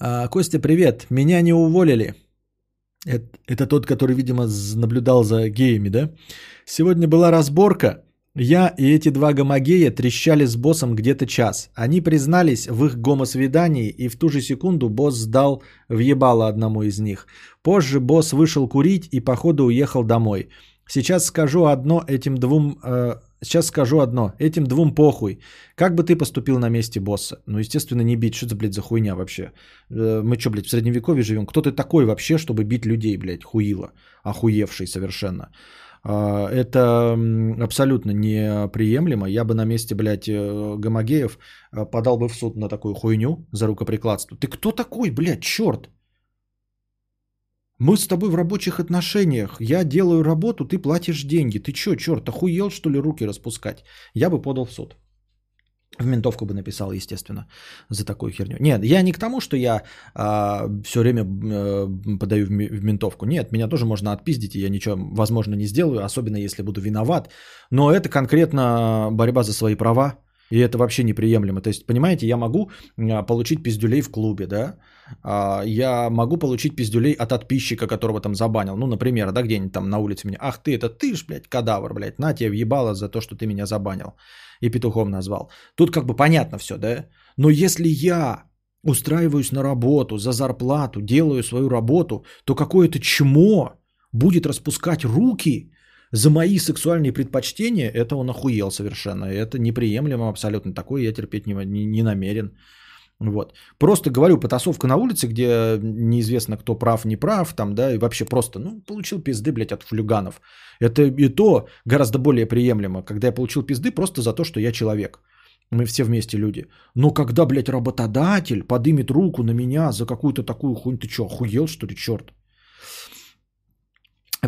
А, Костя, привет. Меня не уволили. Это, это тот, который, видимо, наблюдал за геями, да? Сегодня была разборка. Я и эти два гомогея трещали с боссом где-то час. Они признались в их гомосвидании, и в ту же секунду босс сдал въебало одному из них. Позже босс вышел курить и, походу, уехал домой. Сейчас скажу одно этим двум... э, сейчас скажу одно. Этим двум похуй. Как бы ты поступил на месте босса? Ну, естественно, не бить. Что это, блядь, за хуйня вообще? Э, мы что, блядь, в средневековье живем? Кто ты такой вообще, чтобы бить людей, блядь, хуило? Охуевший совершенно. А, Это абсолютно неприемлемо. Я бы на месте, блядь, э, Гомогеев э, подал бы в суд на такую хуйню за рукоприкладство. Ты кто такой, блядь, черт? Мы с тобой в рабочих отношениях. Я делаю работу, ты платишь деньги. Ты что, черт, охуел, что ли, руки распускать? Я бы подал в суд. В ментовку бы написал, естественно, за такую херню. Нет, я не к тому, что я все время э, подаю в, в ментовку. Нет, меня тоже можно отпиздить, и я ничего, возможно, не сделаю, особенно если буду виноват. Но это конкретно борьба за свои права, и это вообще неприемлемо. То есть, понимаете, я могу а, получить пиздюлей в клубе, да? А, Я могу получить пиздюлей от подписчика, которого там забанил. Ну, например, да, где-нибудь там на улице меня. Ах ты, это ты ж, блядь, кадавр, блядь, на тебе въебало за то, что ты меня забанил и петухом назвал. Тут как бы понятно все, да? Но если я устраиваюсь на работу за зарплату, делаю свою работу, то какое-то чмо будет распускать руки за мои сексуальные предпочтения, это он охуел совершенно. Это неприемлемо абсолютно. Такое я терпеть не, не, не намерен. Вот. Просто говорю, потасовка на улице, где неизвестно, кто прав, не прав, там, да, и вообще просто, ну, получил пизды, блядь, от флюганов. Это и то гораздо более приемлемо, когда я получил пизды просто за то, что я человек. Мы все вместе люди. Но когда, блядь, работодатель подымет руку на меня за какую-то такую хуйню, ты что, охуел, что ли, черт?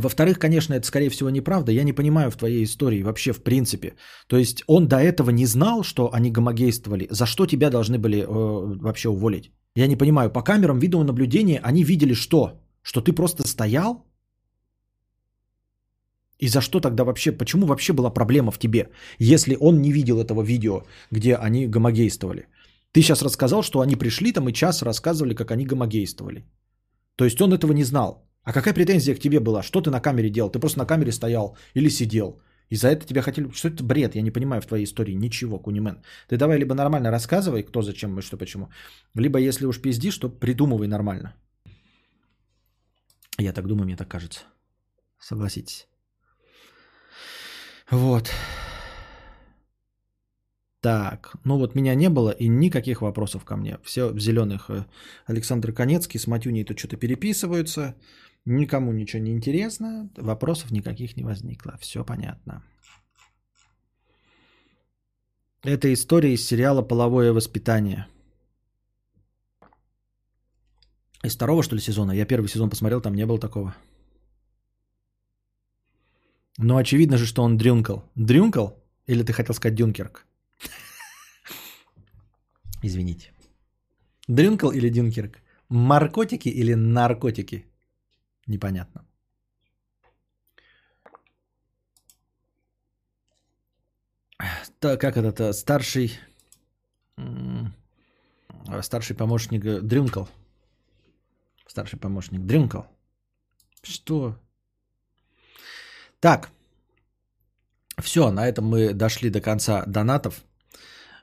Во-вторых, конечно, это, скорее всего, неправда. Я не понимаю в твоей истории вообще в принципе. То есть он до этого не знал, что они гомогействовали. За что тебя должны были э, вообще уволить? Я не понимаю. По камерам видеонаблюдения они видели что? Что ты просто стоял? И за что тогда вообще, почему вообще была проблема в тебе, если он не видел этого видео, где они гомогействовали? Ты сейчас рассказал, что они пришли там и час рассказывали, как они гомогействовали. То есть он этого не знал. А какая претензия к тебе была? Что ты на камере делал? Ты просто на камере стоял или сидел. И за это тебя хотели... Что это бред? Я не понимаю в твоей истории ничего, Кунимен. Ты давай либо нормально рассказывай, кто зачем и что почему. Либо если уж пиздишь, то придумывай нормально. Я так думаю, мне так кажется. Согласитесь. Вот. Так, ну вот меня не было и никаких вопросов ко мне. Все в зеленых. Э, Александр Конецкий с Матюней тут что-то переписываются. Никому ничего не интересно. Вопросов никаких не возникло. Все понятно. Это история из сериала «Половое воспитание». Из второго, что ли, сезона? Я первый сезон посмотрел, там не было такого. Ну, очевидно же, что он дрюнкал. Дрюнкал? Или ты хотел сказать Дюнкерк? Извините. Дрюнкал или Дюнкерк? Маркотики или наркотики? Непонятно. Так, как этот э, старший... э, Старший помощник э, Дрюнкал. Старший помощник Дрюнкал. Что? Так. Все, на этом мы дошли до конца донатов.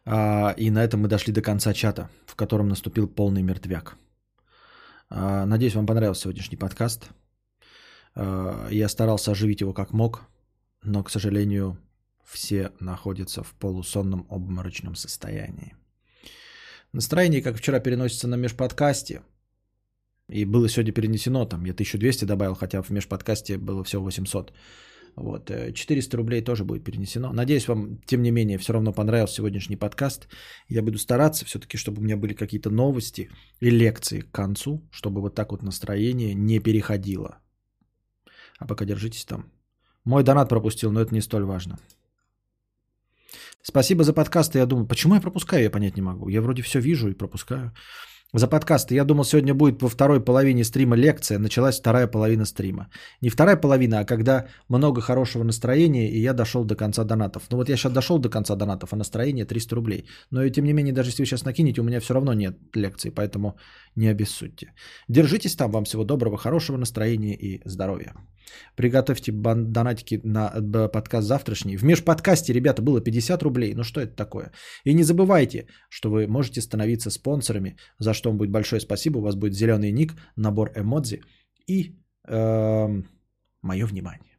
А, И на этом мы дошли до конца чата, в котором наступил полный мертвяк. А, Надеюсь, вам понравился сегодняшний подкаст. А, Я старался оживить его как мог, но, к сожалению, все находятся в полусонном обморочном состоянии. Настроение, как вчера, переносится на межподкасте. И было сегодня перенесено, там я 1200 добавил, хотя в межподкасте было всего 800. Вот, 400 рублей тоже будет перенесено. Надеюсь, вам, тем не менее, все равно понравился сегодняшний подкаст. Я буду стараться все-таки, чтобы у меня были какие-то новости и лекции к концу, чтобы вот так вот настроение не переходило. А пока держитесь там. Мой донат пропустил, но это не столь важно. Спасибо за подкасты. Я думаю, почему я пропускаю, я понять не могу. Я вроде все вижу и пропускаю. За подкасты. Я думал, сегодня будет во второй половине стрима лекция. Началась вторая половина стрима. Не вторая половина, а когда много хорошего настроения, и я дошел до конца донатов. Ну вот я сейчас дошел до конца донатов, а настроение 300 рублей. Но и тем не менее, даже если вы сейчас накинете, у меня все равно нет лекции, поэтому не обессудьте. Держитесь там. Вам всего доброго, хорошего настроения и здоровья. Приготовьте донатики на подкаст завтрашний. В межподкасте, ребята, было 50 рублей. Ну что это такое? И не забывайте, что вы можете становиться спонсорами, за что вам будет большое спасибо. У вас будет зеленый ник, набор эмодзи и эм, мое внимание.